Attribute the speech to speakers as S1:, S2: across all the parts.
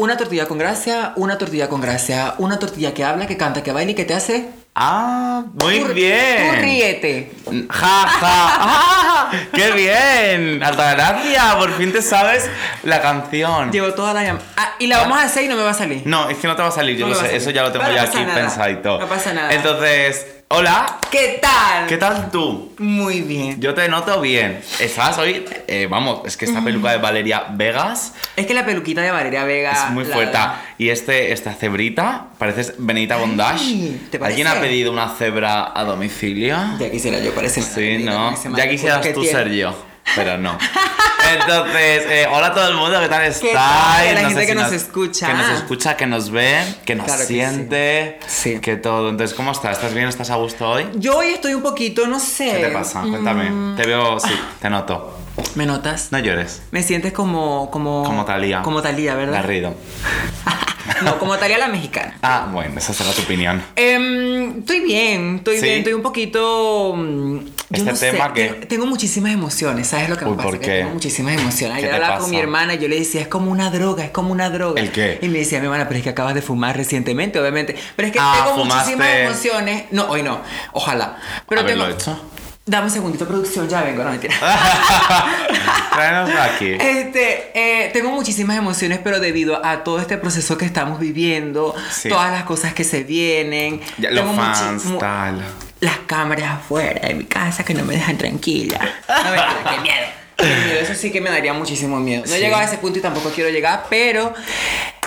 S1: Una tortilla con gracia, una tortilla con gracia, una tortilla que habla, que canta, que baila y que te hace.
S2: Ah, muy
S1: Tú-
S2: bien.
S1: Tú ríete.
S2: Ja, ja. ¡Ah! ¡Qué bien! Alta gracia, por fin te sabes la canción.
S1: Llevo toda la llamada. Ah, y la vamos a hacer y no me va a salir.
S2: No, es que no te va a salir, yo
S1: No
S2: lo sé, eso ya lo tengo
S1: Pero no
S2: ya
S1: pasa
S2: aquí
S1: nada.
S2: pensadito.
S1: No pasa nada.
S2: Entonces, hola,
S1: ¿Qué tal?
S2: ¿qué tal tú?
S1: Muy bien.
S2: Yo te noto bien. Estás hoy, eh, vamos, es que esta peluca de Valeria Vegas
S1: Es que la peluquita de Valeria Vega.
S2: es muy
S1: la-
S2: fuerte. Y este, esta cebrita, pareces Benita Bondage.
S1: ¿te
S2: ¿Alguien ha pedido una cebra a domicilio?
S1: Ya quisiera yo parecer.
S2: Sí, ¿no? Ya quisieras tú ser yo, pero no. Entonces, eh, hola a todo el mundo, ¿qué tal estáis?
S1: tal? La
S2: No
S1: gente que
S2: si
S1: nos escucha.
S2: Que nos escucha, que nos ve, que nos
S1: Claro que
S2: siente,
S1: sí. Sí.
S2: que todo. Entonces, ¿cómo estás? ¿Estás bien? ¿Estás a gusto hoy?
S1: Yo hoy estoy un poquito, no sé.
S2: ¿Qué te pasa? Cuéntame. Te veo, sí, te noto.
S1: ¿Me notas?
S2: No llores.
S1: Me sientes como. Como,
S2: Como Talía.
S1: Como Talía, ¿verdad?
S2: Garrido.
S1: no, como Talía la mexicana.
S2: Ah, bueno, esa será tu opinión.
S1: Em, estoy bien, estoy
S2: ¿Sí?
S1: bien, estoy un poquito. mm, Yo
S2: Este
S1: no sé,
S2: tema que-
S1: te- Tengo muchísimas emociones, ¿sabes lo que me pasa?
S2: ¿por
S1: Que
S2: qué?
S1: Tengo muchísimas emociones.
S2: ¿Qué
S1: Ayer hablaba
S2: pasa?
S1: con mi hermana y yo le decía, es como una droga, es como una droga.
S2: ¿El qué?
S1: Y me decía, mi hermana, pero es que acabas de fumar recientemente, obviamente. Pero es que
S2: Ah,
S1: tengo
S2: fumaste.
S1: muchísimas emociones. No, hoy no, ojalá. Pero
S2: ¿Haberlo
S1: tengo.
S2: hecho?
S1: Dame un segundito, producción, ya vengo, no mentira.
S2: Tráenos aquí.
S1: Este, eh, tengo muchísimas emociones, pero debido a todo este proceso que estamos viviendo,
S2: Sí.
S1: todas las cosas que se vienen,
S2: Ya, los
S1: tengo
S2: fans, tal.
S1: las cámaras afuera de mi casa que no me dejan tranquila. No, mentira, qué miedo. Qué miedo, Eso sí que me daría muchísimo miedo. No he
S2: Sí.
S1: llegado a ese punto y tampoco quiero llegar, pero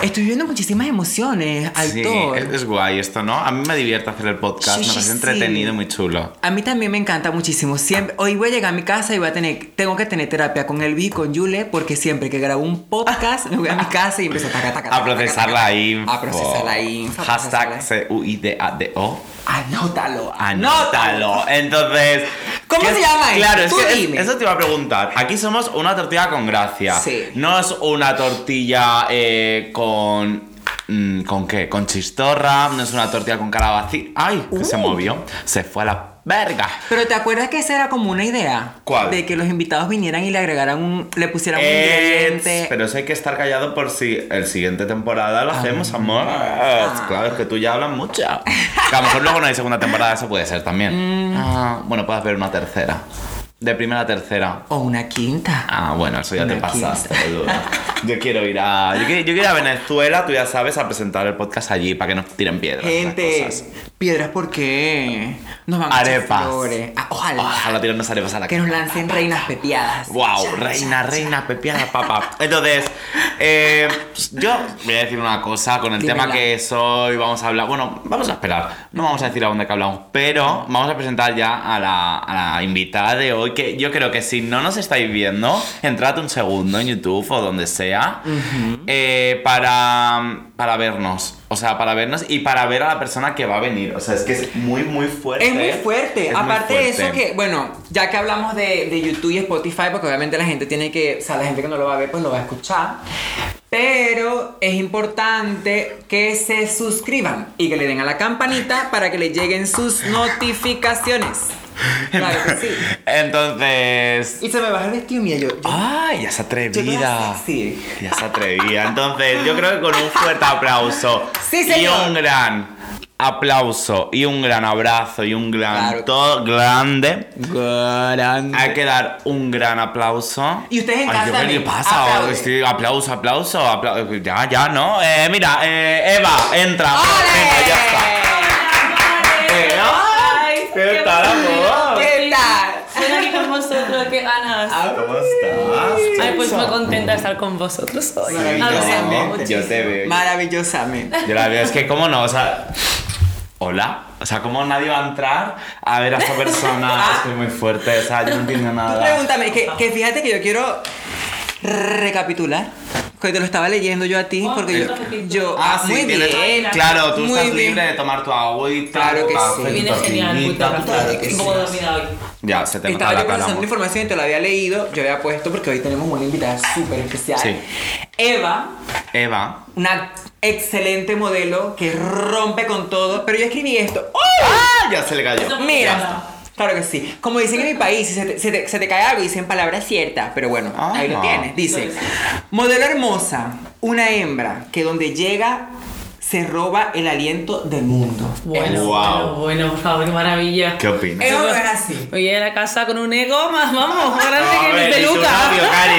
S1: estoy viviendo muchísimas emociones,
S2: Sí,
S1: Altor.
S2: es, es guay esto, ¿no? A mí me divierte hacer el podcast,
S1: Sí,
S2: me
S1: sí,
S2: parece
S1: sí.
S2: entretenido muy chulo.
S1: A mí también me encanta muchísimo. Siempre, hoy voy a llegar a mi casa y voy a tener, tengo que tener terapia con Elvi y con Yule, porque siempre que grabo un podcast me voy a mi casa y empiezo a taca, taca,
S2: A
S1: taca,
S2: procesar
S1: taca,
S2: la
S1: taca.
S2: info.
S1: A procesar la info. a procesar
S2: Hashtag
S1: la-
S2: C-U-I-D-A-D-O.
S1: Anótalo.
S2: Anótalo. Entonces.
S1: ¿Cómo
S2: ¿qué
S1: se llama esto?
S2: Claro, es que eso te iba a preguntar. Aquí somos una tortilla con gracia.
S1: Sí.
S2: No es una tortilla eh, con. mm, ¿Con qué? Con chistorra, no es una tortilla con calabacín. ¡Ay! Que se
S1: Uh.
S2: movió. Se fue a la verga.
S1: Pero ¿te acuerdas que esa era como una idea?
S2: ¿Cuál?
S1: De que los invitados vinieran y le agregaran un, le pusieran un ingrediente.
S2: pero eso hay que estar callado por si el siguiente temporada lo hacemos, amor. Claro, es que tú ya hablas mucho. Que a lo mejor luego no hay segunda temporada, eso puede ser también.
S1: Mm.
S2: Ah, bueno, puede haber una tercera. De primera a tercera.
S1: O una quinta.
S2: Ah, bueno, eso ya te pasaste. Yo quiero ir a. Yo quiero, yo quiero ir a Venezuela, tú ya sabes, a presentar el podcast allí para que nos tiren piedras.
S1: Gente,
S2: cosas.
S1: piedras ¿por qué? Nos van a
S2: Arepas.
S1: flores. Ah, ojalá.
S2: Ojalá tirarnos arepas a la
S1: Que nos lancen reinas pepiadas.
S2: Wow,
S1: Cha,
S2: reina,
S1: cha,
S2: reina, pepiada, papá. Entonces, eh, yo voy a decir una cosa con el
S1: Dímela.
S2: tema que es hoy. Vamos a hablar. Bueno, vamos a esperar. No vamos a decir aún de qué hablamos, pero vamos a presentar ya a la, a la invitada de hoy. Que yo creo que si no nos estáis viendo, entrad un segundo en YouTube o donde sea eh, para, para vernos. O sea, para vernos y para ver a la persona que va a venir. O sea, es que es muy, muy fuerte.
S1: Es muy fuerte.
S2: Es muy
S1: Aparte de eso que, bueno, ya que hablamos de, de YouTube y Spotify, porque obviamente la gente tiene que, o sea, la gente que no lo va a ver, pues lo va a escuchar. Pero es importante que se suscriban y que le den a la campanita para que le lleguen sus notificaciones. Claro que sí.
S2: Entonces.
S1: Y se me baja el vestido mío. Yo, yo-
S2: ¡Ay, ya se atrevida!
S1: sexy.
S2: Ya se atrevía. Entonces, yo creo que con un fuerte aplauso
S1: Sí,
S2: y
S1: señor.
S2: un gran aplauso y un gran abrazo y un gran
S1: Claro.
S2: todo grande.
S1: Grande.
S2: Hay que dar un gran aplauso.
S1: Y ustedes en
S2: Ay,
S1: casa
S2: ¿qué pasa? aplauso, aplauso, aplauso. Ya, ya, ¿no? Eh, mira, eh, Eva, entra. Venga, ya está. ¡Ay! ¿Qué tal, amor?
S3: Ay, pues muy contenta de estar con vosotros hoy.
S1: Maravillosamente.
S2: Yo te veo.
S1: Maravillosamente.
S2: Yo la veo, es que cómo no, o sea. Hola. O sea, ¿cómo nadie va a entrar a ver a esta persona? Es que es muy fuerte, o sea, yo no entiendo
S1: Tú
S2: nada.
S1: pregúntame, que, que fíjate que yo quiero recapitular. Que te lo estaba leyendo yo a ti,
S3: Oh,
S1: porque yo.
S2: Ah, sí,
S1: muy
S2: tienes-
S1: bien.
S2: Claro, tú
S1: Muy
S2: estás
S1: bien.
S2: libre de tomar tu agüita,
S1: Claro que
S2: café,
S1: sí.
S3: Viene genial, muy
S2: claro que sí.
S3: poco dormida hoy.
S2: Ya, se te
S1: Estaba
S2: la
S1: yo procesando información y te lo había leído. Yo había puesto porque hoy tenemos una invitada súper especial.
S2: Sí.
S1: Eva,
S2: Eva.
S1: una excelente modelo que rompe con todo. Pero yo escribí esto. ¡Oh!
S2: ¡Ah! Ya se le cayó.
S1: Mira, Claro que sí. Como dicen en mi país, si se te, se te- se te cae algo, dicen palabras ciertas, pero bueno, ahí lo tienes. Dice, modelo hermosa, una hembra que donde llega se roba el aliento del mundo.
S3: Bueno,
S2: Wow.
S3: bueno, bueno, por favor, qué maravilla.
S2: ¿Qué opinas?
S1: Es es así.
S3: Oye, a la casa con un ego más, vamos, más grande que
S2: ver,
S3: mi peluca.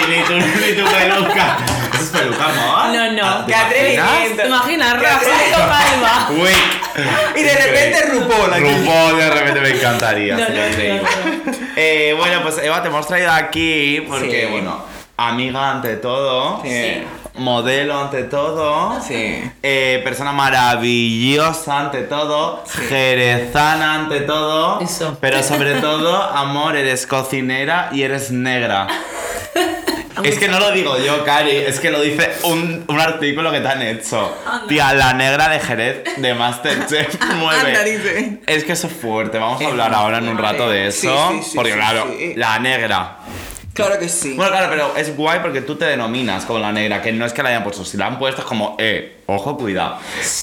S2: ni tu, ni tu peluca. ¿Eso es peluca, amor?
S3: No, no.
S2: Ah, ¿te
S1: Qué atrevimiento. Qué
S3: Rafael Calva.
S2: Uy.
S1: Y de repente RuPaul aquí.
S2: RuPaul de repente me encantaría.
S3: No, no,
S2: Eh, bueno, pues Eva, te hemos traído aquí porque,
S1: Sí.
S2: bueno, amiga ante todo,
S1: Sí.
S2: Modelo ante todo,
S1: Sí.
S2: eh, persona maravillosa ante todo, jerezana ante todo,
S3: Eso.
S2: pero sobre todo, amor, eres cocinera y eres negra. Es que no lo digo yo, Cari, es que lo dice un, un artículo que te han hecho.
S3: Anda.
S2: Tía, la negra de Jerez de Masterchef mueve.
S1: Anda, dice.
S2: Es que eso es fuerte, vamos a hablar ahora en un rato de eso.
S1: sí, sí,
S2: porque claro, la negra.
S1: Claro que sí.
S2: Bueno, claro, pero es guay porque tú te denominas como la negra, que no es que la hayan puesto, si la han puesto es como, eh, ojo, cuidado.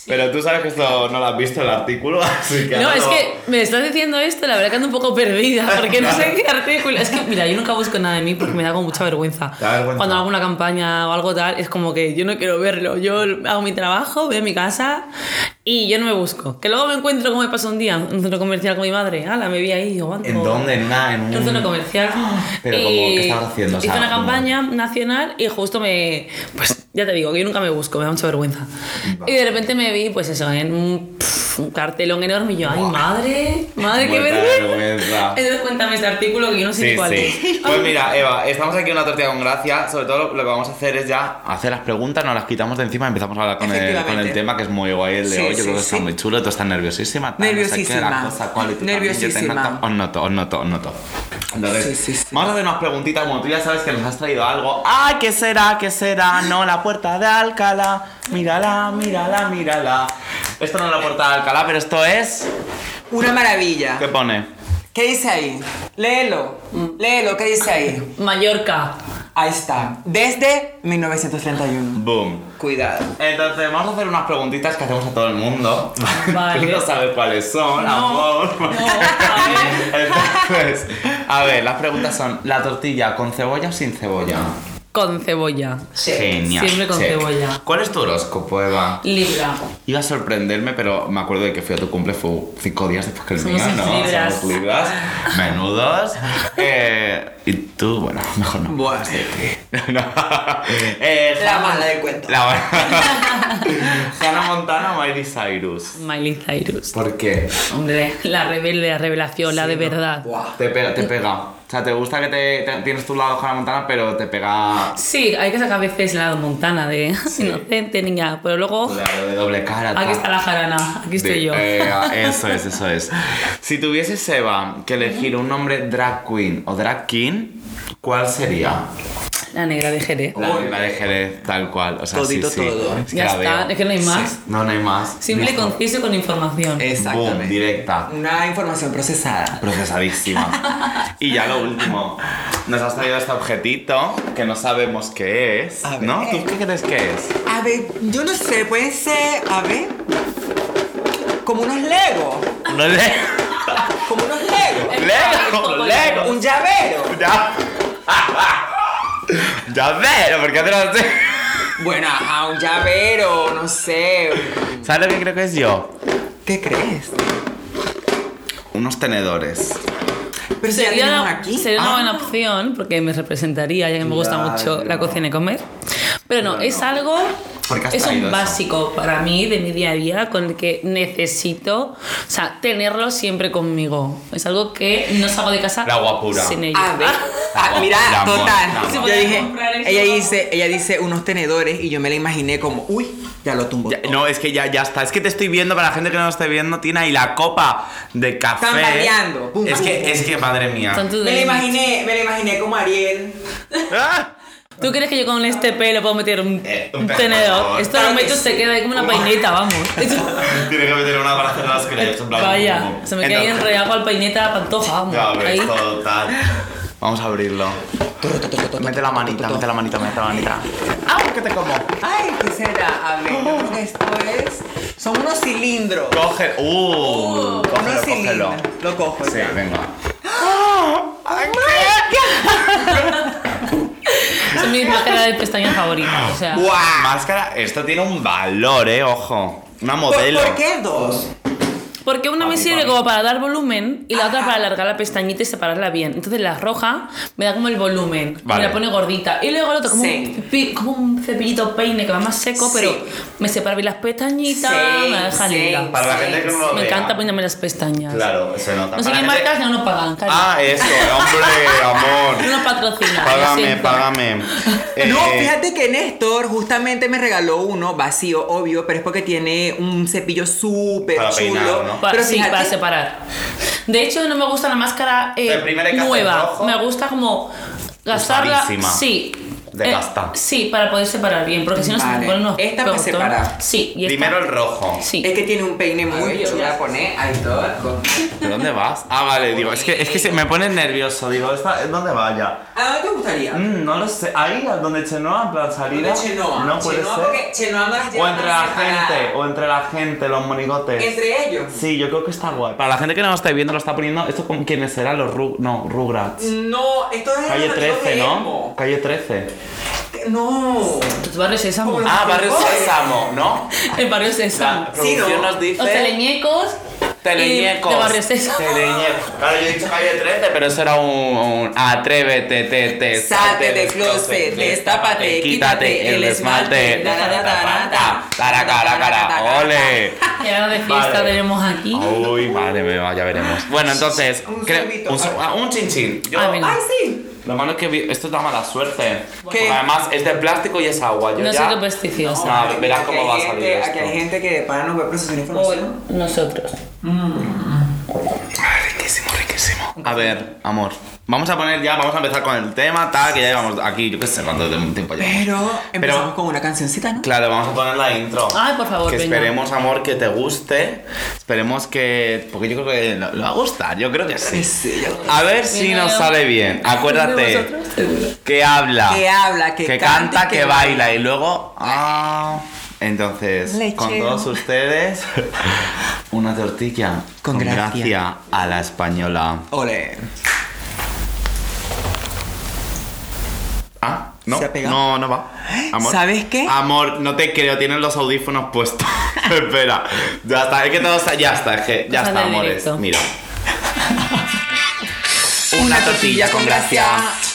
S2: Pero tú sabes que esto no lo has visto el artículo, así que...
S3: No, es
S2: lo-
S3: que me estás diciendo esto, la verdad que ando un poco perdida, porque no sé qué artículo. Es que, mira, yo nunca busco nada de mí porque me da como mucha vergüenza. Cuando hago una campaña o algo tal, es como que yo no quiero verlo. Yo hago mi trabajo, a mi casa y yo no me busco. Que luego me encuentro como me pasó un día en un centro comercial con mi madre. Ala, me vi ahí, yo.
S2: ¿En dónde? En una... En un...
S3: En un centro comercial.
S2: Pero como, ¿qué estabas haciendo? O sea,
S3: hice una
S2: como-
S3: campaña nacional y justo me. Pues ya te digo, que yo nunca me busco, me da mucha vergüenza.
S2: Vale.
S3: Y de repente me vi, pues eso, en un, un cartelón enorme y yo, ay, madre, madre, qué vergüenza. Entonces cuéntame este artículo que yo no sé
S2: Sí,
S3: cuál es.
S2: sí. Pues mira, Eva, estamos aquí en una tortilla con gracia. Sobre todo lo, que vamos a hacer es ya hacer las preguntas, nos las quitamos de encima y empezamos a hablar con el, con el tema que es muy guay el de
S1: Sí,
S2: hoy. Yo
S1: sí,
S2: creo que está muy chulo, tú estás nerviosísima. tal, no sé qué,
S1: Nerviosísima.
S2: cosa,
S1: Nerviosísima.
S2: noto, Os noto, os noto, os noto. Entonces,
S1: Sí, sí, sí.
S2: vamos a hacer unas preguntitas. Como tú ya sabes que nos has traído algo. ¡Ay, qué será, qué será! No, la puerta de Alcalá. Mírala, mírala, mírala. Esto no es la puerta de Alcalá, pero esto es.
S1: Una maravilla.
S2: ¿Qué pone?
S1: ¿Qué dice ahí? Léelo. Léelo, ¿qué dice ahí?
S3: Mallorca.
S1: Ahí está. Desde 1931.
S2: Boom.
S1: Cuidado.
S2: Entonces, vamos a hacer unas preguntitas que hacemos a todo el mundo.
S3: Vale.
S2: Tú no sabes cuáles son,
S3: No,
S2: amor.
S3: no.
S2: Entonces, a ver, las preguntas son: ¿la tortilla con cebolla o sin cebolla?
S3: Con cebolla.
S2: Genial.
S3: Siempre con cebolla.
S2: ¿Cuál es tu horóscopo, Eva?
S3: Libra.
S2: Iba a sorprenderme, pero me acuerdo de que fui a tu cumple fue cinco días después que el
S3: Somos
S2: mío, ¿no?
S3: libras.
S2: Somos libras. Menudos. Eh, y tú, bueno, mejor no.
S1: Buah.
S2: No. Eh,
S1: La
S2: Hannah-
S1: mala del cuento.
S2: La mala. Hannah Montana o Miley Cyrus.
S3: Miley Cyrus.
S2: ¿Por qué?
S3: Hombre, la rebelde, la revelación, la de verdad.
S1: Buah.
S2: Te pega, te pega. O sea, te gusta que te, te- tienes tu lado Hannah Montana, pero te pega
S3: Sí, hay que sacar a veces la montana de
S2: Sí.
S3: inocente, niña. Pero luego,
S2: claro, de doble cara.
S3: aquí
S2: tal.
S3: está la jarana, aquí estoy
S2: De-
S3: yo.
S2: eh, eso es, eso es. Si tuvieses, Eva, que elegir un nombre drag queen o drag king, ¿cuál sería?
S3: La negra de Jerez.
S2: La, la de Jerez, tal cual. O sea,
S1: Todito
S2: sí, sí.
S1: todo.
S2: Es que
S3: Ya está,
S2: veo.
S3: es que no hay más.
S2: Sí. No, no hay más.
S3: Simple,
S2: Listo.
S3: conciso, con información.
S2: Boom,
S1: Exactamente.
S2: directa.
S1: Una información procesada.
S2: Procesadísima. y ya lo último. Nos has traído este objetito que no sabemos qué es.
S1: A ver.
S2: ¿No? ¿Tú qué crees que es?
S1: A ver, yo no sé, puede ser, a ver, como unos Legos.
S2: No le.
S1: Como unos Legos.
S2: Lego, Lego.
S1: Un llavero.
S2: Ya. Ya veo, ¿por qué te lo sé?
S1: Bueno, ajá, un llavero, no sé.
S2: ¿Sabes lo que creo que es yo?
S1: ¿Qué crees?
S2: Unos tenedores.
S1: Pero si
S3: Sería, una,
S1: aquí.
S3: sería una
S1: Ah.
S3: buena opción porque me representaría, ya que me gusta
S2: Claro.
S3: mucho la cocina y comer. Pero no,
S2: Claro.
S3: es algo.
S2: ¿Por qué has
S3: Es un
S2: eso?
S3: básico para mí de mi día a día con el que necesito, o sea, tenerlo siempre conmigo. Es algo que no salgo de casa
S2: La guapura.
S3: sin ello.
S1: A ver, ah, mira,
S2: amor,
S1: total.
S2: amor.
S1: Yo dije, ella dice, ella dice unos tenedores y yo me la imaginé como, uy, ya lo.
S2: Ya-
S1: todo.
S2: no, es que ya, ya está. Es que te estoy viendo, para la gente que no lo esté viendo, tiene ahí la copa de café.
S1: Tambaleando. Pum,
S2: Es que, es que, madre mía.
S1: Me la imaginé, me la imaginé como Ariel.
S2: ¡Ah!
S3: ¿Tú crees que yo con este pelo puedo meter un,
S2: Eh, un
S3: tenedor? Esto lo meto se queda ahí como una peineta, vamos.
S2: Tiene que meter una para hacer las crepes. en plan,
S3: Vaya,
S2: como-
S3: se me queda ahí
S2: Entonces-
S3: enredado al peineta pantoja, vamos.
S2: Ya ves,
S3: ahí.
S2: total. Vamos a abrirlo. Mete la manita, mete la manita, mete la manita. ¡Ah! ¿Qué te como?
S1: Ay, ¿qué será? A ver, yo creo que esto es. Son unos cilindros.
S2: Coge. ¡Uh!
S1: unos
S2: Cógelo, cógelo.
S1: cilindros. Lo cojo.
S2: Sí, venga.
S3: Es mi máscara de pestañas favorita. O sea,
S2: ¡Buah! Máscara, esto tiene un valor, eh, ojo. Una
S1: ¿Por,
S2: modelo.
S1: por qué dos?
S3: Porque una me sirve como para dar volumen y la otra para alargar la pestañita y separarla bien. Entonces la roja me da como el volumen.
S2: Vale.
S3: Me la pone gordita. Y luego el otro como,
S1: Sí.
S3: un, como un cepillito peine que va más seco,
S1: Sí.
S3: pero me separa bien las pestañitas,
S1: Sí,
S3: me la deja
S1: sí,
S3: linda.
S2: Para la gente que no lo
S3: Me
S2: vea.
S3: encanta ponerme las pestañas.
S2: Claro, se nota.
S3: No sé qué
S2: la
S3: marcas no nos pagan, cariño.
S2: Ah, eso, hombre, amor.
S3: No nos patrocinan. lo
S2: Págame, págame.
S1: No,
S2: Eh,
S1: fíjate que Néstor justamente me regaló uno vacío, obvio, pero es porque tiene un cepillo súper chulo.
S2: peinar, ¿no?
S3: Pa-
S1: Pero
S3: sí,
S1: fíjate,
S3: para separar. De hecho, no me gusta la máscara eh, nueva. Me gusta como gastarla.
S2: Usadísima.
S3: Sí.
S2: De
S3: Eh,
S2: gasta.
S3: sí, para poder separar bien, porque si no se
S1: Vale.
S3: me ponen unos
S1: Esta para separar.
S3: Sí, y esta-
S2: Primero el rojo.
S3: Sí.
S1: es que tiene un peine muy
S3: Ay,
S1: chulo. a poner ahí todo.
S2: ¿De dónde vas? Ah, vale, digo, es que, es que se me pone nervioso. Digo, ¿esta, ¿dónde vaya?
S1: ¿A dónde te gustaría?
S2: Mm, no lo sé. Ahí, donde Chenoa, en plan salida.
S1: ¿Dónde Chenoa?
S2: No puede
S1: Chenoa
S2: ser.
S1: porque Chenoa no las
S2: O
S1: lleva
S2: entre
S1: tan
S2: la gente, o entre la gente, los monigotes.
S1: Entre ellos.
S2: Sí, yo creo que está guay. Para la gente que no lo está viendo, lo está poniendo. ¿Esto con quiénes serán? Los Ru no, Rugrats.
S1: No, esto es
S2: Calle
S1: los
S2: 13,
S1: de
S2: ¿no? Calle 13.
S1: No.
S3: Tus barrios sésamo.
S1: Como
S2: Ah, Barrio. Sésamo, ¿no?
S3: El barrio sésamo.
S2: La producción
S1: ¿no?
S2: nos dice.
S3: Los teleñecos.
S2: Teleñecos.
S3: De barrio sésamo.
S2: Teleñecos. Claro, yo he dicho calle 13, pero eso era un, un atrévete, te, te,
S1: Salte del closet, destápate, quítate el esmalte.
S2: Cara, cara, cara. Ole.
S3: Gana de fiesta tenemos aquí.
S2: Uy, madre mía, ya veremos. Bueno, entonces,
S1: Un
S2: un, ah, un chinchín. Yo,
S3: Ah.
S1: Ay, sí.
S2: Lo malo es que esto da mala suerte. Porque además es de plástico y es agua. Yo
S3: No
S2: ya,
S3: qué pesticidas.
S2: No, verás
S1: Aquí
S2: cómo va a
S1: gente-
S2: salir
S1: Aquí hay
S2: esto.
S1: gente que para no puede procesar información.
S3: nosotros.
S2: Ay, riquísimo, riquísimo. A ver, amor. Vamos a poner ya, vamos a empezar con el tema, tal, que ya llevamos aquí, yo qué sé cuánto tiempo ya.
S1: Pero empezamos
S2: Pero-
S1: con una cancioncita, ¿no?
S2: Claro, vamos a poner la intro.
S3: Ay, por favor,
S2: Que
S3: venga.
S2: esperemos, amor, que te guste. Esperemos que. Porque yo creo que lo, lo va a gustar, yo creo que sí.
S1: Sí, yo-
S2: A ver si nos sale bien. Acuérdate que habla,
S1: Que habla, que
S2: canta,
S1: canta,
S2: que,
S1: que
S2: baila
S1: baila.
S2: y luego. Ah. Entonces,
S1: Lechero.
S2: con todos ustedes, una tortilla
S1: Con gracia.
S2: gracia a la española.
S1: Ole.
S2: Ah, no,
S1: ¿Se ha pegado?
S2: no, no va. Amor.
S1: ¿Sabes qué?
S2: Amor, no te creo, tienes los audífonos puestos. Espera, ya está, es que todo está, ya está, es que ya está, amores.
S3: directo.
S2: Mira.
S1: Una tortilla con gracia,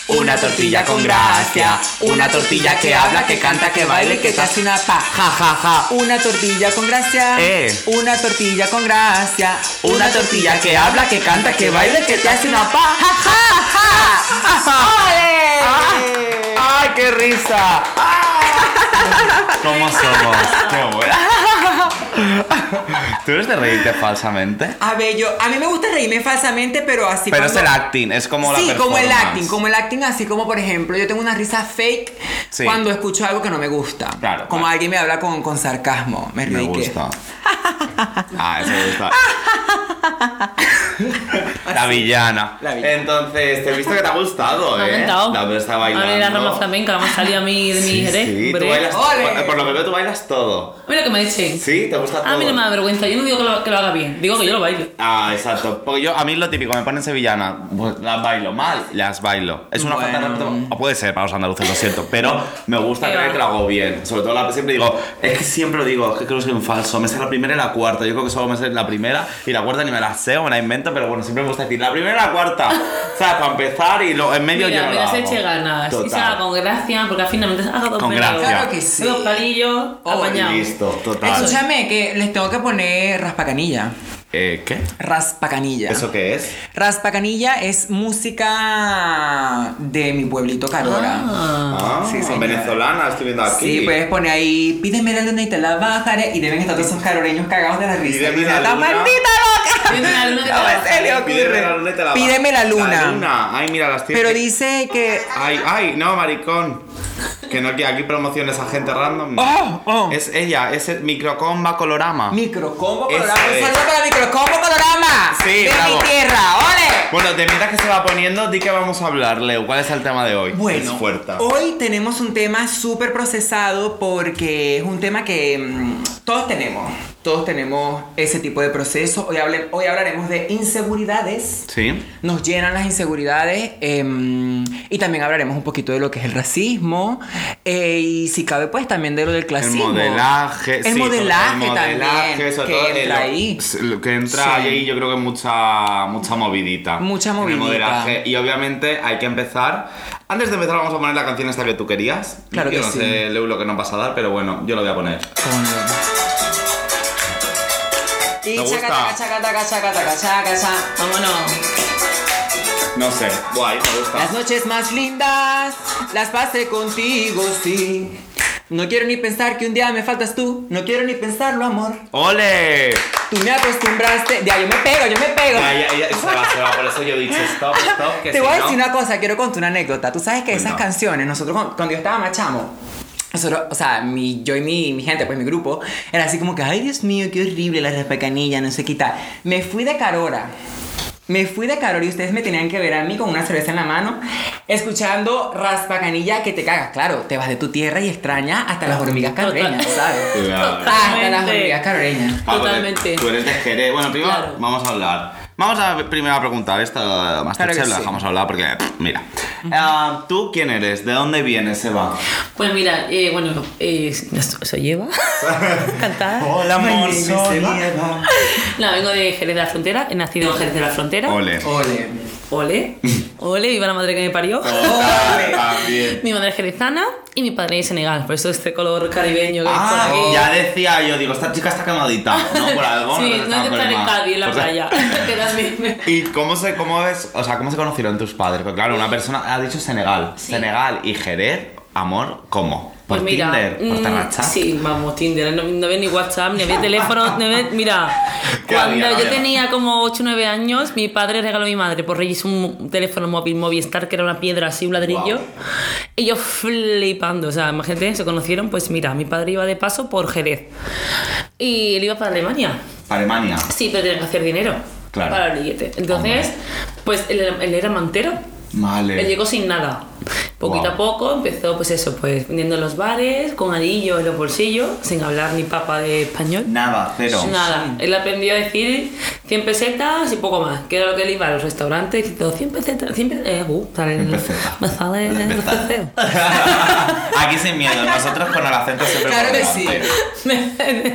S1: una tortilla con gracia, una tortilla que habla, que canta, que baile, que te hace una pa.
S2: Ja, ja, ja.
S1: Una tortilla con gracia,
S2: Eh.
S1: una tortilla con gracia,
S2: Una tortilla que habla, que canta, que baile, que te hace una pa.
S1: ja, ja. ¡Ole!
S2: ¡Ay, ¡Ay, qué risa! ¿Cómo somos? ¡Qué buena! ¿Tú eres de reírte falsamente?
S1: A ver, yo, a mí me gusta reírme falsamente, pero así
S2: Pero es
S1: cuando-
S2: el acting, es como la
S1: sí, como el acting, como el acting, así como por ejemplo, yo tengo una risa fake
S2: Sí.
S1: cuando escucho algo que no me gusta.
S2: Claro,
S1: Como
S2: claro.
S1: alguien me habla con, con sarcasmo. Me,
S2: Me
S1: río que-
S2: gusta. Ah, eso me gusta. La villana.
S1: La villana.
S2: Entonces, te he visto que te ha gustado,
S3: Me ha
S2: ¿eh? La está
S3: A
S2: bailando.
S3: ver, la rama flamenca, me ha salido a mí de mi
S2: Sí,
S3: jerez.
S2: sí, tú bailas, por, por lo que veo tú bailas todo.
S3: Mira que me echen.
S2: Sí, te gusta todo.
S3: A mí no me da vergüenza, yo no digo que lo, que lo haga bien, digo que yo lo bailo.
S2: Ah, exacto. Porque yo, a mí lo típico, me ponen sevillana, pues las bailo mal, las bailo. Es una falta de
S1: Bueno.
S2: respeto. O puede ser para los andaluces, lo siento, pero me gusta creer que lo hago bien. Sobre todo la, siempre digo, es que siempre lo digo, es que creo que soy un falso. Me sé la primera y la cuarta. Yo creo que solo me sé la primera y la cuarta ni me la sé o me la invento, pero bueno, siempre me gusta decir la primera y la cuarta. o sea, para empezar y lo, en medio yo
S3: Mira,
S2: no
S3: me
S2: lo
S3: las eche ganas. Y se haga con gracia, porque al final me hago dos
S2: Con gracia.
S1: Claro que sí.
S3: Dos palillos,
S1: Oh,
S3: apañados.
S2: Listo, total.
S1: Escúchame, que les tengo que poner raspacanilla.
S2: Eh, ¿Qué?
S1: Raspacanilla.
S2: ¿Eso qué es?
S1: Raspacanilla es música de mi pueblito Carora.
S3: Ah.
S2: Ah,
S1: Sí, señora.
S2: venezolana, estoy viendo aquí.
S1: Sí, puedes poner ahí, pídeme la luna y te la bajaré. Y deben estar todos esos caroreños cagados de la risa.
S2: Pídeme la
S1: ¡Esta
S2: luna.
S1: maldita loca!
S3: Pídeme la luna que te
S1: ¿Cómo
S3: la bajaré.
S1: ocurre?
S2: Pídeme la luna y te la
S1: Pídeme la luna.
S2: La luna. Ay, mira, las tienes.
S1: Pero dice que.
S2: Ay, ay, no, maricón. Que no, que aquí promociones a gente random. no.
S1: Oh, oh.
S2: Es ella, es el microcomba colorama.
S1: Microcombo
S2: Esa
S1: Colorama. Un
S2: es.
S1: saludo para Microcombo Colorama.
S2: Sí,
S1: de
S2: bravo.
S1: mi tierra. ¡Ole!
S2: Bueno, de mientras que se va poniendo, di que vamos a hablar, Leo. ¿Cuál es el tema de hoy?
S1: Bueno,
S2: Es fuerte.
S1: hoy tenemos un tema súper procesado porque es un tema que mm, todos tenemos. Todos tenemos ese tipo de proceso. Hoy, hable- hoy hablaremos de inseguridades.
S2: Sí.
S1: Nos llenan las inseguridades em, y también hablaremos un poquito de lo que es el racismo eh, y si cabe pues también de lo del
S2: El
S1: clasismo.
S2: modelaje,
S1: El
S2: sí,
S1: modelaje
S2: el modelaje,
S1: también, que
S2: todo
S1: entra ahí.
S2: lo que entra
S1: Sí.
S2: ahí yo creo que mucha mucha movidita.
S1: Mucha
S2: en el
S1: movidita.
S2: modelaje. Y obviamente hay que empezar. Antes de empezar vamos a poner la canción esta que tú querías.
S1: Claro
S2: yo
S1: que
S2: no
S1: sí.
S2: sé el euro que nos vas a dar, pero bueno, yo lo voy a poner.
S1: Y
S2: Me gusta.
S1: chaca, chaca, chaca, chaca, chaca, chaca, chaca.
S3: Vámonos.
S2: No sé, guay, me gusta.
S1: Las noches más lindas las pasé contigo, sí. No quiero ni pensar que un día me faltas tú. No quiero ni pensarlo, amor.
S2: ¡Ole!
S1: Tú me acostumbraste. Ya, yo me pego, yo me pego.
S2: Ya, ya, ya, se va, se va, por eso yo dicho stop, stop, que
S1: Te
S2: si
S1: voy a
S2: no-
S1: decir una cosa, quiero contar una anécdota. Tú sabes que esas canciones, nosotros cuando yo estaba machamo, nosotros, o sea, mi, yo y mi, mi gente, pues mi grupo, era así como que, ay Dios mío, qué horrible la raspacanilla, no sé qué tal. Me fui de Carora. Me fui de Carora y ustedes me tenían que ver a mí con una cerveza en la mano, escuchando raspacanilla que te cagas. Claro, te vas de tu tierra y extrañas hasta las hormigas caroreñas, ¿sabes?
S2: Cuidado.
S1: Hasta las hormigas caroreñas.
S2: Ah,
S3: Totalmente.
S2: Tú eres de Jerez. Bueno, primero
S3: Claro.
S2: vamos a hablar. Vamos a primero a preguntar esto de Masterchef,
S1: Claro sí.
S2: dejamos hablar porque, pff, mira. Ah, ¿Tú quién eres? ¿De dónde vienes, Eva?
S3: Pues mira, eh, bueno, eh, ¿se lleva? Cantar.
S2: Hola, amor, soy
S1: Eva.
S2: Eva.
S3: No, vengo de Jerez de la Frontera, he nacido en Jerez de la Frontera.
S2: Ole.
S1: Ole.
S3: Ole. Ole, viva la madre que me parió.
S2: También.
S3: Mi madre es jerezana y mi padre es Senegal, por eso este color caribeño que por
S2: Ah,
S3: aquí.
S2: ya decía yo, digo, esta chica está quemadita. No, por algo.
S3: Sí, no hay que estar en. Cádiz, en la
S2: O sea,
S3: playa.
S2: ¿Y cómo se, cómo es, o sea, cómo se conocieron tus padres? Porque claro, una persona ha dicho Senegal.
S3: Sí.
S2: Senegal y Jerez, amor, ¿cómo? ¿Por
S3: Pues mira,
S2: Tinder? ¿Por
S3: mm,
S2: Snapchat?
S3: Sí, vamos, Tinder. No, no había ni WhatsApp, ni había teléfono. ni había- mira,
S2: ¿Qué
S3: cuando
S2: había?
S3: yo tenía como 8 o 9 años, mi padre regaló a mi madre por Reyes un teléfono móvil Movistar, que era una piedra así, un ladrillo.
S2: Guau.
S3: Y yo flipando. O sea, imagínate, se conocieron. Pues mira, mi padre iba de paso por Jerez. Y él iba para Alemania.
S2: Alemania.
S3: Sí, pero tenía que hacer dinero.
S2: Claro.
S3: Para el billete. Entonces, pues él, era- él era mantero.
S2: Vale.
S3: Él llegó sin nada. Poquito
S2: Guau.
S3: a poco empezó, pues eso, pues vendiendo en los bares, con anillos en los bolsillos, sin hablar ni papa de español.
S2: Nada, cero.
S3: Nada. Él aprendió a decir 100 pesetas y poco más. Que era lo que él iba a los restaurantes y todo. 100 pesetas, 100 pesetas. Eh, uh, sale el-
S2: 100 pesetas.
S3: Me sale el ceceo.
S2: Aquí sin miedo, nosotros con el acento siempre
S1: Claro que sí.
S3: me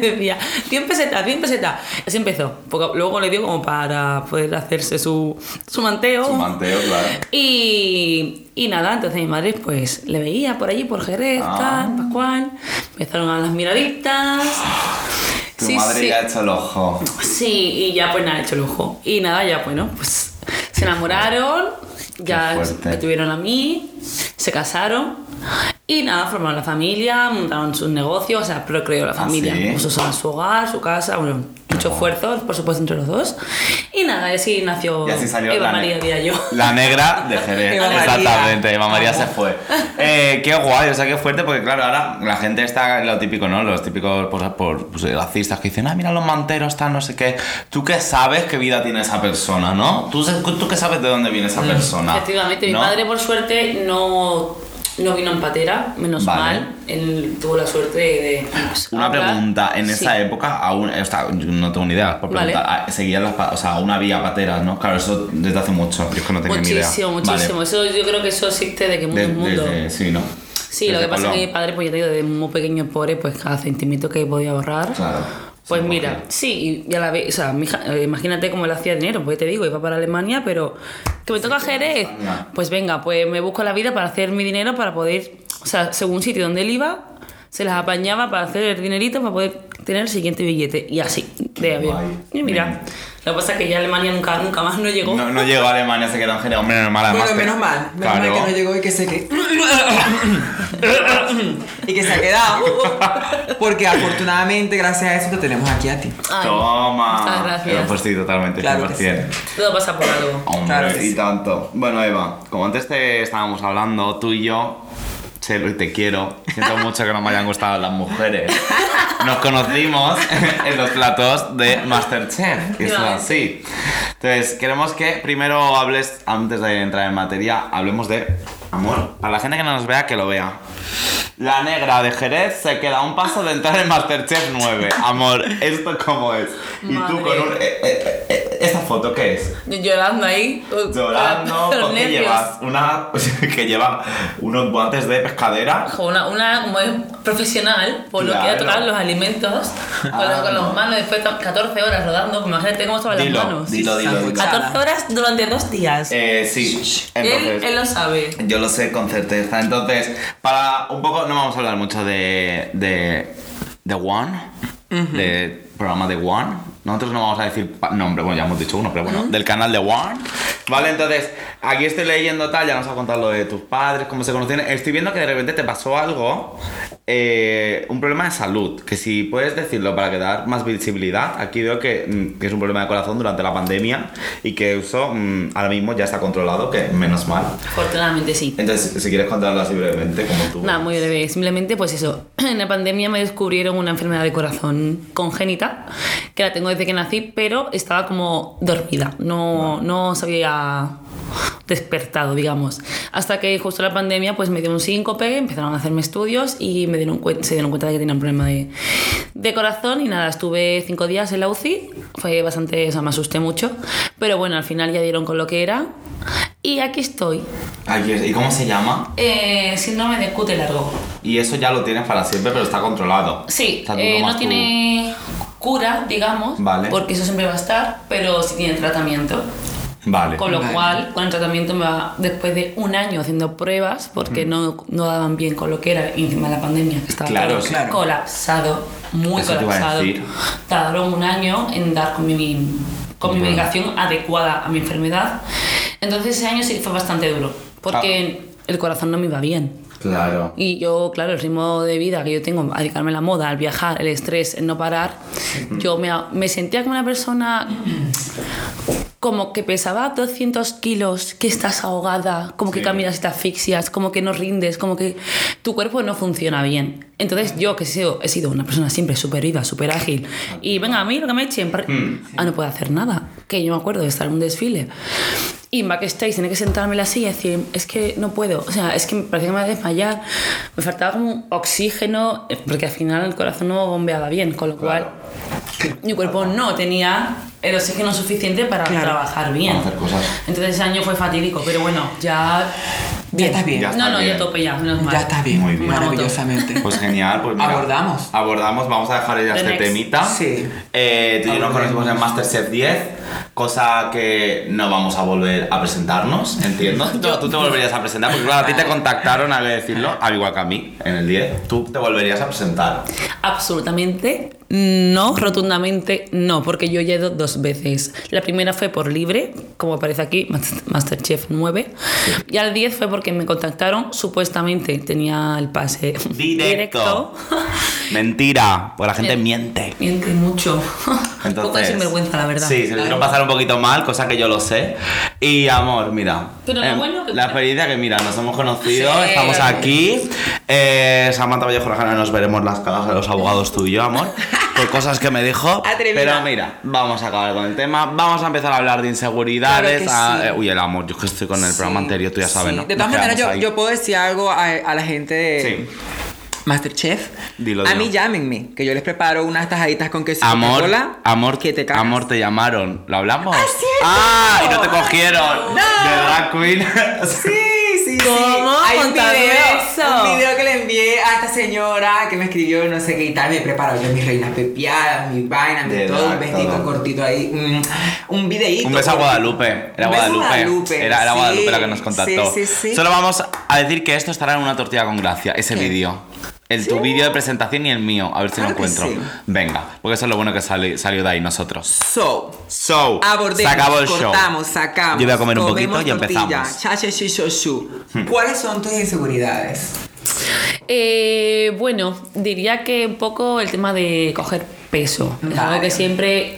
S3: decía 100 pesetas, 100 pesetas. Así empezó. Porque luego le dio como para poder hacerse su, su manteo.
S2: Su manteo, claro.
S3: Y, y nada, entonces mi madre pues le veía por allí, por Jerez,
S2: Ah.
S3: tal, Pascual. Empezaron a las miraditas.
S2: Tu
S3: Sí,
S2: madre
S3: sí.
S2: ya ha hecho el ojo.
S3: Sí, y ya pues nada, hecho el ojo. Y nada, ya bueno, pues se enamoraron, ya me tuvieron a mí, se casaron y nada, formaron la familia, montaron sus negocios, o sea, procreó la
S2: ¿Ah,
S3: familia.
S2: sí?
S3: Puso su su hogar, su casa, bueno, mucho esfuerzo, por supuesto, entre los dos. Y nada, y así nació
S2: Y así salió
S3: Eva María Díaz yo.
S2: La negra de Jerez.
S1: Eva María.
S2: Exactamente, Eva María se fue. Eh, qué guay, o sea, qué fuerte, porque claro, ahora la gente está en lo típico, ¿no? Los típicos por, por, pues, racistas que dicen, ah, mira los manteros, tal, no sé qué. ¿Tú qué sabes qué vida tiene esa persona, no? ¿Tú, tú qué sabes de dónde viene esa persona?
S3: Efectivamente, mi
S2: ¿no?
S3: padre por suerte no, no vino en patera, menos
S2: Vale.
S3: mal. Él tuvo la suerte de... pues,
S2: Una
S3: hablar.
S2: pregunta, en
S3: Sí.
S2: esa época aún, o sea, yo no tengo ni idea, por
S3: Vale.
S2: preguntar, ah, seguían las, o sea, aún había pateras, ¿no? Claro, eso desde hace mucho, yo es que no tenía ni idea.
S3: Muchísimo,
S2: Vale.
S3: muchísimo. Eso, yo creo que eso existe de que mundo en mundo.
S2: desde- sí, ¿no?
S3: Sí, lo
S2: Desde
S3: que pasa es que mi padre, pues yo te digo, desde muy pequeño pobre, pues cada centímetro que podía ahorrar.
S2: Claro.
S3: Pues mira, sí, y a la vez, o sea, mi hija- eh, imagínate cómo él hacía dinero, pues te digo, iba para Alemania, pero que me toca Jerez, pues venga, pues me busco la vida para hacer mi dinero, para poder, o sea, según sitio donde él iba, se las apañaba para hacer el dinerito para poder tener el siguiente billete, y así, de avión. Y mira,
S2: Bien.
S3: lo que pasa es que ya Alemania nunca, nunca más no llegó.
S2: No, no llegó a Alemania, se quedó en Jerez. Hombre, normal, además.
S1: Bueno, menos mal. Menos
S2: Claro.
S1: mal que no llegó y que se que... y que se ha quedado. Porque afortunadamente, gracias a eso, te tenemos aquí a ti.
S3: Ay,
S2: Toma.
S3: muchas gracias.
S2: Pero pues sí, totalmente,
S1: Claro que
S2: 100%.
S3: Todo pasa por algo.
S2: Hombre,
S1: Claro que
S2: y
S1: sí.
S2: tanto. Bueno, Eva, como antes te estábamos hablando, tú y yo, y te quiero. Siento mucho que no me hayan gustado las mujeres. Nos conocimos en los platos de Masterchef. Eso es así. Entonces, queremos que primero hables, antes de entrar en materia, hablemos de amor. Para la gente que no nos vea, que lo vea. La negra de Jerez se queda a un paso de entrar en Masterchef 9. Amor, ¿esto cómo es? Y tú
S3: Madre.
S2: con un... eh, eh, eh, ¿Esta foto qué es?
S3: Llorando ahí.
S2: Llorando, porque
S3: nervios.
S2: llevas una... que lleva unos guantes de pescadera.
S3: Una, una como es profesional, por lo que
S2: Claro.
S3: a tocar los alimentos con,
S2: Ah,
S3: los- con
S2: no.
S3: las manos, después de 14 horas rodando, pues imagínate cómo estaban las manos.
S2: dilo, dilo, dilo.
S1: Sancochada.
S3: 14 horas durante dos días.
S2: Eh, sí,
S3: él,
S2: entonces...
S3: él lo sabe.
S2: Yo lo sé con certeza. Entonces, para un poco, no vamos a hablar mucho de. de. de One, de programa de One. Nosotros no vamos a decir nombre, bueno, ya hemos dicho uno, pero bueno, del canal de One. Vale, entonces, aquí estoy leyendo tal, ya nos ha contado lo de tus padres, cómo se conocieron. Estoy viendo que de repente te pasó algo, eh, un problema de salud, que si puedes decirlo para que dar más visibilidad, aquí veo que, mm, que es un problema de corazón durante la pandemia y que eso mm, ahora mismo ya está controlado, que menos mal.
S3: Afortunadamente sí.
S2: Entonces, si quieres contarlo así brevemente, como tú.
S3: Nada, muy breve. Simplemente, pues eso. En la pandemia me descubrieron una enfermedad de corazón congénita, que la tengo desde que nací, pero estaba como dormida. No, no se había despertado, digamos. Hasta que justo la pandemia, pues me dio un síncope, empezaron a hacerme estudios y me dieron se dieron cuenta de que tenía un problema de, de corazón. Y nada, estuve cinco días en la UCI. Fue bastante, o sea, me asusté mucho. Pero bueno, al final ya dieron con lo que era. Y aquí estoy.
S2: ¿Y cómo se llama?
S3: Eh, síndrome de cute largo.
S2: Y eso ya lo tienes para siempre, pero está controlado.
S3: Sí,
S2: O sea, tú
S3: eh, no tiene cura, digamos,
S2: Vale.
S3: porque eso siempre va a estar, pero sí tiene tratamiento.
S2: Vale.
S3: Con lo
S1: Vale.
S3: cual, con el tratamiento me va, después de un año haciendo pruebas, porque no, no daban bien con lo que era, y encima de la pandemia, que estaba
S2: Claro,
S3: todo
S1: claro.
S3: colapsado, muy
S2: Eso
S3: colapsado. Tardaron un año en dar con mi, con mi
S2: Bueno.
S3: medicación adecuada a mi enfermedad. Entonces ese año sí fue bastante duro, porque
S2: Ah.
S3: el corazón no me iba bien.
S2: Claro.
S3: Y yo, claro, el ritmo de vida que yo tengo, dedicarme a la moda, al viajar, el estrés, el no parar, yo me, me sentía como una persona como que pesaba 200 kilos, que estás ahogada, como que caminas y te asfixias, como que no rindes, como que tu cuerpo no funciona bien. Entonces yo, que he sido, he sido una persona siempre súper viva, súper ágil, y venga, a mí lo que me echen, par- ah, no puedo hacer nada. Que yo me acuerdo de estar en un desfile. Y en backstage tenía que sentarme en la silla y decir, es que no puedo, o sea, es que me parecía que me iba a desmayar, me faltaba como oxígeno, eh, porque al final el corazón no bombeaba bien, con lo
S2: Claro.
S3: cual mi cuerpo no tenía el oxígeno suficiente para
S1: Claro.
S3: trabajar bien. Entonces ese año fue fatídico, pero bueno, ya...
S1: Ya estás bien.
S2: Ya
S3: no,
S2: estás
S3: no,
S2: bien.
S3: ya tope ya, menos mal.
S1: Ya estás bien.
S2: Muy bien.
S1: Maravillosamente.
S2: Pues genial, pues mira,
S1: Abordamos.
S2: Abordamos, vamos a dejar ya
S3: The
S2: este
S3: next.
S2: temita.
S1: Sí.
S2: Eh, tú y yo nos conocimos en Masterchef 10, cosa que no vamos a volver a presentarnos, entiendo. Tú, tú te volverías a presentar, porque claro, a ti te contactaron, que decirlo, al igual que a mí, en el 10. Tú te volverías a presentar.
S3: Absolutamente no, rotundamente no, porque yo ya he ido dos veces. La primera fue por libre, como aparece aquí, Mas- Masterchef 9, y al 10 fue porque me contactaron, supuestamente tenía el pase
S2: Directo. Mentira, porque la gente miente.
S3: Miente mucho. un poco de sinvergüenza, la verdad.
S2: Sí, se lo hicieron pasar un poquito mal, cosa que yo lo sé. Y amor, mira.
S3: Pero lo
S2: eh,
S3: bueno que-
S2: La experiencia que, mira, nos hemos conocido,
S3: Sí,
S2: estamos aquí. Eh, Samantha Vallejo Rajana, nos veremos las caras de los abogados tú y yo, amor. Por cosas que me dijo.
S1: Atrevida.
S2: Pero mira, vamos a acabar con el tema. Vamos a empezar a hablar de inseguridades.
S1: Claro que
S2: a-
S1: sí.
S2: eh, uy, el amor, yo que estoy con el programa
S1: Sí,
S2: anterior, tú ya sabes,
S1: sí.
S2: ¿no?
S1: De todas maneras, yo, puedo decir algo a, a la gente de
S2: Sí.
S1: Masterchef.
S2: Dilo,
S1: a mí llámenme, que yo les preparo unas tajaditas con queso
S2: Amor,
S1: Coca-Cola
S2: amor,
S1: que te cagas.
S2: amor, te llamaron. ¿Lo hablamos?
S1: ¡Ah, cierto!
S2: ¡Ah! Y no te cogieron.
S1: ¡No!
S2: De drag queen.
S1: Sí, sí, sí.
S3: ¿Cómo?
S1: Hay un video,
S3: eso.
S1: un video que le envié a esta señora que me escribió no sé qué y tal. Me preparo yo mis reinas pepiadas, mis vainas, mi todo, un vestido
S2: todo.
S1: cortito ahí. mm, un videíto.
S2: Un beso a. Guadalupe. Era
S1: Un beso a
S2: Guadalupe.
S1: Guadalupe,
S2: Era, era
S1: sí.
S2: Guadalupe la que nos contactó.
S1: Sí, sí, sí.
S2: Solo vamos a decir que esto estará en una tortilla con gracia, ese vídeo. El tu vídeo de presentación y el mío. A ver si lo encuentro.
S1: sí.
S2: Venga, porque eso es lo bueno que sali- salió de ahí nosotros.
S1: So,
S2: So,
S1: abordemos,
S2: se acabó el show.
S1: cortamos, sacamos.
S2: Yo voy a comer un poquito y empezamos. Hmm.
S1: cha, cha. ¿Cuáles son tus inseguridades?
S3: Eh, bueno, diría que un poco el tema de coger peso. Es algo que siempre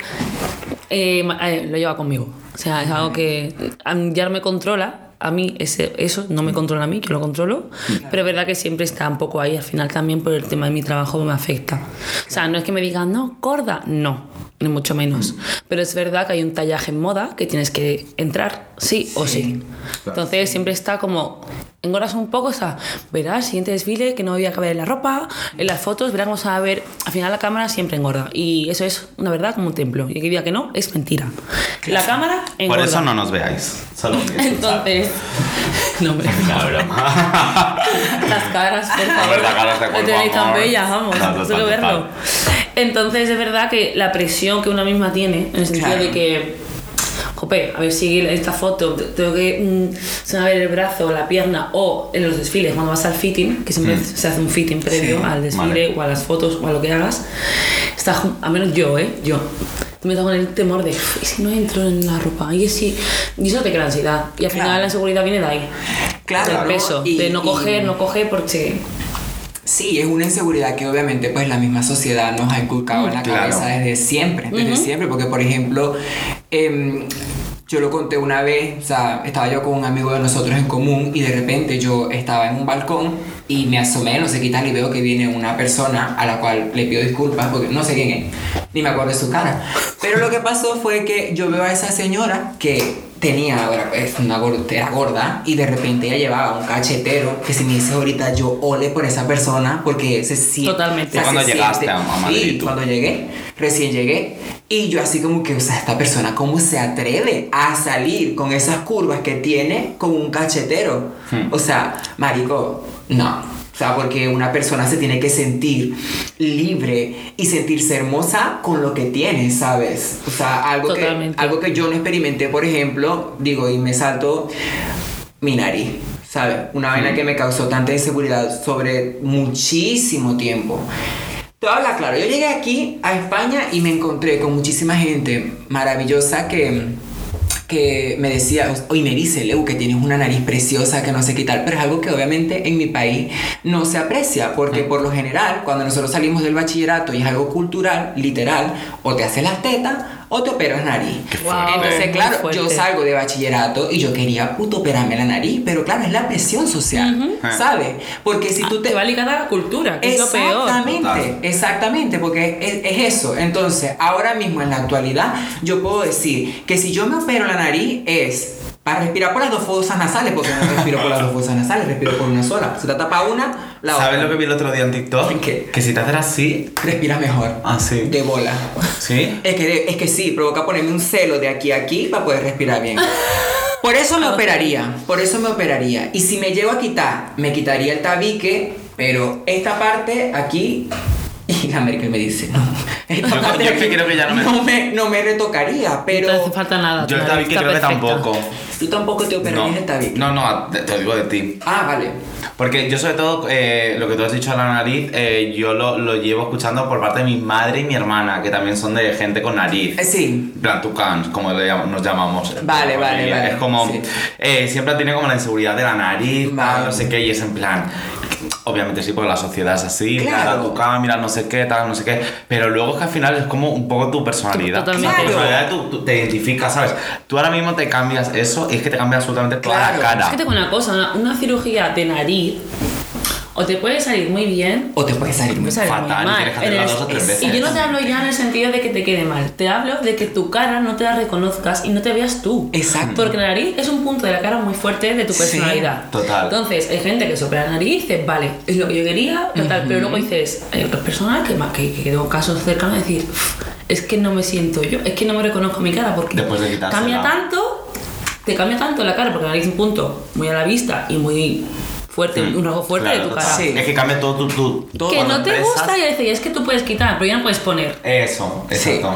S3: eh, eh, lo lleva conmigo. O sea, es algo que mí ya no me controla. A mí ese, eso no me controla a mí, que lo controlo. Pero es verdad que siempre está un poco ahí. Al final también por el tema de mi trabajo me afecta. O sea, no es que me digan, no, gorda. No, ni mucho menos. Pero es verdad que hay un tallaje en moda que tienes que entrar, sí o sí. Entonces siempre está como engordas un poco, o sea, verás siguiente desfile que no voy a caber en la ropa, en las fotos, verás cómo se va a ver. Al final la cámara siempre engorda. Y eso es una verdad como un templo. Y que diga que no, es mentira. La cámara engorda.
S2: Por eso no nos veáis. Solo
S3: Entonces. No, hombre.
S2: La broma.
S3: Las caras, por
S2: A
S3: favor.
S2: las caras de cuerpo,
S3: tenéis tan bellas, vamos.
S2: No,
S3: solo verlo. Entonces, es verdad que la presión que una misma tiene, en el sentido
S1: Claro.
S3: de que. Jope, a ver si esta foto te- tengo que. mm, se me va a ver el brazo o la pierna o en los desfiles, cuando vas al fitting, que siempre se hace un fitting previo
S1: Sí,
S3: al desfile
S2: vale.
S3: o a las fotos o a lo que hagas. Está, ju- al menos yo, ¿eh? Yo. Te meto con el temor de, "Uf, ¿y si no entro en la ropa? Y si. Y eso te crea ansiedad. Y al final la inseguridad viene de ahí.
S1: Claro,
S3: Del peso.
S1: Y-
S3: de no
S1: y-
S3: coger, no coger porque.
S1: Sí, es una inseguridad que obviamente pues la misma sociedad nos ha inculcado en la
S2: Claro.
S1: cabeza desde siempre, desde siempre, porque por ejemplo, em, yo lo conté una vez, o sea, estaba yo con un amigo de nosotros en común y de repente yo estaba en un balcón y me asomé, no sé qué tal, y veo que viene una persona a la cual le pido disculpas porque no sé quién es, ni me acuerdo de su cara. Pero lo que pasó fue que yo veo a esa señora que tenía, es una gorda, era gorda y de repente ella llevaba un cachetero que si me dice ahorita yo ole por esa persona porque se siente
S3: Totalmente.
S1: o sea,
S2: ¿Cuándo
S1: se
S2: llegaste
S1: siente-
S2: a- a Madrid
S1: Sí,
S2: tú?
S1: cuando llegué, recién llegué y yo así como que, o sea, esta persona cómo se atreve a salir con esas curvas que tiene con un cachetero.
S2: Hmm.
S1: O sea, marico, no. Sea, porque una persona se tiene que sentir libre y sentirse hermosa con lo que tiene, ¿sabes? O sea, algo que, algo que yo no experimenté, por ejemplo, digo, y me salto mi nariz, ¿sabes? Una vaina que me causó tanta inseguridad sobre muchísimo tiempo. Te voy a hablar claro, yo llegué aquí a España y me encontré con muchísima gente maravillosa que, que me decía, y me dice, Leu, que tienes una nariz preciosa, que no sé qué tal, pero es algo que obviamente en mi país no se aprecia, porque por lo general, cuando nosotros salimos del bachillerato y es algo cultural, literal, o te haces las tetas o te operas nariz. Entonces, claro, yo salgo de bachillerato y yo quería puto operarme la nariz, pero claro, es la presión social, ¿sabes? Porque si tú te...
S3: Te va ligada a la cultura, que es lo peor.
S1: Exactamente, exactamente, porque es, es eso. Entonces, ahora mismo en la actualidad, yo puedo decir que si yo me opero la nariz es para respirar por las dos fosas nasales, porque no respiro por las dos fosas nasales, respiro por una sola. Se te tapa una, la
S2: ¿Sabes
S1: otra.
S2: lo que vi el otro día en TikTok?
S1: ¿Qué?
S2: Que si te haces así.
S1: Respiras mejor.
S2: Ah, sí.
S1: De bola.
S2: ¿Sí?
S1: Es que, es que sí, provoca ponerme un celo de aquí a aquí para poder respirar bien. Por eso me
S3: Ah,
S1: operaría, por eso me operaría. Y si me llego a quitar, me quitaría el tabique, pero esta parte aquí. Y la América me dice, no. Esta
S2: Yo-
S1: parte
S2: yo es que
S1: aquí
S2: creo que ya no me-
S1: no me, no me retocaría, pero.
S3: No hace falta nada.
S2: Yo
S3: está
S2: creo que tampoco.
S1: Tú tampoco te operarías
S2: No,
S1: tabique.
S2: no, no, te, te lo digo de ti.
S1: Ah, vale.
S2: Porque yo sobre todo, eh, lo que tú has dicho a la nariz, eh, yo lo, lo llevo escuchando por parte de mi madre y mi hermana, que también son de gente con nariz.
S1: Eh, sí.
S2: En plan tucans, como le llam- nos llamamos.
S1: Vale, vale, vale,
S2: Es como,
S1: sí.
S2: eh, siempre tiene como la inseguridad de la nariz,
S1: Vale.
S2: no sé qué, y es en plan, obviamente sí, porque la sociedad es así,
S1: Claro.
S2: mira tucán, mira no sé qué, tal, no sé qué, pero luego es que al final es como un poco tu personalidad.
S3: Totalmente.
S2: Tu personalidad, tú, tú te identificas, ¿sabes? Tú ahora mismo te cambias eso y es que te cambia absolutamente toda
S1: Claro.
S2: la cara.
S3: Es que te digo una cosa, una, una cirugía de nariz o te puede salir muy bien
S1: O te puede salir muy
S3: salir
S2: Fatal,
S3: muy mal.
S2: tienes que
S3: En
S2: hacerla
S3: el-
S2: dos o tres
S3: es-
S2: veces.
S3: Y yo no te hablo ya en el sentido de que te quede mal, te hablo de que tu cara no te la reconozcas y no te veas tú.
S1: Exacto.
S3: Porque la nariz es un punto de la cara muy fuerte de tu
S1: Sí,
S3: personalidad.
S2: total.
S3: Entonces, hay gente que se opera la nariz y dice, vale, es lo que yo quería, total, pero luego dices, hay otras personas que, que, que tengo casos cercanos de decir, "Uf, es que no me siento yo, es que no me reconozco mi cara porque
S2: de
S3: cambia tanto, te cambia tanto la cara, porque la nariz es un punto muy a la vista y muy fuerte, un rasgo fuerte
S2: Claro,
S3: de tu
S2: total.
S3: cara.
S1: Sí.
S2: Es que cambia todo tu... tu
S1: Todo
S3: Que no te
S2: expresas-
S3: gusta y dices, es que tú puedes quitar, pero ya no puedes poner.
S2: Eso, exacto.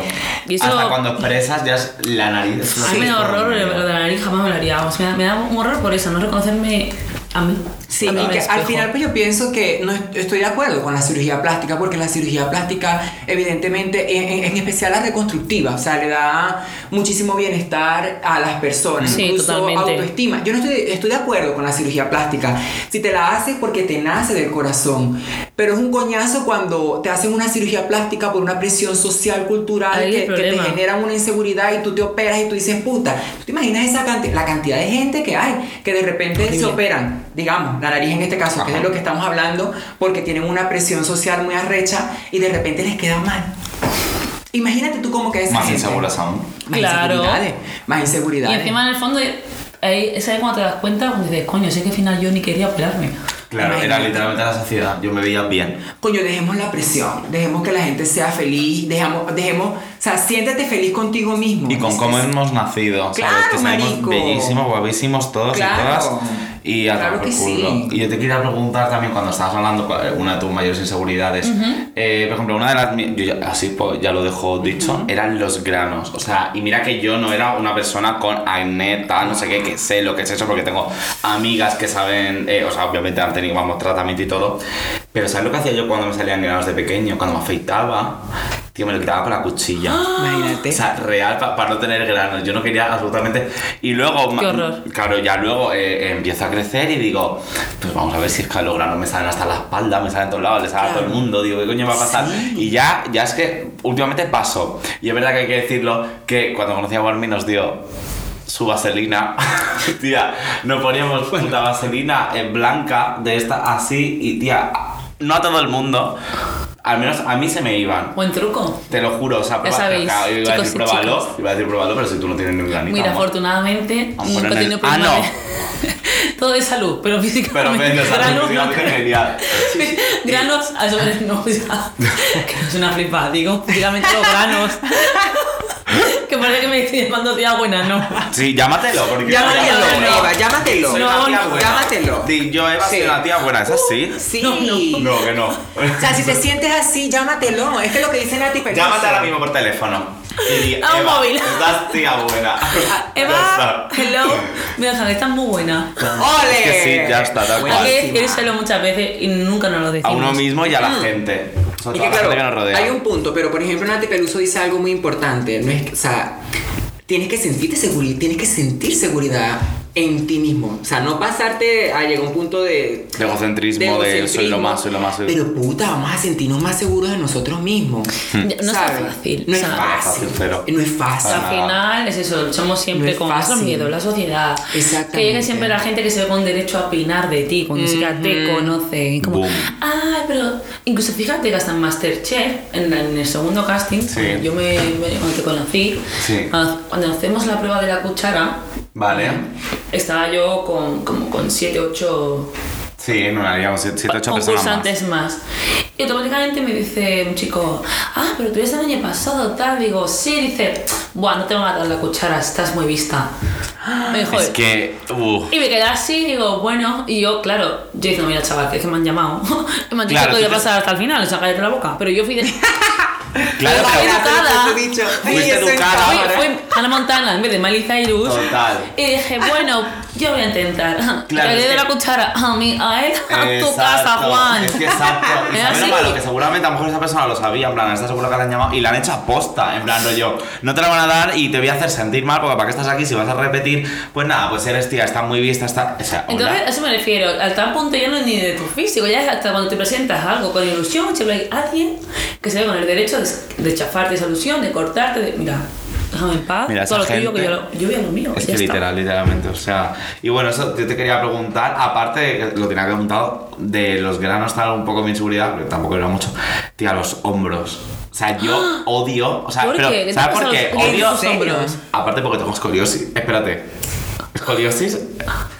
S3: Eso-
S2: Hasta cuando expresas ya es la nariz.
S3: A mí me da horror lo de la nariz, jamás me lo haría. vamos, me, da, me da un horror por eso, no reconocerme a mí.
S1: Sí, y que al final pues yo pienso que no est- estoy de acuerdo con la cirugía plástica porque la cirugía plástica evidentemente en, en- en especial la reconstructiva, o sea, le da muchísimo bienestar a las personas,
S3: Sí,
S1: incluso
S3: totalmente.
S1: autoestima. Yo no estoy, estoy de acuerdo con la cirugía plástica. Si te la haces porque te nace del corazón, pero es un coñazo cuando te hacen una cirugía plástica por una presión social, cultural
S3: Ahí
S1: que, te generan una inseguridad y tú te operas y tú dices, puta, ¿tú te imaginas esa canti- la cantidad de gente que hay que de repente se operan, digamos, la nariz en este caso, que es de
S2: Ajá.
S1: lo que estamos hablando, porque tienen una presión social muy arrecha y de repente les queda mal. Imagínate tú cómo que esa
S2: Más aún.
S1: Más
S3: Claro.
S1: inseguridades, más
S3: Y
S1: inseguridades.
S3: encima en el fondo Ahí, es ahí cuando te das cuenta, cuando dices, coño, sé que al final yo ni quería operarme.
S2: Claro, era
S1: Imagínate.
S2: literalmente la sociedad. Yo me veía bien.
S1: Coño, dejemos la presión, dejemos que la gente sea feliz, dejamos, dejemos, o sea, siéntete feliz contigo mismo.
S2: Y con cómo hemos nacido, ¿sabes?
S1: Claro,
S2: que somos
S1: marico.
S2: bellísimos, guapísimos todos
S1: Claro.
S2: y todas. Y a
S1: Claro que sí.
S2: Y yo te quería preguntar también, cuando estabas hablando, una de tus mayores inseguridades, eh, por ejemplo, una de las. Yo ya, así pues, ya lo dejo dicho, eran los granos. O sea, y mira que yo no era una persona con acné, tal, no sé qué, que sé lo que es eso, porque tengo amigas que saben, eh, o sea, obviamente han tenido vamos, tratamiento y todo. Pero ¿sabes lo que hacía yo cuando me salían granos de pequeño? Cuando me afeitaba, tío, me lo quitaba con la cuchilla.
S1: Imagínate.
S2: O sea, real para no tener granos. Yo no quería absolutamente. Y luego,
S3: Qué horror.
S2: claro, ya luego eh, empiezo a crecer y digo, pues vamos a ver si es que los granos me salen hasta la espalda, me salen a todos lados, les sale a todo el mundo. Digo, ¿qué coño va a pasar?
S1: Sí.
S2: Y ya, ya es que últimamente paso. Y es verdad que hay que decirlo que cuando conocí a Warmi nos dio su vaselina. tía, nos poníamos puta vaselina en blanca de esta así y tía, no a todo el mundo. Al menos a mí se me iban.
S3: Buen truco.
S2: Te lo juro, o sea,
S3: Ya sabéis,
S2: claro, yo iba a decir pruébalo, iba a decir pruébalo, pero si tú no tienes ni granito.
S3: Mira,
S2: amor.
S3: afortunadamente, nunca he tenido
S2: el- Ah,
S3: problemas de- Todo de salud, pero
S2: Pero
S3: físicamente.
S2: ven, o sea,
S3: granos, no.
S2: genial.
S3: granos, a eso no, o sea, que no es una flipa, digo, físicamente los granos. que parece que me estoy llamando tía buena, no.
S2: Sí, llámatelo, porque...
S1: Llámatelo,
S3: no, no.
S1: Eva, llámatelo.
S2: Soy
S3: No,
S2: una tía
S3: no,
S2: buena.
S1: llámatelo.
S2: Di, yo, Eva, soy
S1: Sí.
S2: una tía buena, ¿es así?
S1: Sí.
S3: No,
S2: que no.
S1: O sea, si te sientes así, llámatelo. Es que lo que dice Nati Peluso.
S2: Llámate ahora mismo por teléfono. Y di,
S3: A un
S2: Eva,
S3: móvil.
S2: estás tía buena. Ya
S3: Eva,
S2: está.
S3: hello. Mira, Javi, estás muy buena.
S1: ¡Ole!
S2: Es que sí, ya está, tal
S3: Hay
S2: cual.
S3: que decírselo muchas veces y nunca nos lo
S2: A
S3: decimos.
S2: uno mismo y a la gente.
S1: Y que
S2: que nos rodea.
S1: hay un punto, pero por ejemplo Nati Peluso dice algo muy importante. No es, o sea, tienes que sentirte seguridad, tienes que sentir seguridad en ti mismo. O sea, no pasarte a llegar a un punto de...
S2: De egocentrismo, de, soy lo más, soy lo más. soy-
S1: Pero puta, vamos a sentirnos más seguros de nosotros mismos.
S3: Ya, No
S1: ¿sabes?
S3: fácil.
S1: No es fácil.
S2: fácil, cero.
S1: No es fácil.
S3: Al final es eso, somos siempre
S1: No es
S3: con
S1: fácil.
S3: miedos, la sociedad.
S1: Exactamente.
S3: Que llegue siempre la gente que se ve con derecho a opinar de ti, cuando ni siquiera te conoce. Y como,
S2: Boom.
S3: ah, pero incluso fíjate que hasta en Masterchef, en, en el segundo casting,
S2: Sí.
S3: yo me, me- cuando te conocí,
S2: Sí.
S3: cuando, cuando hacemos la prueba de la cuchara,
S2: Vale.
S3: estaba yo con como con 7, 8
S2: Sí, no haríamos 7, 8 personas más.
S3: más. Y automáticamente me dice un chico, ah, pero tú eres el año pasado, tal. Digo, sí, dice, buah, no te van a dar la cuchara, estás muy vista. Me dijo,
S2: Es que. uh,
S3: y me quedé así, digo, bueno, y yo, claro, yo diciendo, mira, chaval, que es que me han llamado. me han dicho
S2: Claro,
S3: que voy a
S2: tú te-
S3: pasar hasta el final, o sea, cállate la boca. Pero yo fui de.
S2: claro,
S3: Fui educada.
S2: Fuiste educada.
S3: Fui, fui Hannah Montana en vez de Miley Cyrus.
S2: Total.
S3: Y dije, bueno, yo voy a intentar.
S2: Claro,
S3: le
S2: que-
S3: la cuchara a mí, a él, a tu casa, Juan.
S2: Es que exacto. Y
S3: así.
S2: malo, que seguramente a lo mejor esa persona lo sabía, en plan, está seguro que la han llamado y la han hecho aposta, en plan, rollo, no te la van a dar y te voy a hacer sentir mal porque para qué estás aquí si vas a repetir, pues nada, pues eres tía, está muy vista, está. O sea.
S3: Entonces, a eso me refiero. Al tal punto ya no es ni de tu físico, ya es hasta cuando te presentas algo con ilusión, siempre hay alguien que se ve con el derecho de, de chafarte esa ilusión, de cortarte, de. Mira, déjame en paz,
S2: Mira,
S3: todo lo
S2: esa
S3: tuyo, que
S2: gente-
S3: yo, lo- yo voy a lo mío.
S2: Es
S3: ya
S2: que
S3: está.
S2: literal, literalmente, o sea. Y bueno, eso yo te quería preguntar, aparte, lo tenía que preguntado, de los granos tal, un poco mi inseguridad, porque tampoco era mucho, tía, los hombros. O sea, yo odio, o sea,
S3: ¿Por
S2: pero,
S3: qué? ¿Qué te
S2: ¿sabes por qué? Odio
S3: los hombros?
S2: Aparte porque tengo escoliosis. Espérate. Escoliosis.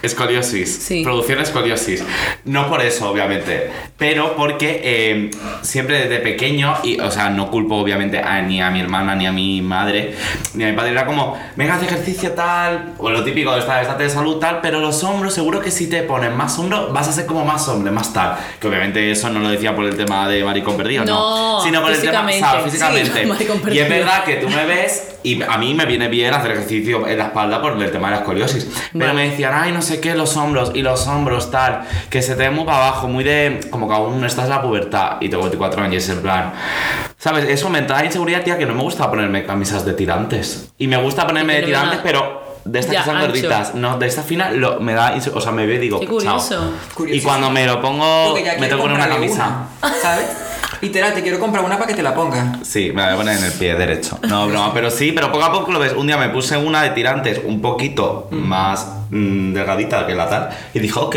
S2: Escoliosis.
S3: Sí.
S2: Producción escoliosis. No por eso, obviamente. Pero porque eh, siempre desde pequeño, y, o sea, no culpo obviamente a, ni a mi hermana, ni a mi madre, ni a mi padre. Era como, venga, haz ejercicio tal, o lo típico de estar, estate de salud tal, pero los hombros, seguro que si te pones más hombro, vas a ser como más hombre, más tal. Que obviamente eso no lo decía por el tema de maricón perdido, no.
S3: No,
S2: Sino por el tema,
S3: físicamente.
S2: ¿sabes? Físicamente.
S3: Sí, maricón
S2: y es verdad que tú me ves y a mí me viene bien hacer ejercicio en la espalda por el tema de la escoliosis. Pero me decían, ay, no sé qué, los hombros y los hombros tal, que se te ven muy para abajo, muy de. como que aún estás en la pubertad y tengo 24 años, y es en plan. ¿Sabes? Eso me da inseguridad, tía, que no me gusta ponerme camisas de tirantes. Y me gusta ponerme de tirantes, pero. De estas
S3: Ya,
S2: que son
S3: ancho.
S2: gorditas, no, de esta fina lo, me da, o sea, me ve y digo,
S3: Qué
S2: chao.
S3: curioso.
S2: Y cuando me lo pongo, me tengo que poner una camisa.
S1: una, ¿Sabes? Literal, te quiero comprar una para que te la ponga.
S2: Sí, me la voy a poner en el pie derecho. No, broma, pero sí, pero poco a poco lo ves. Un día me puse una de tirantes un poquito más mm, delgadita que la tal y dijo, ok,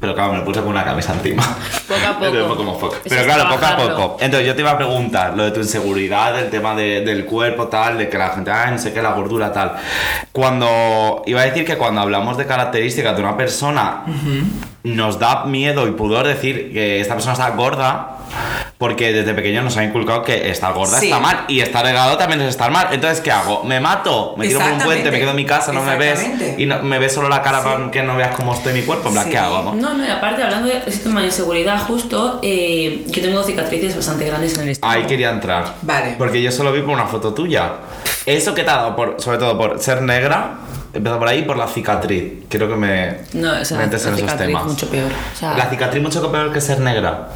S2: Pero claro, me lo puse con una camisa encima.
S3: Poco a poco.
S2: Como Pero claro, poco a poco. Entonces yo te iba a preguntar lo de tu inseguridad, el tema de- del cuerpo, tal, de que la gente, ay, no sé qué, la gordura, tal. Cuando. Iba a decir que cuando hablamos de características de una persona, nos da miedo y pudor decir que esta persona está gorda. Porque desde pequeño nos ha inculcado que estar gorda
S1: Sí.
S2: está mal y estar delgado también es estar mal. Entonces, ¿qué hago? ¿Me mato? ¿Me tiro por un puente? ¿Me quedo en mi casa? ¿No me ves? Y no- me ves solo la cara
S1: Sí.
S2: para que no veas cómo estoy mi cuerpo. ¿qué hago? amor?
S3: No, no, y aparte, hablando de ese tema de inseguridad, justo, eh, yo tengo cicatrices bastante grandes en el estómago.
S2: Ahí quería entrar.
S1: Vale.
S2: Porque yo solo vi por una foto tuya. Eso que te ha dado, por, sobre todo por ser negra, empezó por ahí por la cicatriz. Quiero que me
S3: No, o sea,
S2: metes
S3: la
S2: en esos
S3: cicatriz
S2: temas.
S3: mucho peor. O sea,
S2: La cicatriz mucho peor que ser negra.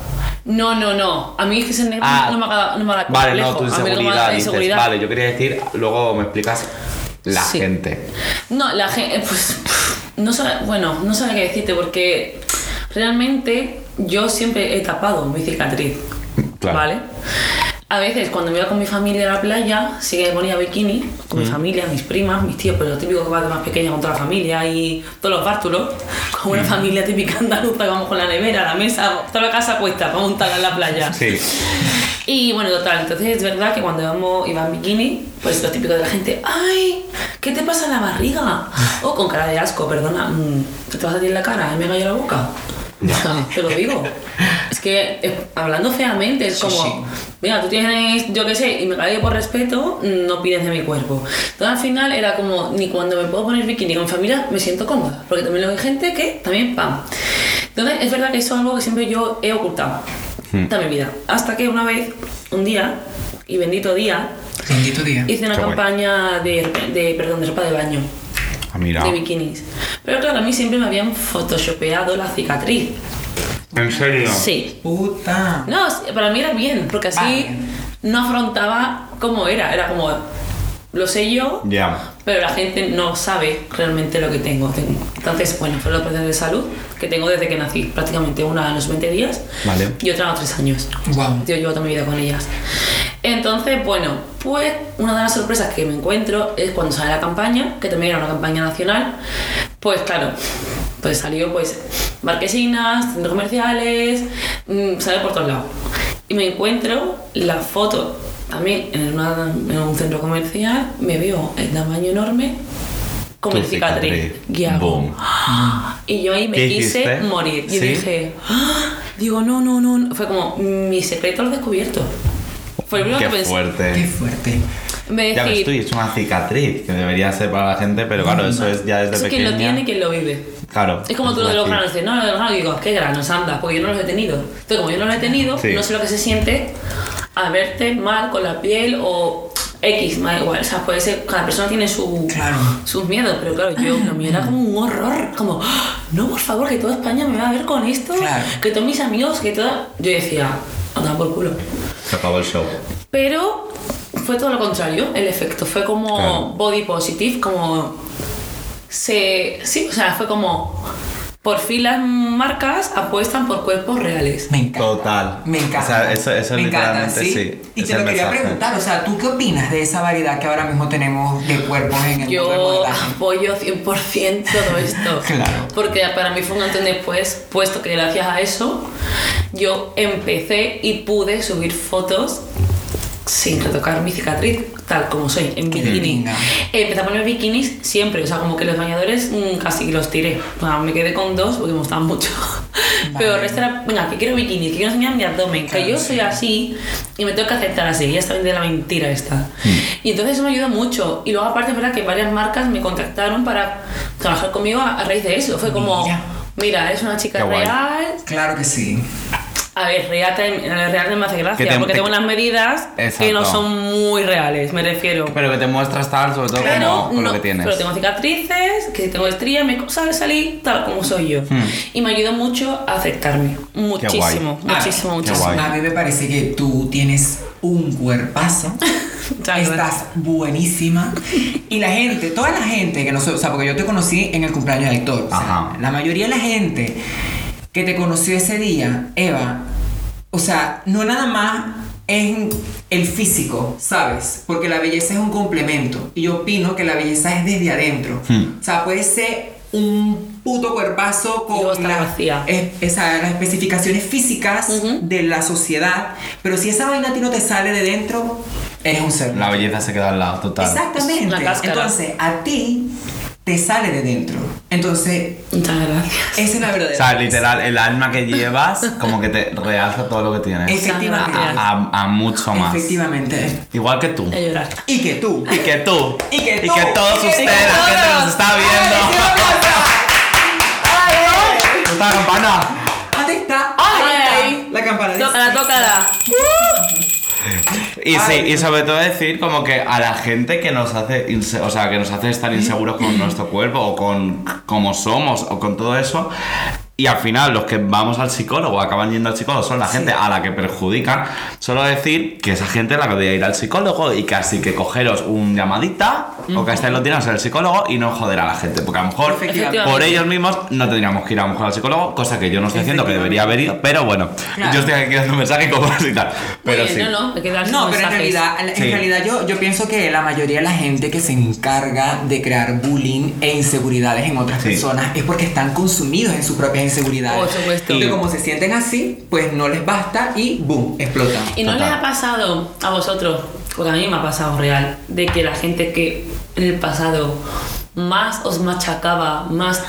S3: No, no, no. A mí es que ser negro
S2: Ah,
S3: no me haga, no me haga
S2: Vale, no, tu inseguridad,
S3: da
S2: dices.
S3: inseguridad-
S2: Vale, yo quería decir, luego me explicas la
S3: Sí.
S2: gente.
S3: No, la gente, pues, no sabe, bueno, no sabe qué decirte porque realmente yo siempre he tapado mi cicatriz,
S2: Claro.
S3: ¿vale? A veces cuando me iba con mi familia a la playa, sí que me ponía bikini, con mi familia, mis primas, mis tíos, pero lo típico que va de más pequeña con toda la familia y todos los bártulos, como una familia típica andaluza, vamos con la nevera, la mesa, toda la casa puesta para montarla en la playa.
S2: Sí.
S3: Y bueno, total, entonces es verdad que cuando íbamos, iba en bikini, pues lo típico de la gente, ¡ay! ¿Qué te pasa en la barriga? O con cara de asco, perdona, mm, ¿te vas a tirar la cara y me callo la boca? Te lo digo. Es que eh, hablando feamente, es
S1: Sí,
S3: como,
S1: sí.
S3: mira, tú tienes, yo qué sé, y me callo por respeto, no pides de mi cuerpo. Entonces al final era como, ni cuando me puedo poner bikini con mi familia me siento cómoda, porque también lo hay gente que también, pam. Entonces es verdad que eso es algo que siempre yo he ocultado toda mi vida. Hasta que una vez, un día, y bendito día,
S1: Bendito día.
S3: hice una
S2: Qué
S3: campaña de, de, perdón, de ropa de baño,
S2: Ah, mira.
S3: de bikinis. Pero claro, a mí siempre me habían photoshopeado la cicatriz.
S2: ¿En serio?
S3: Sí.
S1: Puta.
S3: No, para mí era bien, porque así
S1: Vale.
S3: no afrontaba cómo era. Era como, lo sé yo,
S2: Ya.
S3: pero la gente no sabe realmente lo que tengo. Entonces, bueno, fue la operación de salud que tengo desde que nací, prácticamente una a los 20 días
S2: Vale.
S3: y otra a los 3 años.
S1: Guau.
S3: Yo llevo toda mi vida con ellas. Entonces, bueno, pues una de las sorpresas que me encuentro es cuando sale la campaña, que también era una campaña nacional, pues claro, pues salió pues marquesinas, centros comerciales, mm, sale por todos lados. Y me encuentro la foto también en, una- en un centro comercial, me veo el tamaño enorme con
S2: Tu
S3: mi cicatriz.
S2: Boom.
S3: y yo ahí me
S2: ¿Qué
S3: quise
S2: hiciste?
S3: morir. Y
S2: ¿Sí?
S3: dije, "Ah", digo, no, no, no, no. Fue como, mi secreto lo he descubierto. Fue lo primero
S2: Qué
S3: que pensé.
S2: fuerte.
S1: Qué fuerte.
S3: En vez de
S2: Ya ves
S3: decir,
S2: tú, y es una cicatriz que debería ser para la gente, pero claro, eso es ya desde
S3: eso es
S2: pequeña.
S3: quien lo tiene y quien lo vive.
S2: Claro.
S3: Es como tú lo de los
S2: decir.
S3: granos, dices, no, lo de los granos, digo, ¿qué granos? Anda, porque yo no los he tenido. Entonces, como yo no los he tenido,
S2: Sí.
S3: no sé lo que se siente a verte mal con la piel o X, me da igual. O sea, puede ser, cada persona tiene su,
S1: Claro.
S3: sus miedos, pero claro, yo, lo mío era como un horror, como, "Ah, no, por favor, que toda España me va a ver con esto,
S1: Claro.
S3: que todos mis amigos, que toda... Yo decía, anda por culo.
S2: Se acabó el show.
S3: Pero fue todo lo contrario, el efecto. Fue como
S2: Claro.
S3: body positive, como. Se. Sí, o sea, fue como. Por fin las marcas apuestan por cuerpos reales.
S1: Me encanta.
S2: Total.
S1: Me encanta.
S2: O sea, eso- eso
S1: Me encanta,
S2: literalmente sí,
S1: Y
S2: es
S1: te lo quería
S2: mensaje.
S1: preguntar, o sea, ¿tú qué opinas de esa variedad que ahora mismo tenemos de cuerpos en el mundo
S3: Yo
S1: modelaje?
S3: apoyo 100% todo esto.
S1: Claro.
S3: Porque para mí fue un antes y después, puesto que gracias a eso yo empecé y pude subir fotos sin retocar mi cicatriz, tal como soy, en bikini. Empecé a poner bikinis siempre, o sea, como que los bañadores mm, casi los tiré. Me quedé con dos porque me gustaban mucho. Pero el resto era, venga, que quiero bikini, que quiero enseñar mi abdomen,
S1: Claro,
S3: que yo
S1: sí.
S3: soy así y me tengo que aceptar así. Ya está bien de la mentira esta.
S1: Mm.
S3: Y entonces eso me ayudó mucho. Y luego, aparte, es verdad que varias marcas me contactaron para trabajar conmigo a, a raíz de eso. Fue como,
S1: Mira.
S3: mira, eres una chica real.
S1: Claro que sí.
S3: A ver, real, te- real me hace gracia,
S2: Que te-
S3: porque
S2: te-
S3: tengo unas medidas que
S2: Exacto.
S3: no son muy reales, me refiero.
S2: Pero que te muestras tal, sobre todo
S3: Pero,
S2: como con lo
S3: no,
S2: que tienes.
S3: pero tengo cicatrices, que tengo estrías, me sabes salir tal como soy yo.
S2: Hmm.
S3: Y me ayudó mucho a aceptarme. Muchísimo,
S1: guay.
S3: muchísimo,
S1: Ah,
S3: muchísimo.
S2: guay.
S1: A mí me parece que tú tienes un cuerpazo. Estás buenísima. Y la gente, toda la gente que no sé, o sea, porque yo te conocí en el cumpleaños de Héctor. o sea,
S2: Ajá.
S1: la mayoría de la gente que te conoció ese día, Eva, o sea, no nada más es el físico, ¿sabes? Porque la belleza es un complemento. Y yo opino que la belleza es desde adentro.
S2: Hmm.
S1: O sea, puede ser un puto cuerpazo con las, es- esa- las especificaciones físicas de la sociedad, pero si esa vaina a ti no te sale de dentro, eres un ser.
S2: La belleza se queda al lado, total.
S1: Exactamente. Entonces, a ti te sale de dentro. Entonces,
S3: Muchas gracias.
S1: esa es la
S2: O
S1: verdadera.
S2: sea, literal, el alma que llevas como que te realza todo lo que tienes.
S1: Efectivamente.
S2: A, a- a mucho más.
S1: Efectivamente.
S2: Igual que tú.
S1: Y que tú.
S2: Y que tú.
S1: Y que tú.
S2: todos
S1: Y que
S2: ustedes, la
S1: todos.
S2: gente que nos está viendo. ¿Está la campana?
S1: ¿Dónde está?
S3: Ay,
S1: Ahí está.
S3: ay.
S1: La campana. dice.
S3: Tócala, tócala.
S2: Y sí, y sobre todo decir como que a la gente que nos hace, o sea, que nos hace estar inseguros con nuestro cuerpo o con cómo somos o con todo eso. Y al final los que vamos al psicólogo, acaban yendo al psicólogo, son la gente a la que perjudican. Solo decir que esa gente es la que debería ir al psicólogo y casi que cogeros un llamadita o que estéis los días al psicólogo y no joder a la gente. Porque a lo mejor por ellos mismos no tendríamos que ir a lo mejor al psicólogo, cosa que yo no estoy haciendo, que debería haber ido. Pero bueno,
S1: Claro.
S2: yo estoy aquí dando un mensaje como y tal. Pero
S3: bien,
S2: sí.
S3: No, no,
S1: No, pero en realidad, en
S2: Sí.
S1: realidad yo, yo pienso que la mayoría de la gente que se encarga de crear bullying e inseguridades en otras
S2: Sí.
S1: personas es porque están consumidos en sus propias inseguridades.
S3: Por supuesto.
S1: Y como se sienten así, pues no les basta y boom, explotan.
S3: ¿Y no
S2: Total.
S3: les ha pasado a vosotros, porque a mí me ha pasado real, de que la gente que en el pasado más os machacaba, más...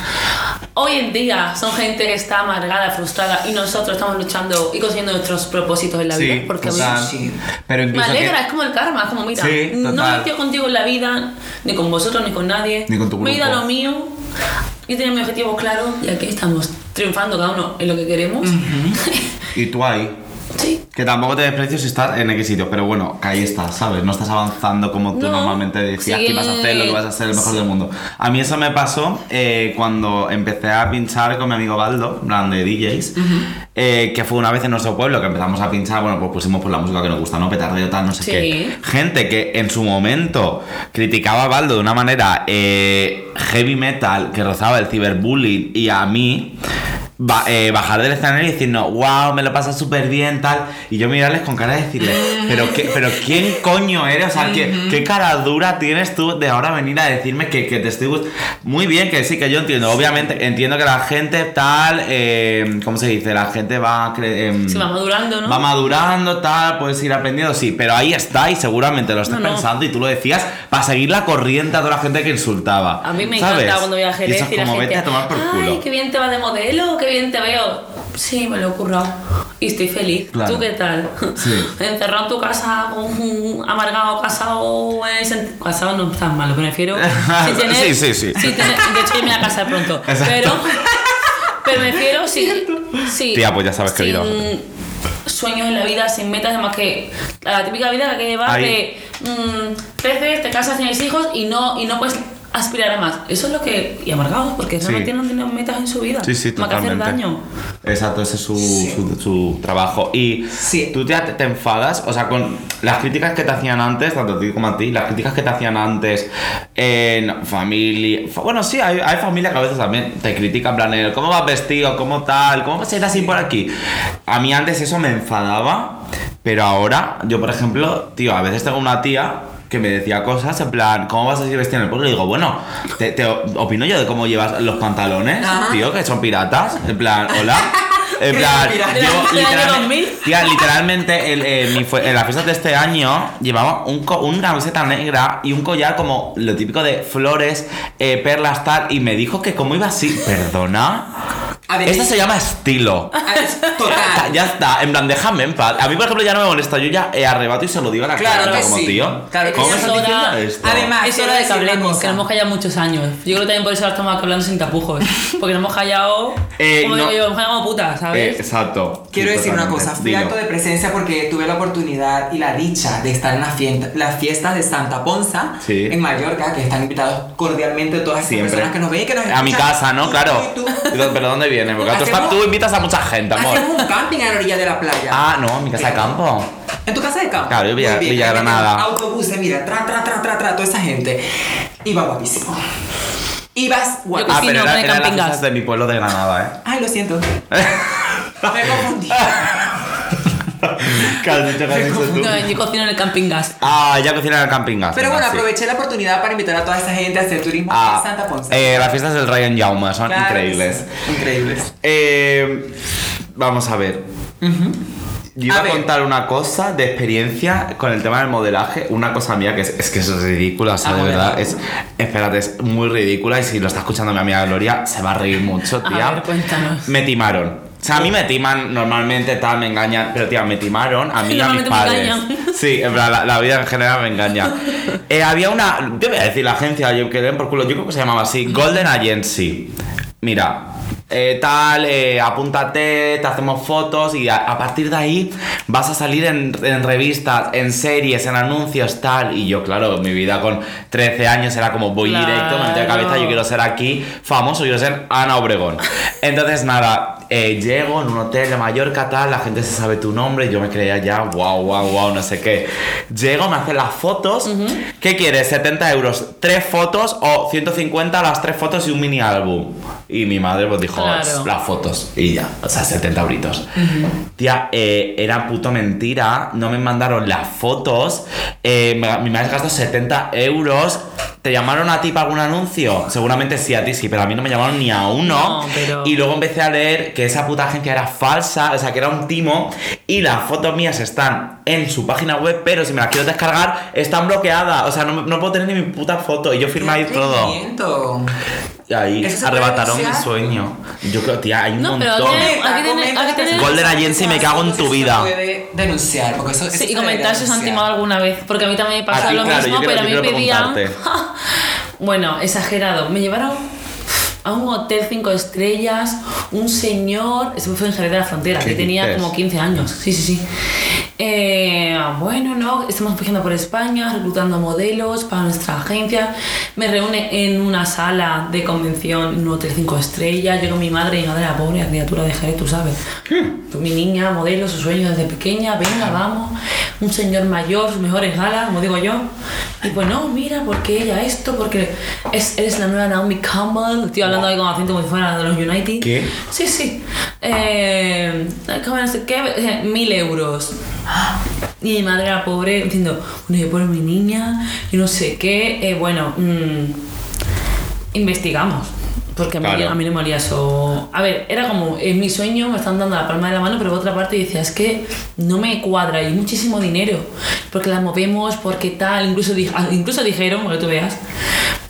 S3: Hoy en día son gente que está amargada, frustrada y nosotros estamos luchando y consiguiendo nuestros propósitos en la vida.
S2: Sí,
S3: Porque a mí
S2: total.
S1: Sí.
S2: Pero
S3: me
S2: incluso que-
S3: alegra, es como el karma, es como mira,
S2: Sí,
S3: no me metido contigo en la vida, ni con vosotros, ni con nadie.
S2: Ni con tu
S3: Me he ido a
S2: grupo.
S3: lo mío, yo tenía mi objetivo claro y aquí estamos, triunfando cada uno en lo que queremos.
S2: Y tú ahí.
S3: Sí.
S2: Que tampoco te desprecio si estás en X sitio, pero bueno, que ahí estás, ¿sabes? No estás avanzando como tú
S3: No,
S2: normalmente decías que
S3: sigue-
S2: ibas a hacer, lo que vas a ser el mejor del mundo. A mí eso me pasó eh, cuando empecé a pinchar con mi amigo Baldo, plan de DJs, eh, que fue una vez en nuestro pueblo que empezamos a pinchar, bueno, pues pusimos por la música que nos gusta, ¿no? Petardeo, tal, no sé
S3: Sí.
S2: qué. Gente que en su momento criticaba a Baldo de una manera eh, heavy metal, que rozaba el ciberbullying, y a mí ba- eh, bajar del escenario y decir, no, wow, me lo pasa súper bien, tal. Y yo mirarles con cara de decirle, pero, qué, pero ¿quién coño eres? O sea, ¿qué, qué cara dura tienes tú de ahora venir a decirme que, que te estoy gust- Muy bien, que sí, que yo entiendo. Obviamente, entiendo que la gente tal, eh, ¿cómo se dice? La gente va... cre- em,
S3: Se va madurando, ¿no?
S2: Va madurando, tal, puedes ir aprendiendo, sí, pero ahí está y seguramente lo estás
S3: No, no.
S2: pensando y tú lo decías para seguir la corriente a toda la gente que insultaba.
S3: A mí me
S2: ¿sabes?
S3: encanta cuando voy a
S2: Y eso es
S3: y la
S2: como
S3: gente,
S2: vete a tomar por culo.
S3: ay, qué bien te va de modelo, qué bien te veo. Sí, me lo he currado y estoy feliz.
S2: Claro.
S3: ¿Tú qué tal?
S2: Sí.
S3: Encerrado en tu casa, amargado, casado, eh, casado no es tan malo, me refiero. Si tienes,
S2: Sí, sí, sí.
S3: si tienes- de hecho, yo me voy a casar pronto.
S2: Exacto.
S3: Pero, pero me refiero, sí. sí
S2: Tía, pues ya sabes que vida
S3: sueños en la vida, sin metas, más que la típica vida que llevas
S2: Ahí.
S3: de mm, creces, te casas, tienes hijos y no, y no puedes aspirar a más. Eso es lo que. Y amargados, porque
S2: Sí.
S3: realmente no tienen metas en su vida.
S2: Sí, sí,
S3: Más que hacer daño.
S2: Exacto, ese es su, su, su trabajo. Y
S1: Sí.
S2: tú te, te enfadas, o sea, con las críticas que te hacían antes, tanto a ti como a ti, las críticas que te hacían antes en familia. fa- Bueno, sí, hay, hay familia que a veces también te critican, en plan, el, ¿cómo vas vestido? ¿Cómo tal? ¿Cómo vas a ir así por aquí? A mí antes eso me enfadaba, pero ahora, yo por ejemplo, tío, a veces tengo una tía que me decía cosas en plan, ¿cómo vas a ir vestido en el pueblo? Y digo, bueno, te, te opino yo de cómo llevas los pantalones,
S1: Ajá.
S2: tío, que son piratas. En plan, hola. En plan,
S3: año
S2: literalmente,
S3: 2000.
S2: tía, literalmente el, eh, mi en las fiestas de este año llevaba un una camiseta negra y un collar como lo típico de flores, eh, perlas, tal. Y me dijo que como iba así, perdona.
S1: A ver,
S2: Esto se llama estilo.
S1: Ah, Total.
S2: Ya está, en plan, déjame en paz. A mí, por ejemplo, ya no me molesta. Yo ya eh, arrebato y se lo digo a la
S1: Claro
S2: cara
S1: que
S2: como
S1: sí.
S2: tío.
S1: Claro
S2: ¿Cómo estás diciendo esto?
S1: Además,
S3: Es hora de que hablemos, que nos hemos callado muchos años. Yo creo que también por eso ahora estamos hablando sin tapujos. Porque nos hemos callado,
S2: Eh,
S3: como
S2: no.
S3: digo yo, hemos callado como putas,
S2: Eh,
S3: ¿sabes?
S2: exacto.
S1: Quiero
S2: Sí,
S1: decir una cosa, fui acto de presencia porque tuve la oportunidad y la dicha de estar en las fiesta- las fiestas de Santa Ponza
S2: Sí.
S1: en Mallorca, que están invitados cordialmente todas
S2: Siempre.
S1: personas que nos ven y que nos
S2: A mi
S1: escuchan.
S2: casa, ¿no? Claro. ¿Pero dónde viene? Porque tú, estás- tú invitas a mucha gente, amor.
S1: Hacemos un camping a la orilla de la playa.
S2: Ah, no, en mi casa de campo.
S1: ¿En tu casa de campo?
S2: Claro, yo Villa-
S1: bien,
S2: Villa Granada.
S1: Autobuses, mira, tra, tra, tra, tra, tra, toda esa gente. Iba guapísimo. Ibas guapísimo.
S2: Ah, pero
S3: no,
S2: era, era las de mi pueblo de Granada,
S1: Ay, lo siento.
S2: ¿eh?
S1: Me confundí.
S2: ¿Qué has dicho? ¿Qué has dicho tú?
S3: No, yo cocino en el camping gas.
S2: Ah, ya cocina en el camping gas.
S1: Pero bueno,
S2: sí.
S1: aproveché la oportunidad para invitar a toda esa gente a hacer turismo
S2: Ah,
S1: en Santa Ponce.
S2: eh, las fiestas del Ryan Jaume son
S1: Claro
S2: increíbles.
S1: sí, Increíbles.
S2: Eh, vamos a ver. Yo iba
S1: A
S2: contar una cosa de experiencia con el tema del modelaje. Una cosa mía que es, es que es ridícula, o sea,
S1: Ah,
S2: de verdad. Es, espérate, es muy ridícula. Y si lo está escuchando mi amiga Gloria, se va a reír mucho,
S3: A
S2: tía.
S3: ver, cuéntanos.
S2: Me timaron. O sea, a mí me timan normalmente, tal, me engañan. Pero, tía, me timaron a mí y a mis
S3: me
S2: padres. Sí, en plan, la, la vida en general me engaña. Eh, había una. Yo voy a decir la agencia, yo que den por culo. Yo creo que se llamaba así: Golden Agency. Mira. eh, tal, eh, apúntate, te hacemos fotos y a, a partir de ahí vas a salir en, en revistas, en series, en anuncios, tal. Y yo, claro, mi vida con 13 años era como voy
S3: Claro.
S2: directo, me metí de cabeza, yo quiero ser aquí famoso, quiero ser Ana Obregón. Entonces, nada, eh, llego en un hotel de Mallorca, tal, la gente se sabe tu nombre, yo me creía ya, wow, wow, wow, no sé qué. Llego, me hacen las fotos. ¿Qué quieres? ¿70 euros? ¿Tres fotos o 150 las tres fotos y un mini álbum? Y mi madre pues dijo,
S3: Claro.
S2: las fotos. Y ya, o sea, 70 euritos. Tía, eh, era puto mentira, no me mandaron las fotos. eh, me- mi madre gastó 70 euros. ¿Te llamaron a ti para algún anuncio? Seguramente sí, a ti sí, pero a mí no me llamaron ni a uno.
S3: No, pero-
S2: Y luego empecé a leer que esa puta agencia era falsa, o sea, que era un timo. Y las fotos mías están en su página web, pero si me las quiero descargar, están bloqueadas. O sea, no, no puedo tener ni mi puta foto. Y yo firmé ahí
S1: ¡Qué
S2: todo. Y ahí
S1: ¿Eso se puede
S2: arrebataron mi sueño. Yo creo, tía, hay un
S3: No,
S2: montón.
S3: Hay que tener- hay que tener-
S2: Golden Agency, me cago en tu vida.
S1: puede denunciar, porque eso, eso
S3: Sí, y comentar si os han timado alguna vez. Porque a mí también me pasa lo
S2: claro,
S3: mismo,
S2: yo quiero-
S3: pero a mí
S2: quiero
S3: pedían. bueno, exagerado. Me llevaron a un hotel cinco estrellas, un señor, eso fue en Jerez de la Frontera,
S2: ¿Qué
S3: que tenía
S2: dices?
S3: como 15 años. Sí, sí, sí. Eh, bueno, no, estamos viajando por España, reclutando modelos para nuestra agencia. Me reúne en una sala de convención en un hotel cinco estrellas. Yo con mi madre, mi madre la pobre, la criatura de Jerez, tú sabes. Pues Mi niña, modelo, su sueño desde pequeña, venga, vamos. Un señor mayor, sus mejores galas, como digo yo. Y pues no, mira, porque ella esto, porque es, eres la nueva Naomi Campbell. Estoy hablando ahí con acento si fuera de los United.
S2: ¿Qué?
S3: Sí, sí. Eh, no sé qué, eh, mil euros. Y mi madre era pobre diciendo, bueno, yo por mi niña, y no sé qué. Eh, bueno, mm, investigamos. Porque a mí,
S2: Claro.
S3: a mí no me olía eso. A ver, era como, es mi sueño, me están dando la palma de la mano, pero por otra parte decía, es que no me cuadra y muchísimo dinero. Porque la movemos, porque tal, incluso, ah, incluso dijeron, porque tú veas,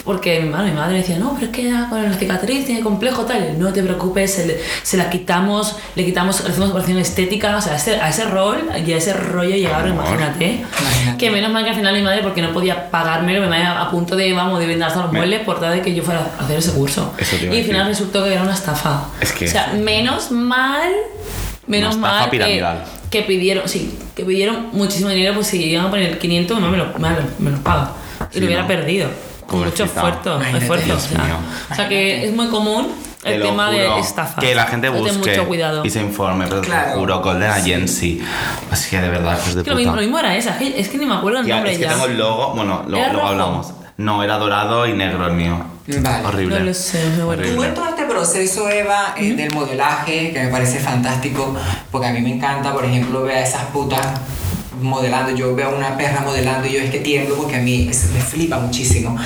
S3: porque mi madre, mi madre decía, no, pero es que con la cicatriz tiene complejo tal. No te preocupes, se, le- se la quitamos, le quitamos, le hacemos operación estética, o sea, a ese, a ese rol y a ese rollo llegaron, imagínate.
S1: Imagínate.
S3: Que menos mal que al final mi madre, porque no podía pagármelo, mi madre a punto de, vamos, de vender hasta los
S2: Me-
S3: muebles por tal de que yo fuera a hacer ese curso. Y al final resultó que era una estafa.
S2: Es que-
S3: O sea, menos mal, menos
S2: Una
S3: mal que,
S2: piramidal.
S3: que pidieron, sí, que pidieron muchísimo dinero, pues si iban a poner 500, mi mamá me lo, me lo, me lo paga. Y
S2: Sí,
S3: lo hubiera
S2: ¿no?
S3: perdido. Con mucho
S2: Pobrecita.
S3: esfuerzo. Esfuerzo
S2: Dios
S3: o, sea,
S2: mío.
S3: o sea que es muy común
S2: Te
S3: el
S2: lo
S3: tema
S2: juro,
S3: de estafa.
S2: Que la gente busque
S3: mucho cuidado.
S2: y se informe, pero te
S1: Claro.
S2: lo juro, Golden Agency. Es que de verdad, hijos de
S3: Es que lo
S2: puta.
S3: mismo, lo mismo era esa, es que ni me acuerdo el
S2: Tía,
S3: nombre
S2: es que
S3: ya.
S2: tengo el logo, bueno, lo-
S3: ¿Era
S2: luego
S3: rojo?
S2: hablamos. No, era dorado y negro el mío.
S1: Vale.
S2: Horrible.
S3: No lo sé, me
S1: Tú
S2: Horrible.
S1: en todo este proceso, Eva, eh, del modelaje, que me parece fantástico, porque a mí me encanta, por ejemplo, ver a esas putas modelando. Yo veo una perra modelando y yo es que tiemblo porque a mí es- me flipa muchísimo.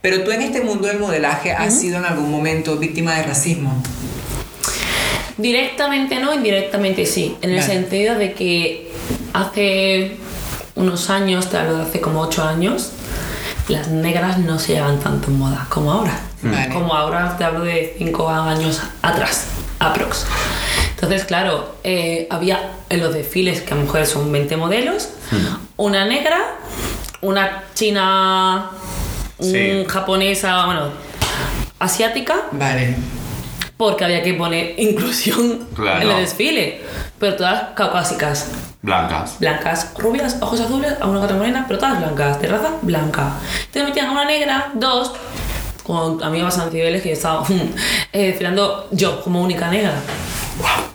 S1: Pero tú en este mundo del modelaje has sido en algún momento víctima de racismo.
S3: Directamente no, indirectamente sí. En el sentido de que hace unos años, te hablo de hace como 8 años, las negras no se llevan tanto en moda como ahora.
S1: Vale.
S3: Como ahora te hablo de 5 años atrás, aprox. Entonces, claro, eh, había en los desfiles que a mujeres son 20 modelos, una negra, una china,
S2: Sí.
S3: un japonesa, bueno, asiática,
S1: Vale.
S3: porque había que poner inclusión
S2: Claro.
S3: en el desfile. Pero todas caucásicas,
S2: Blancas.
S3: blancas, rubias, ojos azules, alguna otra morena, pero todas blancas, de raza blanca. Entonces metían a una negra, dos, con amigas antibeles que yo estaba eh, desfilando yo como única negra.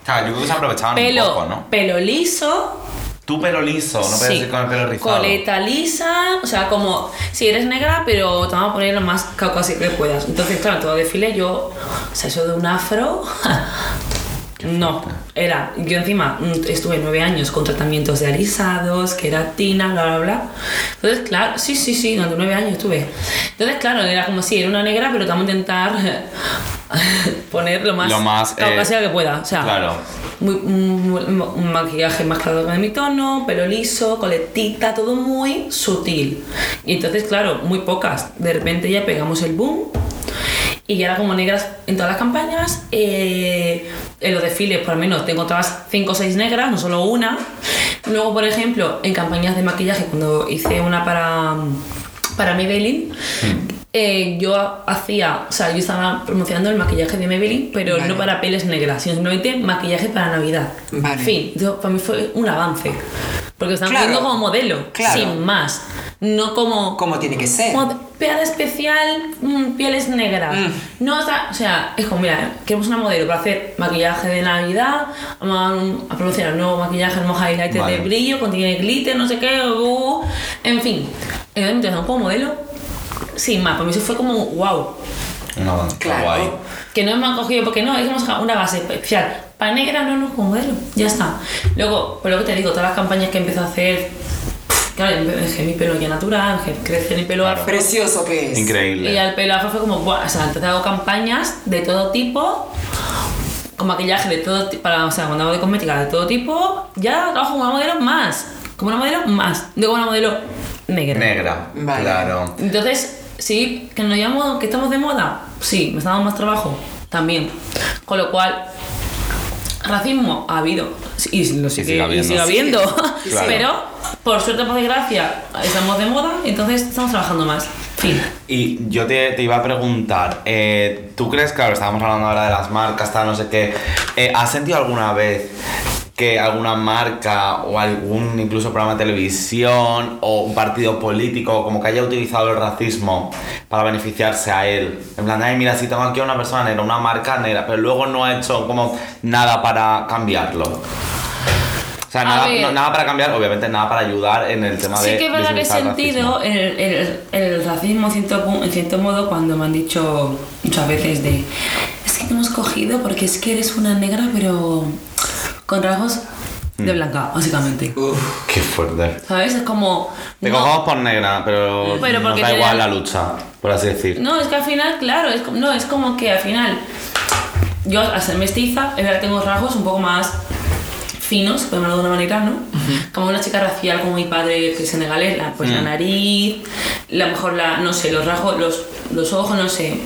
S2: Claro, yo creo que se aprovechaban
S3: Pelo,
S2: un poco, ¿no?
S3: pelo liso,
S2: Tú pelo liso, no puedes
S3: sí,
S2: ir con el pelo rizado.
S3: coleta lisa, o sea, como si eres negra, pero te vamos a poner lo más caucásico que puedas. Entonces, claro, todo desfile yo, o sea, eso de un afro. No, era, yo encima mm, estuve nueve años con tratamientos de alisados, queratina, bla, bla, bla. Entonces, claro, sí, sí, sí, durante nueve años estuve. Entonces, claro, era como si era una negra, pero te vamos a intentar poner lo más,
S2: Lo más, eh,
S3: caucásica que pueda. O sea,
S2: claro.
S3: muy- muy- un maquillaje más claro de mi tono, pelo liso, coletita, todo muy sutil. Y entonces, claro, muy pocas. De repente ya pegamos el boom y ya era como negras en todas las campañas. eh, en los desfiles, por lo menos, te encontrabas 5 o 6 negras, no solo una. Luego, por ejemplo, en campañas de maquillaje, cuando hice una para, para Maybelline, eh, yo hacía, o sea, yo estaba promocionando el maquillaje de Maybelline, pero
S1: Vale.
S3: no para pieles negras, sino simplemente maquillaje para Navidad.
S1: Vale.
S3: Fin, entonces, para mí fue un avance. Porque están
S1: Claro.
S3: poniendo como modelo,
S1: Claro.
S3: sin más. No como
S1: Como tiene que ser.
S3: como piel especial, mm, pieles negras.
S1: Mm.
S3: No, o sea, o sea, es como, mira, queremos una modelo para hacer maquillaje de Navidad, vamos a, a promocionar nuevo maquillaje, nuevo highlighter
S2: Vale.
S3: de brillo, contiene glitter, no sé qué, uh, en fin. Entonces como modelo, sin más, para mí eso fue como, wow.
S2: No, está
S1: Claro.
S2: guay.
S3: Que no me han cogido porque no, es que hemos sacado una base especial. Para negra no, no, como modelo, ya está. Luego, por lo que te digo, todas las campañas que empezó a hacer, claro, que mi pelo ya natural, crece mi pelo afro.
S1: Precioso que es.
S2: Increíble.
S3: Y al pelo afro fue como, Buah", o sea, entonces hago campañas de todo tipo, con maquillaje de todo tipo, para, o sea, cuando hago de cosmética de todo tipo, ya trabajo como una modelo más, como una modelo más, como una modelo negra.
S2: Negra,
S1: Vale.
S2: claro.
S3: Entonces, sí, que nos llamamos, que estamos de moda, sí, me está dando más trabajo, también. Con lo cual, racismo ha habido, y lo sigue,
S2: sigue
S3: y
S2: habiendo.
S3: sigue habiendo,
S2: Claro.
S3: pero por suerte, por desgracia, estamos de moda, entonces estamos trabajando más. Fin.
S2: Y yo te, te iba a preguntar, eh, ¿tú crees, claro, estábamos hablando ahora de las marcas, tal, no sé qué, eh, ¿has sentido alguna vez que alguna marca o algún incluso programa de televisión o un partido político como que haya utilizado el racismo para beneficiarse a él? En plan, ay, mira, si tengo aquí a una persona negra, una marca negra, pero luego no ha hecho como nada para cambiarlo. O sea, nada, no- nada para cambiar, obviamente nada para ayudar en el tema de...
S3: Sí que es verdad que he sentido el, el- el racismo en cierto, en cierto modo cuando me han dicho muchas veces de es que te hemos cogido porque es que eres una negra pero con rasgos
S2: Mm.
S3: de blanca, básicamente.
S1: Uf.
S2: Qué fuerte.
S3: ¿Sabes? Es como...
S2: Te
S3: no,
S2: cogemos por negra, pero,
S3: Pero
S2: nos da igual la lucha, por así decir.
S3: No, es que al final, claro, es, como- no, es como que al final yo al ser mestiza, es verdad que tengo rasgos un poco más finos, por llamarlo de una manera, ¿no? Como una chica racial como mi padre que es senegalés, la, pues la
S2: Mm.
S3: nariz, la mejor la, no sé, los rasgos, los, los ojos, no sé.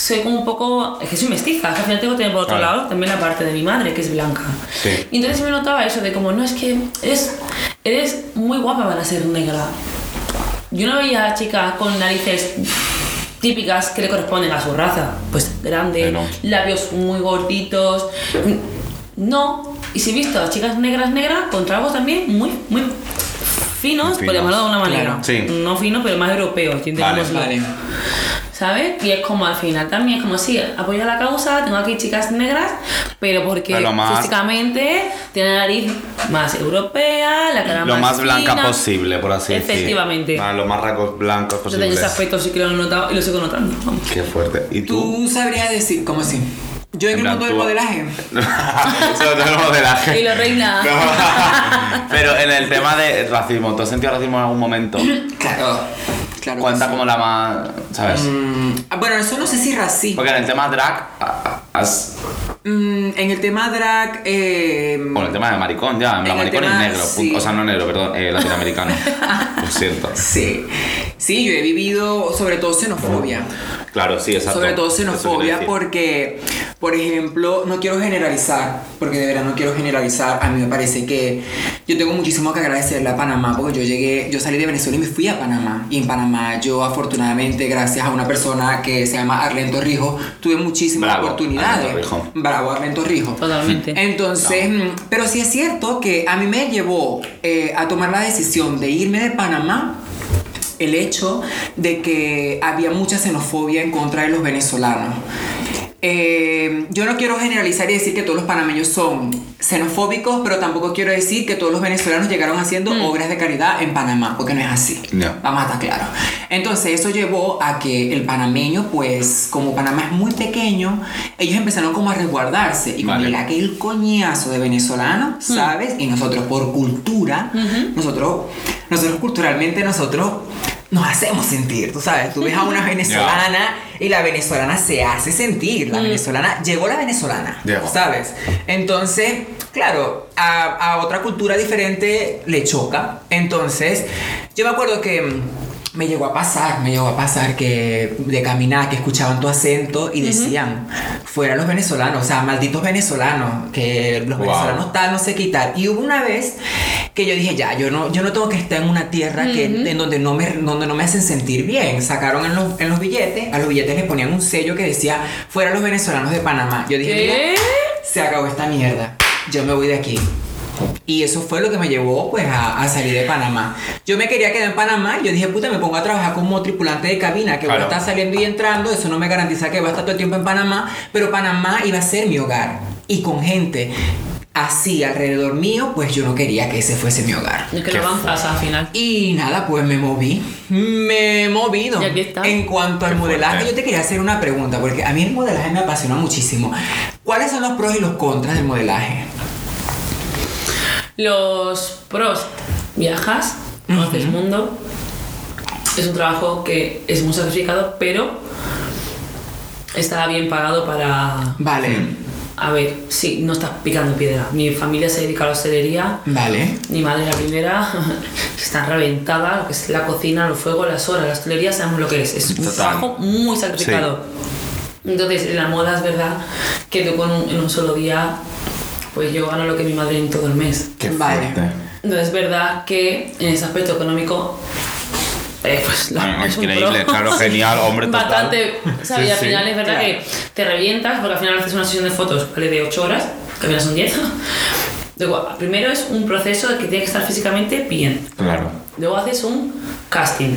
S3: Soy como un poco, es que soy mestiza, que al final tengo que tener por otro
S2: Claro.
S3: lado también la parte de mi madre que es blanca.
S2: Sí.
S3: Y entonces me notaba eso de como, no, es que eres, eres muy guapa para ser negra. Yo no veía a chicas con narices típicas que le corresponden a su raza. Pues grande,
S2: Pero-
S3: labios muy gorditos. No. Y si he visto a chicas negras negras con tragos también muy, muy finos, por
S2: Finos.
S3: llamarlo de una manera.
S2: Claro. Sí.
S3: No finos, pero más europeos,
S2: Vale.
S1: Vale.
S3: ¿Sabes? Y es como al final también, es como sí, apoyo la causa, tengo aquí chicas negras, pero porque
S2: Pero más-
S3: físicamente tiene la nariz más europea, la cara
S2: Lo
S3: más
S2: más blanca
S3: fina.
S2: posible, por así decir.
S3: Efectivamente.
S2: Lo más rasgos blancos
S3: Entonces
S2: posibles.
S3: ese aspecto sí que lo he notado y lo sigo notando. vamos.
S2: Qué fuerte. ¿Y tú?
S1: Tú sabrías decir, ¿cómo así? Yo en,
S2: En
S1: el mundo del modelaje.
S2: Sobre todo el modelaje.
S3: Y lo reina.
S2: No. Pero en el tema de racismo, ¿tú has sentido racismo en algún momento?
S1: Claro. Claro.
S2: Cuenta
S1: sí.
S2: como la más. ¿Sabes?
S1: Mm, ah, bueno, eso no sé si racismo.
S2: Porque en el tema drag has.
S1: Mm, en el tema drag. Eh,
S2: Bueno, el tema de maricón, ya,
S1: el
S2: maricón
S1: tema,
S2: y negro.
S1: sí.
S2: O sea, no negro, perdón, eh, latinoamericano. Lo siento.
S1: Sí. Sí, yo he vivido sobre todo xenofobia.
S2: Claro, sí, exacto.
S1: Sobre todo xenofobia porque, por ejemplo, no quiero generalizar, porque de verdad no quiero generalizar. A mí me parece que yo tengo muchísimo que agradecerle a Panamá porque yo llegué, yo salí de Venezuela y me fui a Panamá. Y en Panamá yo afortunadamente, gracias a una persona que se llama Arlen Torrijos, tuve muchísimas
S2: Bravo,
S1: oportunidades. Bravo, Arlen Torrijos.
S3: Totalmente.
S1: Entonces, mm, pero sí es cierto que a mí me llevó eh, a tomar la decisión de irme de Panamá el hecho de que había mucha xenofobia en contra de los venezolanos. eh, yo no quiero generalizar y decir que todos los panameños son xenofóbicos, pero tampoco quiero decir que todos los venezolanos llegaron haciendo obras de caridad en Panamá, porque no es así.
S2: No.
S1: Vamos a estar claros. Entonces eso llevó a que el panameño, pues como Panamá es muy pequeño, ellos empezaron como a resguardarse. Y
S2: Vale.
S1: con el aquel coñazo de venezolano, ¿sabes? Y nosotros por cultura, nosotros, nosotros culturalmente, nosotros nos hacemos sentir, tú sabes. Tú ves a una venezolana y la venezolana se hace sentir. La venezolana, llegó la venezolana,
S2: Llegó.
S1: ¿sabes? Entonces, claro, a, a otra cultura diferente le choca. Entonces, yo me acuerdo que mm, me llegó a pasar, me llegó a pasar que de caminar, que escuchaban tu acento y decían, fuera los venezolanos, o sea, malditos venezolanos, que los
S2: Wow.
S1: venezolanos tal, no sé quitar. Y hubo una vez que yo dije, ya, yo no, yo no tengo que estar en una tierra que, en donde no, me, donde no me hacen sentir bien. Sacaron en los, en los billetes, a los billetes les ponían un sello que decía, fuera los venezolanos de Panamá. Yo dije,
S3: ¿Qué?
S1: "Mira, se acabó esta mierda. Yo me voy de aquí. Y eso fue lo que me llevó pues a, a salir de Panamá. Yo me quería quedar en Panamá y yo dije, puta, me pongo a trabajar como tripulante de cabina, que voy
S2: Claro.
S1: a estar saliendo y entrando, eso no me garantiza que voy a estar todo el tiempo en Panamá, pero Panamá iba a ser mi hogar. Y con gente así alrededor mío, pues yo no quería que ese fuese mi hogar.
S2: Qué
S3: avanzas al final.
S1: Y nada, pues me moví. Me he movido.
S3: Y aquí está.
S1: En cuanto al
S2: Qué
S1: modelaje,
S2: fuerte.
S1: yo te quería hacer una pregunta, porque a mí el modelaje me apasiona muchísimo. ¿Cuáles son los pros y los contras del modelaje?
S3: Los pros, viajas, conoces mundo. Es un trabajo que es muy sacrificado, pero está bien pagado para...
S1: Vale,
S3: A ver, sí, no estás picando piedra. Mi familia se dedica a la hostelería.
S1: vale.
S3: Mi madre la primera está reventada, lo que es la cocina, los fuegos, las horas, la hostelería, sabemos lo que es. Es un
S2: Total.
S3: trabajo muy sacrificado. Entonces, en la moda es verdad que tú con un- en un solo día, pues yo gano lo que mi madre en todo el mes.
S2: Qué
S1: Vale.
S2: fuerte.
S3: Entonces, es verdad que en ese aspecto económico, eh, pues la-
S2: Ah,
S3: es
S2: increíble, claro, genial, hombre, total.
S3: Bastante, ¿sabes?
S2: Sí,
S3: y al
S2: sí,
S3: final es verdad
S1: claro.
S3: que te revientas, porque al final haces una sesión de fotos, ¿vale? De 8 horas, que al final son 10. Luego, primero es un proceso de que tienes que estar físicamente bien.
S2: Claro.
S3: Luego haces un casting.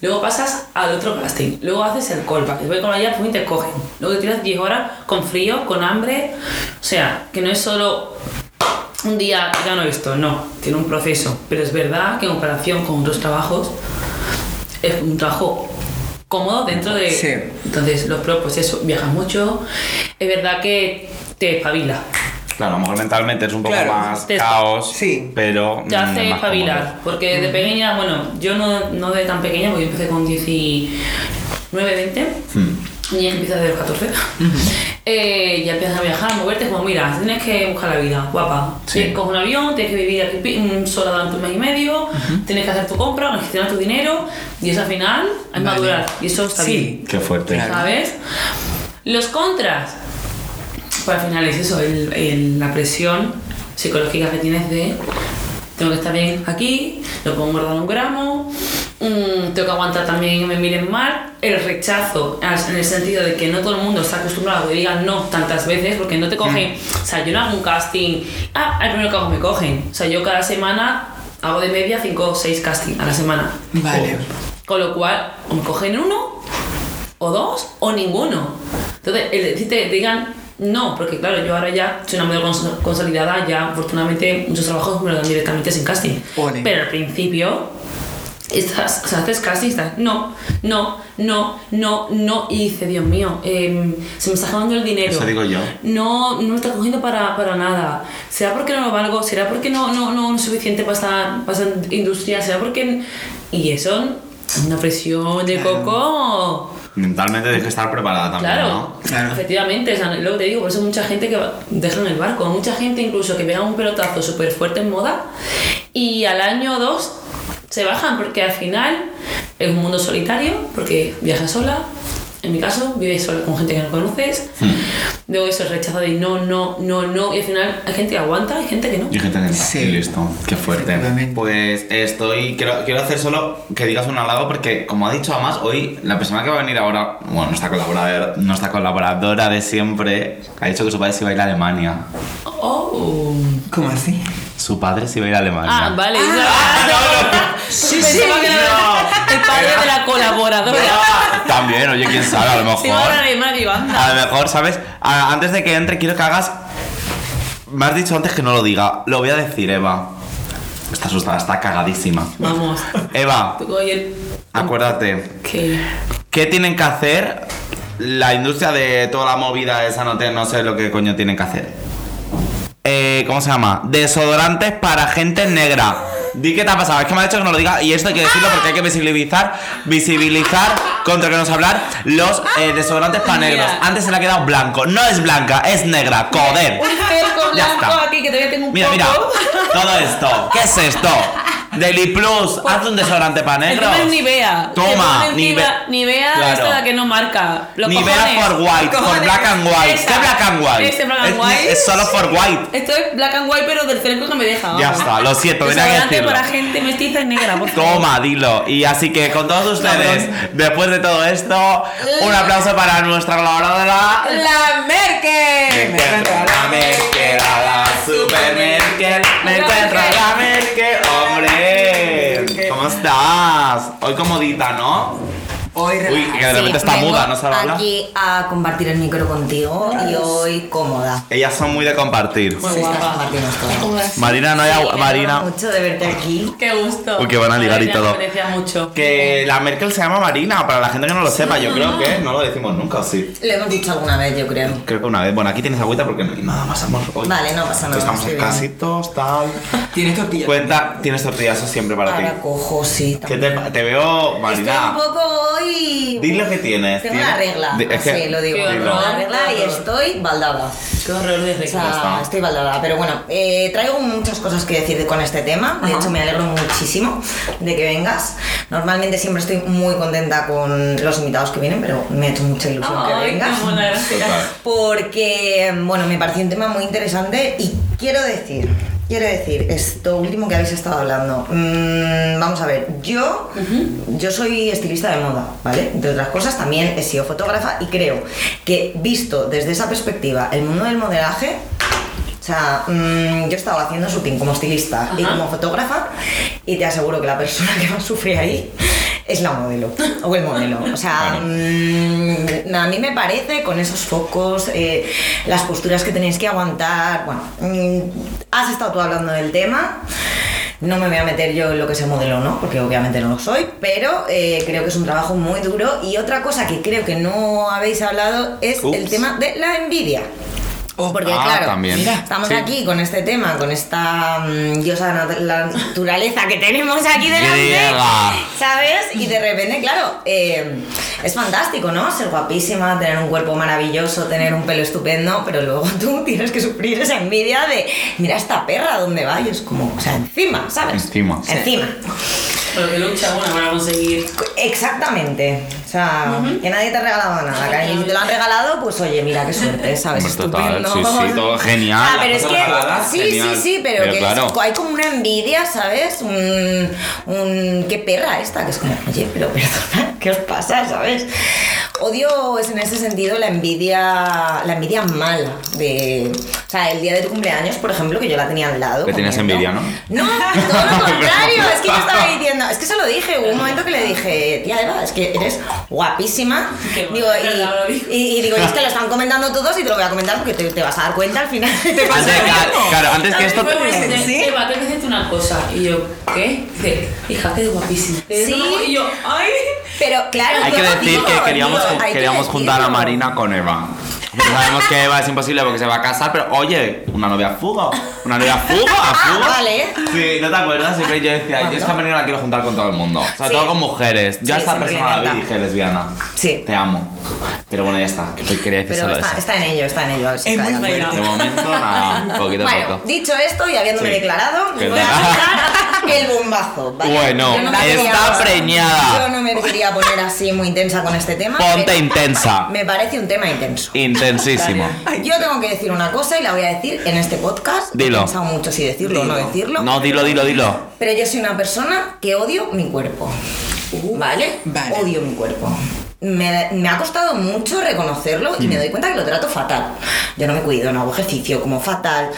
S3: Luego pasas al otro casting. Luego haces el callback. Después con allá pues, y te cogen. Luego te tiras 10 horas con frío, con hambre. O sea, que no es solo un día gano esto. No, tiene un proceso. Pero es verdad que en comparación con otros trabajos, es un trabajo cómodo dentro de...
S1: Sí.
S3: Entonces, los pros, pues eso, viajas mucho. Es verdad que te espabila.
S2: Claro, a lo mejor mentalmente es un poco
S1: Claro.
S2: más
S3: Te-
S2: caos,
S1: Sí.
S2: pero
S3: te
S2: mm,
S3: hace
S2: más
S3: espabilar. Porque de pequeña, bueno, yo no, no de tan pequeña, porque yo empecé con 19, 20.
S2: Hmm.
S3: Y ya empiezas desde los 14. Eh, ya empiezas a viajar, a moverte, como mira, tienes que buscar la vida, guapa.
S2: Sí.
S3: Tienes- Coges un avión, tienes que vivir aquí mm, sola durante un mes y medio, tienes que hacer tu compra, gestionar tu dinero, y eso al final es
S1: Vale.
S3: madurar. Y eso está bien.
S1: Sí.
S2: Qué fuerte.
S3: ¿Sabes? Los contras. Pues al final es eso, el- el- la presión psicológica que tienes de tengo que estar bien aquí, no puedo engordar un gramo, mm, tengo que aguantar también que me miren mal, el rechazo en el sentido de que no todo el mundo está acostumbrado a que digan no tantas veces porque no te cogen, o sea, yo no hago un casting, ah, al primero que hago me cogen, o sea, yo cada semana hago de media 5 o 6 castings a la semana.
S1: Vale.
S3: Con lo cual, o me cogen uno, o dos, o ninguno. Entonces, el decirte, digan no, porque claro, yo ahora ya soy una modelo cons- consolidada, ya afortunadamente muchos trabajos me lo dan directamente sin casting.
S1: Ole.
S3: Pero al principio, estás, o sea, haces casting, estás, no, no, no, no, no, y dice, Dios mío, em, se me está acabando el dinero.
S2: Eso digo yo.
S3: No, no me está cogiendo para, para nada. ¿Será porque no lo valgo? ¿Será porque no, no, no es suficiente para esta, para esta industria? ¿Será porque.? Y eso, una presión de coco.
S2: Mentalmente tienes que estar preparada también,
S3: Claro,
S2: ¿no?
S1: Claro.
S3: efectivamente, o sea, lo que te digo, por eso mucha gente que va- dejan el barco, mucha gente incluso que pega un pelotazo súper fuerte en moda y al año o dos se bajan porque al final es un mundo solitario, porque viajas sola, en mi caso, vives sola con gente que no conoces, luego eso, el rechazo de no, no, no, no, y al final hay gente que aguanta, hay gente que no.
S2: Y gente que no.
S1: Sí.
S2: Listo. Qué fuerte. Pues estoy. Quiero, quiero hacer solo que digas un halago porque, como ha dicho además, hoy la persona que va a venir ahora, bueno, nuestra colaboradora, nuestra colaboradora de siempre, ha dicho que su padre se iba a ir a Alemania.
S3: Oh.
S1: ¿Cómo así?
S2: Su padre se iba a ir a Alemania.
S3: Ah, vale.
S1: Ah,
S3: Ah, no,
S1: Sí, sí,
S3: el padre de la colaboradora.
S2: También, oye, quién sabe, a lo mejor.
S3: Sí, va a Mario, anda.
S2: A lo mejor, ¿sabes? A- antes de que entre, quiero que hagas. Me has dicho antes que no lo diga. Lo voy a decir, Eva. Está asustada, está cagadísima.
S3: Vamos.
S2: Eva,
S3: Tú coge el...
S2: acuérdate.
S3: ¿Qué?
S2: ¿Qué tienen que hacer la industria de toda la movida esa? No, te- no sé lo que coño tienen que hacer. Eh, ¿Cómo se llama? Desodorantes para gente negra. Di qué te ha pasado, es que me ha dicho que no lo diga y esto hay que decirlo porque hay que visibilizar, visibilizar, contra que nos hablar los eh, desodorantes para negros.
S3: Mira.
S2: Antes se le ha quedado blanco, no es blanca, es negra, joder.
S3: Un cerco
S2: Ya
S3: blanco
S2: está.
S3: aquí que todavía tengo un
S2: Mira,
S3: poco.
S2: mira, todo esto, ¿qué es esto? Daily Plus, haz un desodorante para
S3: El
S2: negros.
S3: tema es Nivea.
S2: Toma, Nivea.
S3: Nivea
S2: Claro.
S3: esta la que no marca. Los
S2: Nivea
S3: cojones.
S2: for white, for black and white.
S3: Esa.
S2: ¿Qué black and white?
S3: Ese black and
S2: es,
S3: white.
S2: es solo for white.
S3: Esto es black and white, pero del cerco que me deja.
S2: Ya está, lo siento, tenía que decirlo.
S3: para gente mestiza y negra, por favor.
S2: Toma, dilo. Y así que con todos ustedes, después de todo esto, un aplauso para nuestra colaboradora.
S1: ¡La Merkel! Me encuentro a la
S2: Merkel, a la super Merkel. Me encuentro a la Merkel, hombre. ¿Cómo estás? Hoy comodita, ¿no?
S1: Hoy
S2: Uy, que de
S4: Sí,
S2: repente está muda, no sabe hablar.
S4: aquí a compartir el micro contigo y hoy cómoda.
S2: Ellas son muy de compartir.
S3: Muy
S4: Sí, estás compartiendo.
S2: Marina, no hay
S4: Sí,
S2: agua.
S4: me
S2: Marina.
S4: mucho de verte aquí.
S3: Qué gusto.
S2: Uy, que van a ligar y
S3: Me
S2: todo.
S3: apetecía mucho.
S2: Que la Merkel se llama Marina, para la gente que no lo sepa, yo creo que no lo decimos nunca, ¿o sí.
S4: Lo hemos dicho alguna vez, yo creo.
S2: Creo que una vez. Bueno, aquí tienes agüita porque no hay nada más amor hoy.
S4: Vale, no pasa nada,
S2: Estamos
S4: estoy
S2: en
S4: bien.
S2: casitos, tal.
S1: Tienes tortillas.
S2: Cuenta, tienes tortillas siempre para
S4: Ahora
S2: ti.
S4: cojo, sí.
S2: ¿Qué te, te veo,
S4: Estoy un
S2: Marina?
S4: poco hoy.
S2: Dile lo que tienes.
S4: Tengo
S2: tienes-
S4: una regla.
S2: Di- es que-
S4: sí, lo digo. Tengo una regla y estoy baldada.
S3: Qué horror de
S4: O
S3: regla.
S4: sea,
S2: está.
S4: estoy baldada. Pero bueno, eh, traigo muchas cosas que decir con este tema. De hecho, me alegro muchísimo de que vengas. Normalmente siempre estoy muy contenta con los invitados que vienen, pero me ha hecho mucha ilusión que vengas.
S3: buena.
S4: Porque, bueno, me pareció un tema muy interesante y quiero decir, quiero decir, esto último que habéis estado hablando. Mm, vamos a ver, yo, yo soy estilista de moda, ¿vale? Entre otras cosas, también he sido fotógrafa y creo que visto desde esa perspectiva el mundo del modelaje, o sea, mm, yo estaba haciendo shooting como estilista y como fotógrafa y te aseguro que la persona que más sufre ahí es la modelo o el modelo. O sea, mm, a mí me parece con esos focos, eh, las posturas que tenéis que aguantar. Bueno, mm, has estado tú hablando del tema. No me voy a meter yo en lo que es el modelo, ¿no? Porque obviamente no lo soy, pero eh, creo que es un trabajo muy duro. Y otra cosa que creo que no habéis hablado es el tema de la envidia.
S1: Oh,
S4: Porque
S2: Ah,
S4: claro,
S2: también.
S4: estamos
S2: Sí.
S4: aquí con este tema, con esta mm, diosa nat- la naturaleza que tenemos aquí delante,
S2: Griega.
S4: ¿sabes? Y de repente, claro, eh, es fantástico, ¿no? Ser guapísima, tener un cuerpo maravilloso, tener un pelo estupendo, pero luego tú tienes que sufrir esa envidia de, mira esta perra, ¿dónde va? Y es como, o sea, encima, ¿sabes?
S2: Encima.
S4: Encima.
S3: Que lucha una para conseguir.
S4: Exactamente. O sea, que nadie te ha regalado nada. Y si te lo han regalado, pues oye, mira qué suerte, ¿sabes?
S2: Hombre, total,
S4: Estupendo.
S2: sí, sí, todo genial,
S4: Ah, pero es que. sí,
S2: genial.
S4: sí, sí, pero,
S2: Pero
S4: que es- hay como una envidia, ¿sabes? Un, un. ¿Qué perra esta? Que es como, oye, pero perdona, ¿qué os pasa, ¿sabes? Odio es en ese sentido la envidia. La envidia mala. De. O sea, el día de tu cumpleaños, por ejemplo, que yo la tenía al lado.
S2: Le tenías envidia, ¿no?
S4: No, todo lo contrario. es que yo estaba diciendo, es que se lo dije. Hubo un momento que le dije, tía Eva, es que eres guapísima.
S3: Qué
S4: Digo, y, y, y digo, y es que lo están comentando todos y te lo voy a comentar porque te, te vas a dar cuenta al final. Te pasa
S2: Antes, claro, antes que esto.
S3: Dice,
S4: ¿Sí?
S3: Eva, tengo que decirte una cosa. Y yo, ¿qué? Dice, hija, que guapísima.
S4: Sí.
S3: Y yo, ¡ay!
S4: Pero claro,
S2: Hay
S4: yo
S2: que decir que queríamos, queríamos juntar a. Marina con Eva. Sabemos que Eva es imposible porque se va a casar, pero oye, una novia fuga. Una novia fuga, fuga.
S4: Vale.
S2: Sí, ¿no te acuerdas? Siempre yo decía, yo es que a Marina la quiero juntar con todo el mundo. Sobre
S4: Sí.
S2: todo con mujeres. Yo a
S4: Sí,
S2: esta persona la vi y dije, lesbiana.
S4: Sí.
S2: Te amo. Pero bueno, ya está. que Quería decir
S4: Pero
S2: solo
S4: está,
S2: eso.
S4: está en ello, está en ello.
S1: Es muy.
S2: De momento, nada. Poquito a
S4: Bueno,
S2: poco.
S4: dicho esto y habiéndome
S2: Sí.
S4: declarado, voy a contar el bombazo. ¿vale?
S2: Bueno,
S4: no
S2: está preñada.
S4: Yo no me quería poner así muy intensa con este tema.
S2: Ponte intensa.
S4: Me parece un tema intenso.
S2: Intensísimo.
S4: Yo tengo que decir una cosa y la voy a decir en este podcast.
S2: Dilo.
S4: He pensado mucho si decirlo o no decirlo.
S2: No, dilo, dilo, dilo.
S4: Pero yo soy una persona que odio mi cuerpo. ¿Vale?
S1: vale.
S4: Odio mi cuerpo. Me, me ha costado mucho reconocerlo y
S2: Mm.
S4: me doy cuenta que lo trato fatal. Yo no me cuido, no hago ejercicio, como fatal.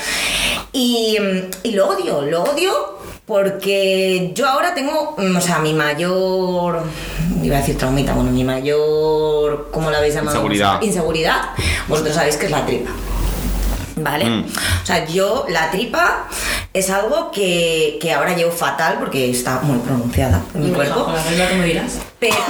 S4: Y, y lo odio, lo odio Porque yo ahora tengo, mm, o sea, mi mayor, iba a decir traumita, bueno, mi mayor, ¿cómo la habéis llamado?
S2: Inseguridad.
S4: Inseguridad. Vosotros sabéis que es la tripa. ¿Vale?
S2: Mm.
S4: O sea, yo, la tripa es algo que, que ahora llevo fatal porque está muy pronunciada en mi cuerpo.
S3: Con la regla que me dirás.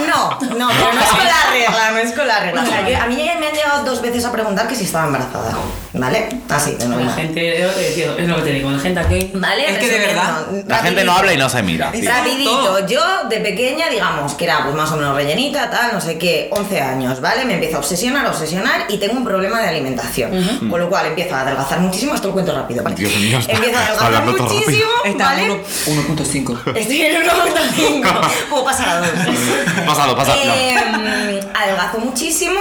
S4: No, no, pero no es con la regla, no es con la regla. O sea, yo- a mí ya me han llegado dos veces a preguntar que si estaba embarazada. ¿Vale? Así, de
S3: La
S4: normal.
S3: gente, es lo que tío, es lo que te digo, la gente aquí.
S4: ¿Vale?
S1: Es que de verdad,
S2: La gente no
S4: rapidito.
S2: habla y no se mira. sí.
S4: Rapidito, yo de pequeña, digamos, que era pues más o menos rellenita, tal, no sé qué, 11 años, ¿vale? Me empiezo a obsesionar, a obsesionar y tengo un problema de alimentación. Con lo cual empiezo a adelgazar muchísimo, esto lo cuento rápido, ¿vale?
S2: Dios mío, está
S4: empiezo a adelgazar
S2: hablando todo rápido.
S4: muchísimo,
S1: Está
S4: ¿vale?
S1: en uno- 1.5.
S4: Estoy en 1.5. Puedo pasar a dos.
S2: Pásalo, pásalo.
S4: Eh, muchísimo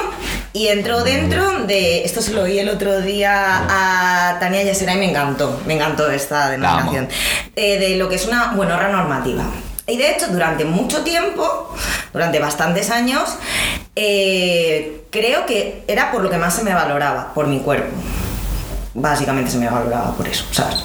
S4: y entro dentro de. Esto se lo oí el otro día a Tania Yasera y me encantó. Me encantó esta denominación. Eh, de lo que es una buenorra normativa. Y de hecho, durante mucho tiempo, durante bastantes años, eh, creo que era por lo que más se me valoraba, por mi cuerpo. Básicamente se me valoraba por eso, ¿sabes?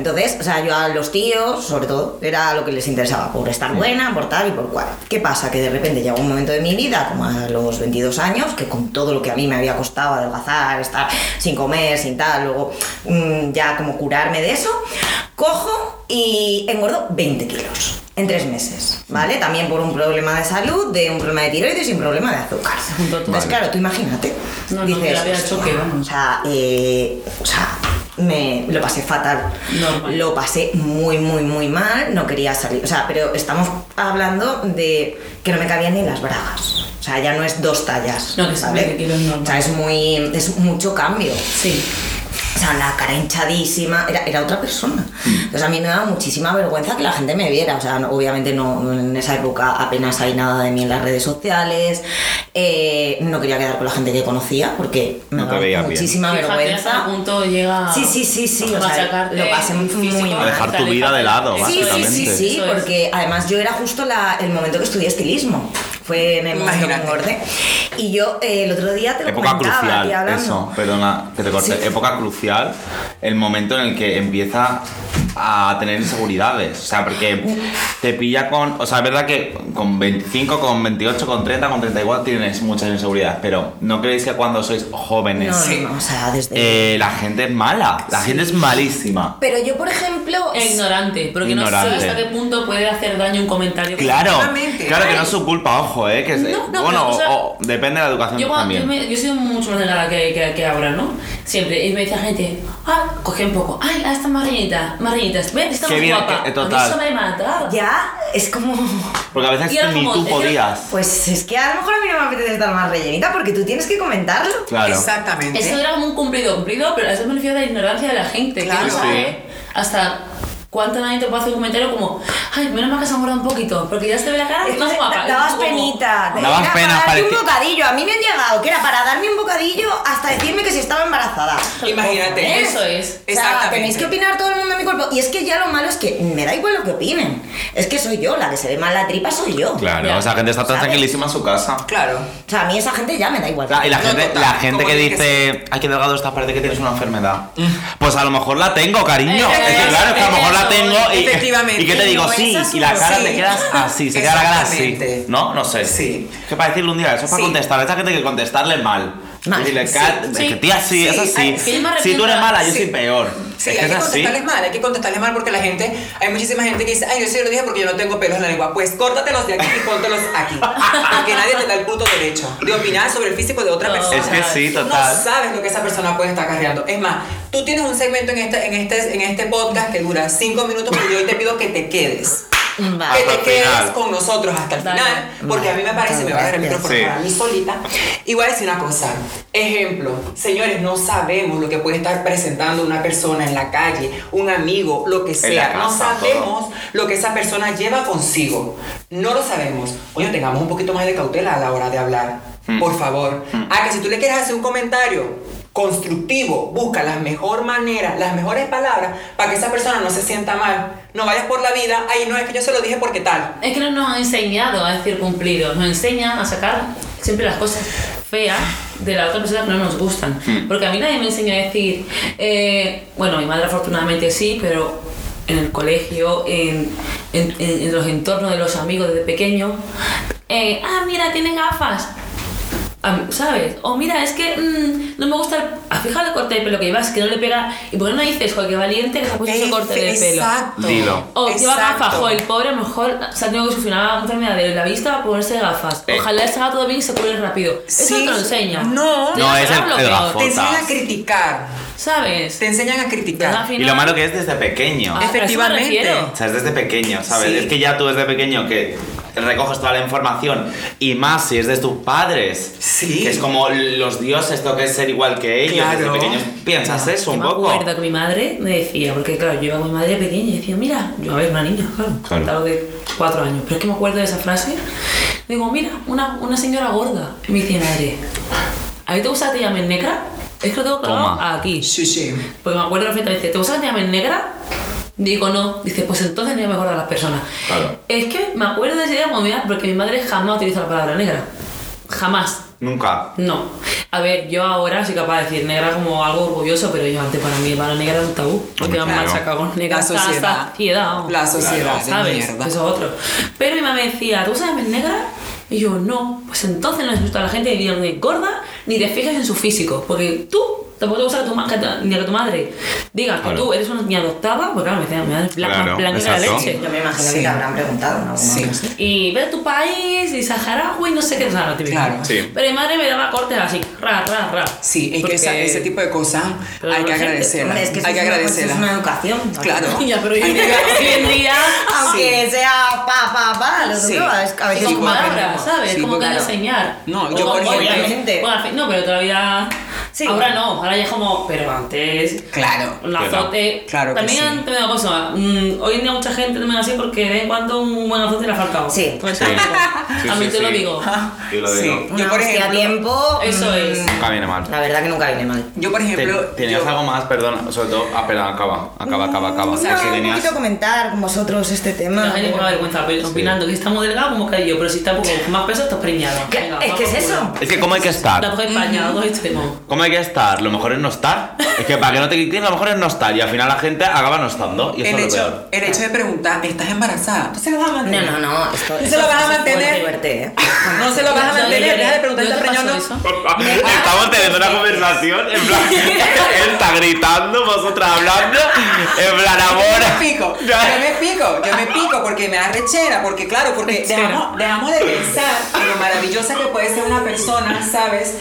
S4: Entonces, o sea, yo a los tíos, sobre todo, era lo que les interesaba, por estar buena, por tal y por cual. ¿Qué pasa? Que de repente llegó un momento de mi vida, como a los 22 años, que con todo lo que a mí me había costado adelgazar, estar sin comer, sin tal, luego mm, ya como curarme de eso, cojo y engordo 20 kilos en tres meses, ¿vale? También por un problema de salud, de un problema de tiroides y un problema de azúcar. Entonces, claro, tú imagínate.
S3: No, no, que la vida
S4: "Hostia".
S3: choque, vamos.
S4: O sea, eh, o sea, me lo pasé fatal.
S3: Normal.
S4: Lo pasé muy, muy, muy mal. No quería salir. O sea, pero estamos hablando de que no me cabían ni las bragas. O sea, ya no es dos tallas.
S3: No, que
S4: ¿vale?
S3: 20 kilos es normal.
S4: O sea, es muy. es mucho cambio.
S3: Sí.
S4: O sea, la cara hinchadísima, era, era otra persona. Entonces a mí me daba muchísima vergüenza que la gente me viera. O sea, no- obviamente no, en esa época apenas hay nada de mí en las redes sociales. Eh, no quería quedar con la gente que conocía porque me
S2: No
S4: daba
S2: bien.
S4: muchísima
S3: Fíjate hasta
S4: vergüenza.
S3: qué punto llega.
S4: Sí, sí, sí, sí, o sea, lo pasé muy
S3: físico,
S4: mal.
S2: A dejar tu vida de lado,
S4: Sí, sí,
S2: básicamente.
S4: sí, sí,
S3: es.
S4: porque además yo era justo la- el momento que estudié estilismo. Fue en el
S1: Imagínate.
S4: Y yo eh, el otro día te lo
S2: Época
S4: comentaba
S2: crucial,
S4: aquí hablando.
S2: eso, perdona que te corte.
S4: Sí.
S2: Época crucial, el momento en el que empieza a tener inseguridades. O sea, porque te pilla con. O sea, es verdad que con 25, con 28, con 30, con 34 tienes muchas inseguridades, pero ¿no creéis que cuando sois jóvenes
S4: No,
S1: Sí.
S4: no, no, o sea, desde...
S2: eh, la gente es mala? La gente es malísima.
S4: Pero yo, por ejemplo...
S3: Es ignorante, porque no
S2: Ignorante.
S3: sé hasta qué punto puede hacer daño un comentario.
S2: Claro, claro que no es su culpa, ojo, eh, que es-
S3: No, no,
S2: bueno,
S3: pero, o sea,
S2: o- depende de la educación
S3: Yo, cuando- yo,
S2: también.
S3: me- yo he sido mucho más delgada que, que, que ahora, ¿no? Siempre. Y me decía gente, ah, cogí un poco, ay, ah, rellenita, más rellenita. Ven, está
S2: Qué
S3: más
S2: bien,
S3: guapa.
S2: que-
S3: A mí
S2: total.
S3: eso me mataba.
S4: Ya, es como...
S2: Porque a veces ni
S3: como-
S2: tú podías.
S4: Pues es que a lo mejor a mí no me apetece estar más rellenita porque tú tienes que comentarlo.
S2: Claro.
S1: Exactamente.
S3: Eso era como un cumplido, cumplido, pero a eso me refiero a la ignorancia de la gente.
S1: Claro.
S3: Que no sabe hasta cuánto nadie te puede hacer un comentario como, ay, menos mal que se ha engordado un poquito, porque ya se ve la cara
S4: Es
S3: más guapa.
S4: dabas
S3: como-
S4: penita. de-
S2: Dabas pena,
S4: para darte
S2: parecía-
S4: un bocadillo. A mí me han llegado que era para darme un bocadillo hasta decirme que si estaba embarazada.
S1: Imagínate.
S3: Eso es.
S4: O sea,
S1: Exactamente.
S4: tenéis que opinar todo el mundo de mi cuerpo. Y es que ya lo malo es que me da igual lo que opinen. Es que soy yo, la que se ve mal la tripa soy yo.
S2: Claro,
S3: Ya.
S2: esa gente está tan
S4: ¿Sabes?
S2: tranquilísima en su casa.
S1: Claro.
S4: O sea, a mí esa gente ya me da igual.
S2: Claro, y la
S1: No,
S2: gente,
S1: total,
S2: la gente que
S1: tiene que
S2: dice, ay, qué delgado estás, parece que tienes una enfermedad. Pues a lo mejor la tengo, cariño.
S3: Eh,
S2: es que
S3: eh,
S2: claro, es que a lo mejor la
S3: eso,
S2: tengo y,
S1: efectivamente.
S2: y que te digo,
S4: No,
S2: sí, y la cara
S1: sí.
S2: te quedas así, se queda la cara así. ¿No? No sé.
S1: Sí.
S2: Que para decirle un día, eso es para contestar. A esa gente que contestarle mal.
S4: Mal,
S2: Decirle,
S1: sí,
S2: "Cat, es que tía, sí,
S1: Sí,
S2: es así. Si tú eres mala, yo soy peor.
S1: Sí,
S2: es
S1: hay que
S2: así.
S1: contestarles mal, hay que contestarles mal porque la gente, hay muchísima gente que dice, ay, yo sí lo dije porque yo no tengo pelos en la lengua. Pues córtatelos de aquí y póntelos aquí. Porque nadie te da el puto derecho de opinar sobre el físico de otra
S3: No.
S1: persona.
S2: Es que sí,
S1: Tú
S2: total.
S1: No sabes lo que esa persona puede estar cargando. Es más, tú tienes un segmento en este, en este, en este podcast que dura cinco minutos, pero yo hoy te pido que te quedes.
S4: Vale.
S1: que te quedes
S2: final.
S1: con nosotros hasta el
S3: Dale.
S1: final, porque a mí me parece, me va a dar el micrófono
S2: Sí.
S1: para mí solita. Y voy a decir una cosa, ejemplo, señores, no sabemos lo que puede estar presentando una persona en la calle, un amigo, lo que sea,
S2: la
S1: no
S2: casa,
S1: sabemos lo que esa persona lleva consigo, no lo sabemos. Oye, tengamos un poquito más de cautela a la hora de hablar,
S2: Mm.
S1: por favor. Ah, que si tú le quieres hacer un comentario constructivo, busca la mejor manera, las mejores palabras para que esa persona no se sienta mal. No vayas por la vida, ay, no es que yo se lo dije porque tal.
S3: Es que no nos han enseñado a decir cumplido, nos enseñan a sacar siempre las cosas feas de la otra persona que no nos gustan. Porque a mí nadie me enseña a decir, eh, bueno, mi madre afortunadamente sí, pero en el colegio, en, en- en- en los entornos de los amigos desde pequeño. eh, ah, mira, tiene gafas. ¿Sabes? O mira, es que mm, no me gusta el. ah, Fíjate el corte de pelo que llevas, que no le pega. ¿Y por qué no dices, joder, qué valiente que se ha puesto ese corte de pelo?
S1: Exacto.
S2: Dilo.
S3: O lleva gafas, joder, el pobre a lo mejor se ha tenido que sufrir una enfermedad de la vista para ponerse gafas.
S2: Eh.
S3: Ojalá se haga todo bien y se cure rápido. Eso
S1: Sí.
S3: te lo enseña.
S1: No.
S3: Te
S2: No, es el- el.
S1: Te enseñan a criticar.
S3: ¿Sabes?
S1: Te enseñan a criticar.
S3: final-
S2: Y lo malo que es desde pequeño.
S3: Ah,
S1: Efectivamente.
S2: O sea, es desde pequeño, ¿sabes?
S1: Sí.
S2: Es que ya tú desde pequeño que recoges toda la información y más si es de tus padres.
S1: Sí.
S2: Que es como los dioses, esto que ser igual que ellos.
S1: Claro.
S2: Desde pequeños piensas eso
S3: Yo
S2: un
S3: me
S2: poco.
S3: acuerdo que mi madre me decía, porque claro, yo iba con mi madre pequeña y decía, mira, yo a ver, una niña, claro,
S2: Claro.
S3: claro. de cuatro años, pero es que me acuerdo de esa frase. Digo, mira, una, una señora gorda. Y me dice, madre, ¿a ti te gusta que te llamen negra? Es que lo tengo clavado
S2: Toma.
S3: aquí.
S1: Sí, sí.
S3: Porque me acuerdo perfectamente, ¿te gusta que te llamen negra? Digo, no. Dice, pues entonces no mejor a las personas.
S2: Claro.
S3: Es que me acuerdo de ese día como mira, porque mi madre jamás utiliza la palabra negra. Jamás.
S2: Nunca.
S3: No. A ver, yo ahora soy capaz de decir negra como algo orgulloso, pero yo antes para mí la negra era un tabú. Porque me han
S2: Claro.
S3: machacado con negra
S1: La
S3: hasta la
S1: sociedad.
S3: vamos.
S1: La sociedad de
S3: ¿Sabes?
S1: mierda.
S3: Eso es otro. Pero mi mamá me decía, ¿tú sabes negra? Y yo, no. Pues entonces no insulta a la gente ni de gorda ni te fijas en su físico. Porque tú tampoco te gusta que tu, ma- que tu- ni que tu madre diga que
S2: Claro.
S3: tú eres una niña adoptada, porque claro, me decía, mi madre es blanca,
S2: Claro,
S3: blanca
S2: exacto.
S3: leche.
S4: Yo me imagino
S1: Sí.
S4: que te habrán preguntado, ¿no?
S1: Sí.
S3: Y ve tu país, y saharaui, no sé qué, o sea, lo.
S1: Claro.
S2: Sí.
S3: Pero mi madre me daba cortes así, ra, ra, ra.
S1: Sí, es
S3: Porque-
S1: que esa- ese tipo de cosas
S3: Pero
S1: hay que
S3: gente-
S1: agradecerla.
S4: Es que eso
S1: hay que
S4: es una- pues,
S1: agradecerla.
S4: es una educación. ¿no?
S1: Claro.
S3: Ya, pero hoy en día,
S4: Aunque sea pa, pa, pa, lo
S1: Sí.
S4: es a veces
S3: con
S4: como
S3: palabras. ¿sabes?
S1: Sí,
S3: como que enseñar.
S1: No, yo, por ejemplo-
S3: no, pero todavía.
S4: Sí.
S3: Ahora no, ahora ya es como. Pero antes.
S1: Claro.
S3: Un
S2: Claro.
S3: azote.
S1: Claro que
S3: También
S1: sí.
S3: te una cosa. mm, hoy en día mucha gente también así porque de vez en cuando un buen azote le ha faltado.
S4: Sí.
S3: Pues
S2: Sí.
S3: también,
S2: Sí,
S3: también
S2: sí,
S3: te lo digo.
S2: Yo lo
S1: Sí.
S2: digo.
S1: Yo, por
S4: hostia a
S1: ejemplo-
S4: tiempo.
S3: Eso
S4: mm,
S3: es.
S2: Nunca viene mal.
S4: La verdad que nunca viene mal.
S1: Yo, por
S2: Te-
S1: ejemplo.
S2: ¿Tenías
S1: yo-
S2: algo más? Perdón, sobre todo. Ah, perdón, acaba. Acaba, acaba, acaba.
S4: No,
S2: Sí,
S4: un
S2: tenías-
S4: poquito comentar con vosotros este tema.
S3: Gente me da vergüenza pero opinando que está muy delgado como caí yo, pero si está un poco más peso estás preñado.
S4: Es que es eso.
S2: Es que, ¿cómo hay que estar?
S3: La dos extremos.
S2: ¿Cómo hay que estar? Lo mejor es no estar. Es que para que no te critiquen, lo mejor es no estar. Y al final la gente acaba no estando. Y eso
S1: el,
S2: es lo
S1: hecho,
S2: peor.
S1: el hecho de preguntar, ¿estás embarazada? ¿Tú se lo vas a
S4: No,
S1: mantener?
S4: no, no. Esto,
S1: ¿Tú se lo vas a mantener?
S4: Divertir, ¿eh?
S1: No se lo vas a
S3: Yo- yo
S1: mantener, deja de preguntar,
S3: ¿Yo
S1: ¿estás
S3: te pasó
S1: preñado?
S3: eso?
S2: Estamos teniendo una conversación en plan. Él está gritando, vosotras hablando. En plan,
S1: Yo
S2: amor.
S1: me pico, yo me pico, yo me pico porque me da rechera, porque claro, porque dejamos, dejamos de pensar en lo maravillosa que puede ser una persona, ¿sabes?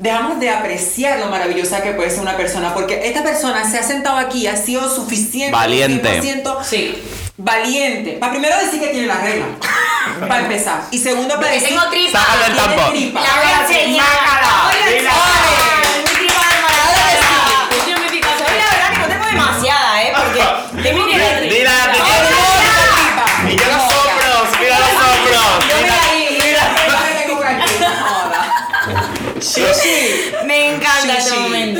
S1: Dejamos de apreciar lo maravillosa que puede ser una persona, porque esta persona se ha sentado aquí, ha sido suficiente,
S2: Valiente.
S1: 100%
S3: Sí.
S1: valiente. Para primero decir que tiene la regla, para empezar. Y segundo para
S4: Que
S1: decir
S4: tengo tripa.
S2: Sácale el
S1: tiene
S2: tampón.
S1: tripa.
S4: La voy a enseñar.
S2: Sácala.
S4: Voy a
S2: Dila.
S4: enseñar.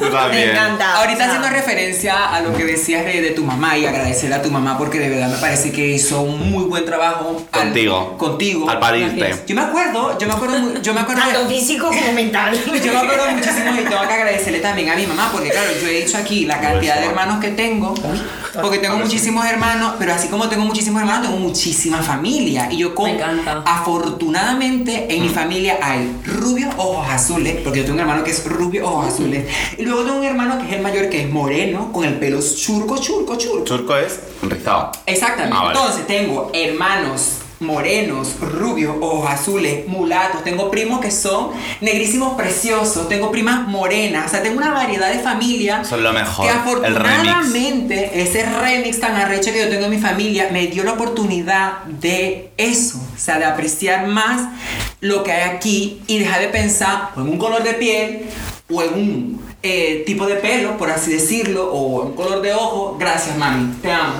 S2: también.
S4: Me encanta.
S1: Ahorita
S4: O sea,
S1: haciendo referencia a lo que decías de, de tu mamá y agradecerle a tu mamá porque de verdad me parece que hizo un muy buen trabajo al-
S2: Contigo.
S1: contigo.
S2: Al parirte.
S1: Yo me acuerdo, yo me acuerdo, yo me acuerdo
S4: Tanto físico como mental.
S1: yo me acuerdo muchísimo y tengo que agradecerle también a mi mamá, porque claro, yo he dicho aquí la cantidad de hermanos que tengo, porque tengo muchísimos hermanos, pero así como tengo muchísimos hermanos, tengo muchísima familia. Y yo con,
S3: Me encanta.
S1: afortunadamente en mi familia hay rubios ojos azules, porque yo tengo un hermano que es rubio ojos azules, y luego tengo un hermano que es el mayor, que es moreno, con el pelo churco, churco, churco.
S2: Churco es rizado.
S1: Exactamente.
S2: Ah, vale.
S1: Entonces tengo hermanos morenos, rubios, ojos azules, mulatos, tengo primos que son negrísimos preciosos, tengo primas morenas, o sea, tengo una variedad de familia
S2: Son lo mejor,
S1: que
S2: el remix.
S1: afortunadamente ese remix tan arrecho que yo tengo en mi familia me dio la oportunidad de eso, o sea, de apreciar más lo que hay aquí y dejar de pensar o en un color de piel o en un eh, tipo de pelo, por así decirlo, o un color de ojo. Gracias, mami, te amo.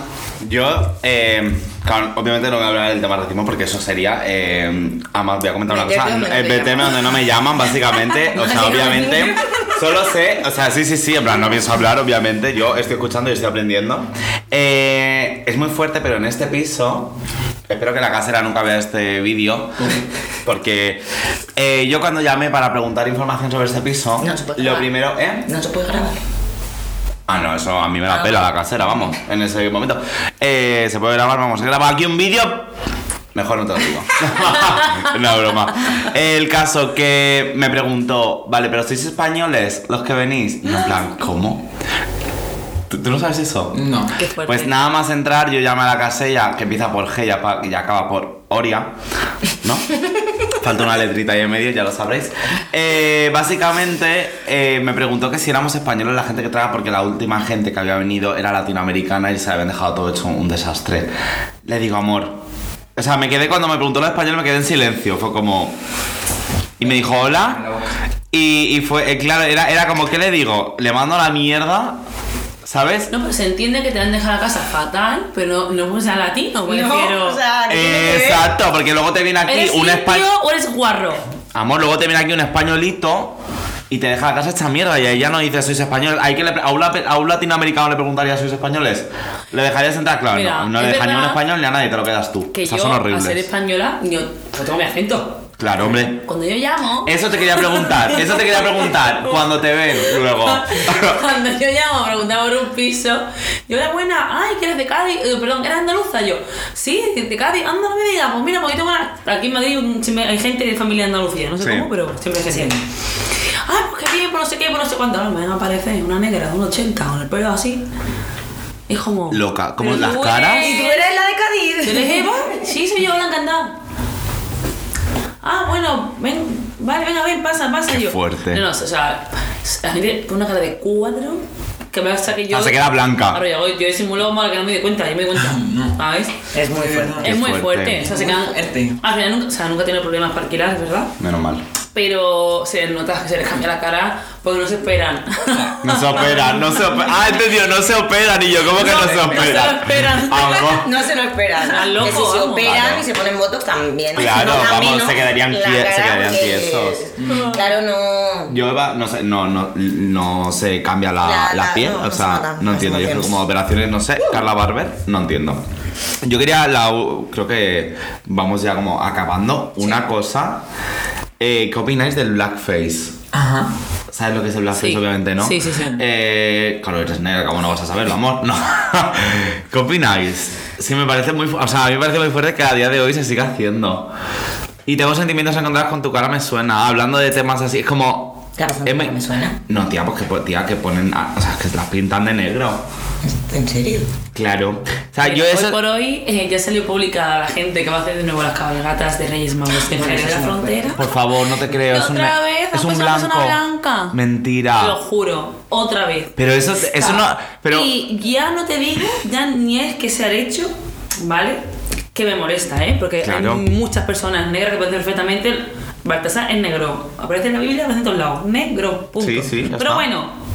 S2: Yo, eh, claro, obviamente no voy a hablar del tema racismo porque eso sería. Eh, además, voy a comentar una cosa.
S4: donde
S2: eh, donde no me llaman, básicamente. o sea, obviamente. Solo sé, o sea, sí, sí, sí, en plan, no pienso hablar, obviamente. Yo estoy escuchando y estoy aprendiendo. Eh, es muy fuerte, pero en este piso. Espero que la casera nunca vea este vídeo. Porque eh, yo cuando llamé para preguntar información sobre este piso,
S4: No se puede
S2: lo
S4: grabar.
S2: primero, ¿eh?
S4: No se puede grabar.
S2: Ah, no, eso a mí me la pela la casera, vamos, en ese momento. Eh, se puede grabar, vamos a grabar aquí un vídeo. Mejor no te lo digo. no, broma. El caso que me preguntó, vale, pero sois españoles los que venís. Y yo en plan, ¿cómo? ¿Tú, tú no sabes eso?
S1: No.
S3: Qué fuerte.
S2: Pues nada más entrar, yo llamé a la casella que empieza por G y acaba por Oria, ¿no? Falta una letrita ahí en medio, ya lo sabréis. Eh, básicamente eh, me preguntó que si éramos españoles la gente que traga, porque la última gente que había venido era latinoamericana y se habían dejado todo hecho un desastre. Le digo, amor. O sea, me quedé cuando me preguntó lo español, me quedé en silencio. Fue como. Y me dijo, hola. Y, y fue, eh, claro, era, era como, ¿qué le digo? Le mando la mierda, ¿sabes?
S3: No, pero se entiende que te han dejado la casa fatal, pero no puedes ser latino, me refiero.
S4: No, o sea, ¿qué tiene que ver?
S2: Exacto, porque luego te viene aquí
S3: ¿Eres
S2: un español.
S3: o eres guarro?
S2: Amor, luego te viene aquí un españolito y te deja la casa esta mierda y ahí ya no dices sois español. Hay que le- a, un, a un latinoamericano le preguntaría sois españoles. ¿Le dejarías entrar? Claro,
S3: Mira,
S2: no. No le
S3: es
S2: deja ni a un español ni a nadie, te lo quedas tú.
S3: Que
S2: o sea,
S3: yo,
S2: son
S3: a
S2: horribles.
S3: ser española, yo no tengo mi acento.
S2: Claro, hombre.
S3: Cuando yo llamo.
S2: Eso te quería preguntar, eso te quería preguntar cuando te ven luego.
S3: Cuando yo llamo a preguntar por un piso, yo era buena, ay, que eres de Cádiz, Eh, perdón, ¿eres andaluza? Yo, sí, de Cádiz, anda, no me digas, pues mira, pues yo tengo una. Aquí en Madrid hay gente de familia Andalucía, no sé
S2: Sí.
S3: cómo, pero siempre hay gente. Ay, pues qué bien, pues no sé qué, pues no sé cuánto. Ahora me aparece una negra de un 80 con el pelo así. Es como.
S2: Loca, como
S3: "Pero
S2: las caras".
S4: ¿Y tú eres la de Cádiz?
S3: ¿Tú eres Eva? Sí, soy yo, la encantada. Ah, bueno, ven, vale, venga, ven, pasa, pasa
S2: Qué
S3: yo.
S2: fuerte.
S3: No, no, o sea, la gente con una cara de cuadro que me pasa que yo.
S2: Ah, se queda blanca.
S3: Claro, yo, yo disimulo mal que no me di cuenta, yo me di cuenta. ¿Sabes?
S4: Es muy fuerte.
S3: Es muy
S2: fuerte.
S3: fuerte. O sea, se quedan. Al final nunca, o sea, nunca he tenido problemas para alquilar, es verdad.
S2: Menos mal.
S3: Pero se les nota que se les cambia la cara porque no se esperan.
S2: No se operan, no se operan. Ah, entendido, no se operan. Y yo, ¿cómo que no, se
S3: no se lo
S2: operan?
S3: esperan.
S2: Vamos.
S4: No se lo esperan.
S3: Están locos,
S4: que si se operan
S2: Claro.
S4: y se ponen botox también.
S2: Claro, vamos, se quedarían tie- se quedarían
S4: porque-
S2: tiesos.
S4: Claro, no.
S2: Yo, Eva, no sé, no, no, no se cambia la,
S4: La-
S2: piel,
S4: no,
S2: o sea, no entiendo. Yo creo como operaciones, no sé, Carla Barber, no entiendo. Yo quería, la, u- creo que vamos ya como acabando. Una cosa, eh, ¿qué opináis del blackface?
S1: Ajá.
S2: ¿Sabes lo que es el blackface,
S3: Sí.
S2: obviamente, no?
S3: Sí, sí, sí.
S2: Eh, claro, eres negra, ¿cómo no vas a saberlo, amor? No. ¿Qué opináis? Sí, me parece muy... O sea, a mí me parece muy fuerte que a día de hoy se siga haciendo. Y tengo sentimientos encontrados con tu cara, me suena. Hablando de temas así, es como...
S4: Claro,
S2: eh,
S4: me... me suena.
S2: No, tía, pues que, po- tía, que ponen... O sea, que las pintan de negro.
S4: ¿En serio?
S2: Claro. O sea, yo
S3: Hoy
S2: eso...
S3: por hoy eh, ya salió publicada la gente que va a hacer de nuevo las cabalgatas de Reyes Magos en Jerez de la Frontera.
S2: Por favor, no te creo. Es un,
S3: otra vez,
S2: es
S3: ha
S2: un
S3: puesto una
S2: blanco.
S3: persona blanca.
S2: Mentira.
S3: Te lo juro, otra vez.
S2: Pero eso, eso no... Pero...
S3: Y ya no te digo, ya ni es que sea hecho, ¿vale? Que me molesta, ¿eh? Porque
S2: Claro.
S3: hay muchas personas negras que pueden ser perfectamente. Baltasar es negro. Aparece en la Biblia, aparece en todos lados. Negro, punto.
S2: Sí, sí, ya
S3: Pero
S2: está.
S3: bueno.